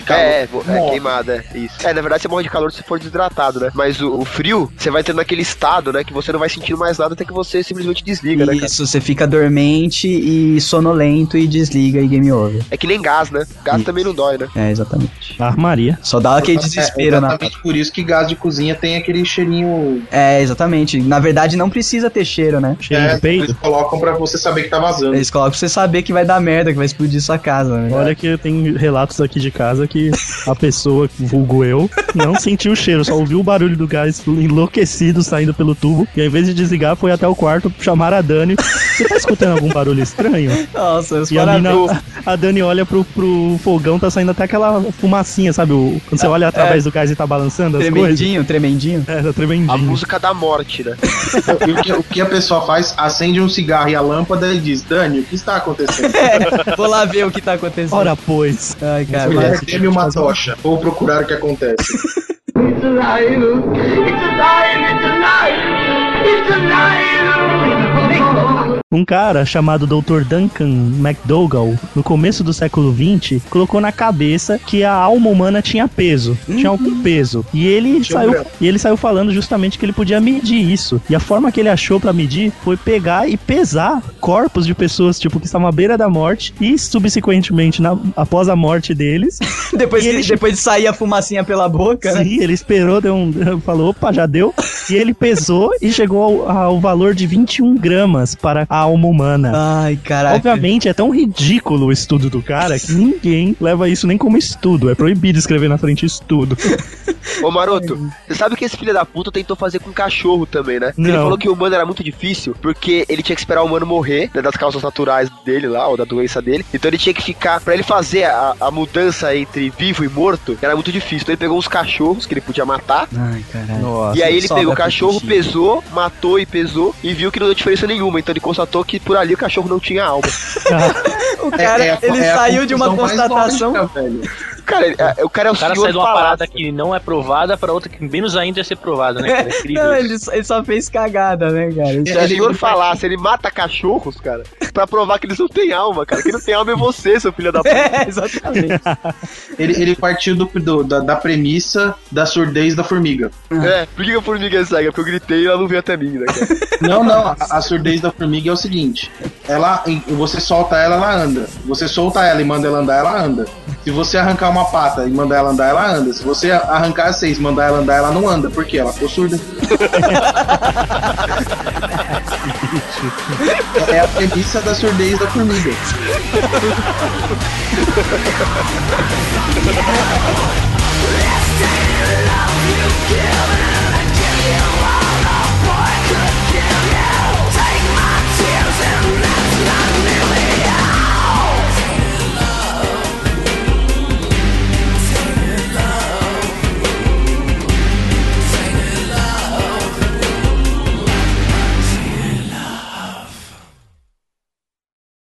de calor. É, é Morre. queimado, é isso. É, na verdade você morre de calor se for desidratado, né? Mas o, o frio, você vai tendo aquele estado, né? Que você não vai sentindo mais nada até que você simplesmente desliga, né, cara? Isso, você fica dormente e sonolento e desliga e game over. É que nem gás, né? Gás Isso. também não dói, né? É, exatamente. Armaria. Só dá aquele É, desespero na. exatamente por isso que gás de cozinha tem aquele cheirinho. É, exatamente. Na verdade, não precisa ter cheiro, né? Cheio é. Eles colocam pra você saber que tá vazando. Eles colocam pra você saber que vai dar merda, que vai explodir sua casa, né? Olha que tem relatos aqui de casa que a pessoa, vulgo eu, não sentiu o cheiro, só ouviu o barulho do gás enlouquecido saindo pelo tubo. E ao invés de desligar, foi até o quarto chamar a Dani. Você tá escutando algum barulho estranho? Nossa, os E a, mina, a Dani olha pro, pro fogão, tá saindo até aquela fumacinha, sabe? O- quando você olha através do gás e tá balançando as coisas. Tremendinho, tremendinho. É, tá A tremendinho. música da morte, né? E o, que, o que a pessoa faz? Acende um cigarro e a lâmpada e diz: Dani, o que está acontecendo? <laughs> Vou lá ver o que tá acontecendo. Ora, pois. Ai, cara, Mulher Chame uma tocha. Vou procurar o que acontece. <laughs> Um cara chamado Dr. Duncan McDougall, no começo do século XX, colocou na cabeça que a alma humana tinha peso, tinha algum peso. E ele saiu, ver. e ele saiu falando justamente que ele podia medir isso. E a forma que ele achou pra medir foi pegar e pesar corpos de pessoas tipo que estavam à beira da morte e subsequentemente na- após a morte deles. <laughs> Depois, que- ele- depois de sair a fumacinha pela boca, né? Sim, ele esperou, deu um, <laughs> falou, opa, já deu. E ele pesou e chegou ao, ao valor de 21 gramas para a alma humana. Ai, caraca. Obviamente é tão ridículo o estudo do cara que ninguém leva isso nem como estudo. É proibido escrever na frente estudo. <laughs> Ô Maroto, você sabe que esse filho da puta tentou fazer com cachorro também, né? Ele Não. falou que o humano era muito difícil porque ele tinha que esperar o humano morrer, né, das causas naturais dele lá, ou da doença dele. Então ele tinha que ficar, pra ele fazer a, a mudança entre vivo e morto, era muito difícil. Então ele pegou uns cachorros que ele podia matar, Ai, caralho. Nossa. e aí ele pegou o cachorro, pesou, matou e pesou, e viu que não deu diferença nenhuma. Então ele constatou que por ali o cachorro não tinha alma. <laughs> O cara, a- ele é saiu de uma constatação. lógica. Cara, ele- é- o cara é o, O cara senhor sai de uma falácia. parada que não é provada pra outra que menos ainda ia ser provada, né? cara? É. <laughs> Não, ele, só- ele só fez cagada, né, cara? Se Ele- o senhor falasse, ele mata cachorros, cara, pra provar que eles não têm alma, cara. Quem não tem alma é você, seu filho da <laughs> puta. É, exatamente. Ele, ele partiu do, do- da, da premissa da surdez da formiga. É, por que que a formiga é cega? Porque eu gritei e ela não veio até mim, né, cara? Não, não, a, a surdez da formiga é o o seguinte: ela, você solta ela, ela anda. Você solta ela e manda ela andar, ela anda. Se você arrancar uma pata e mandar ela andar, ela anda. Se você arrancar seis e mandar ela andar, ela não anda, porque ela ficou surda. <laughs> é a premissa da surdez da formiga. Last day of love you give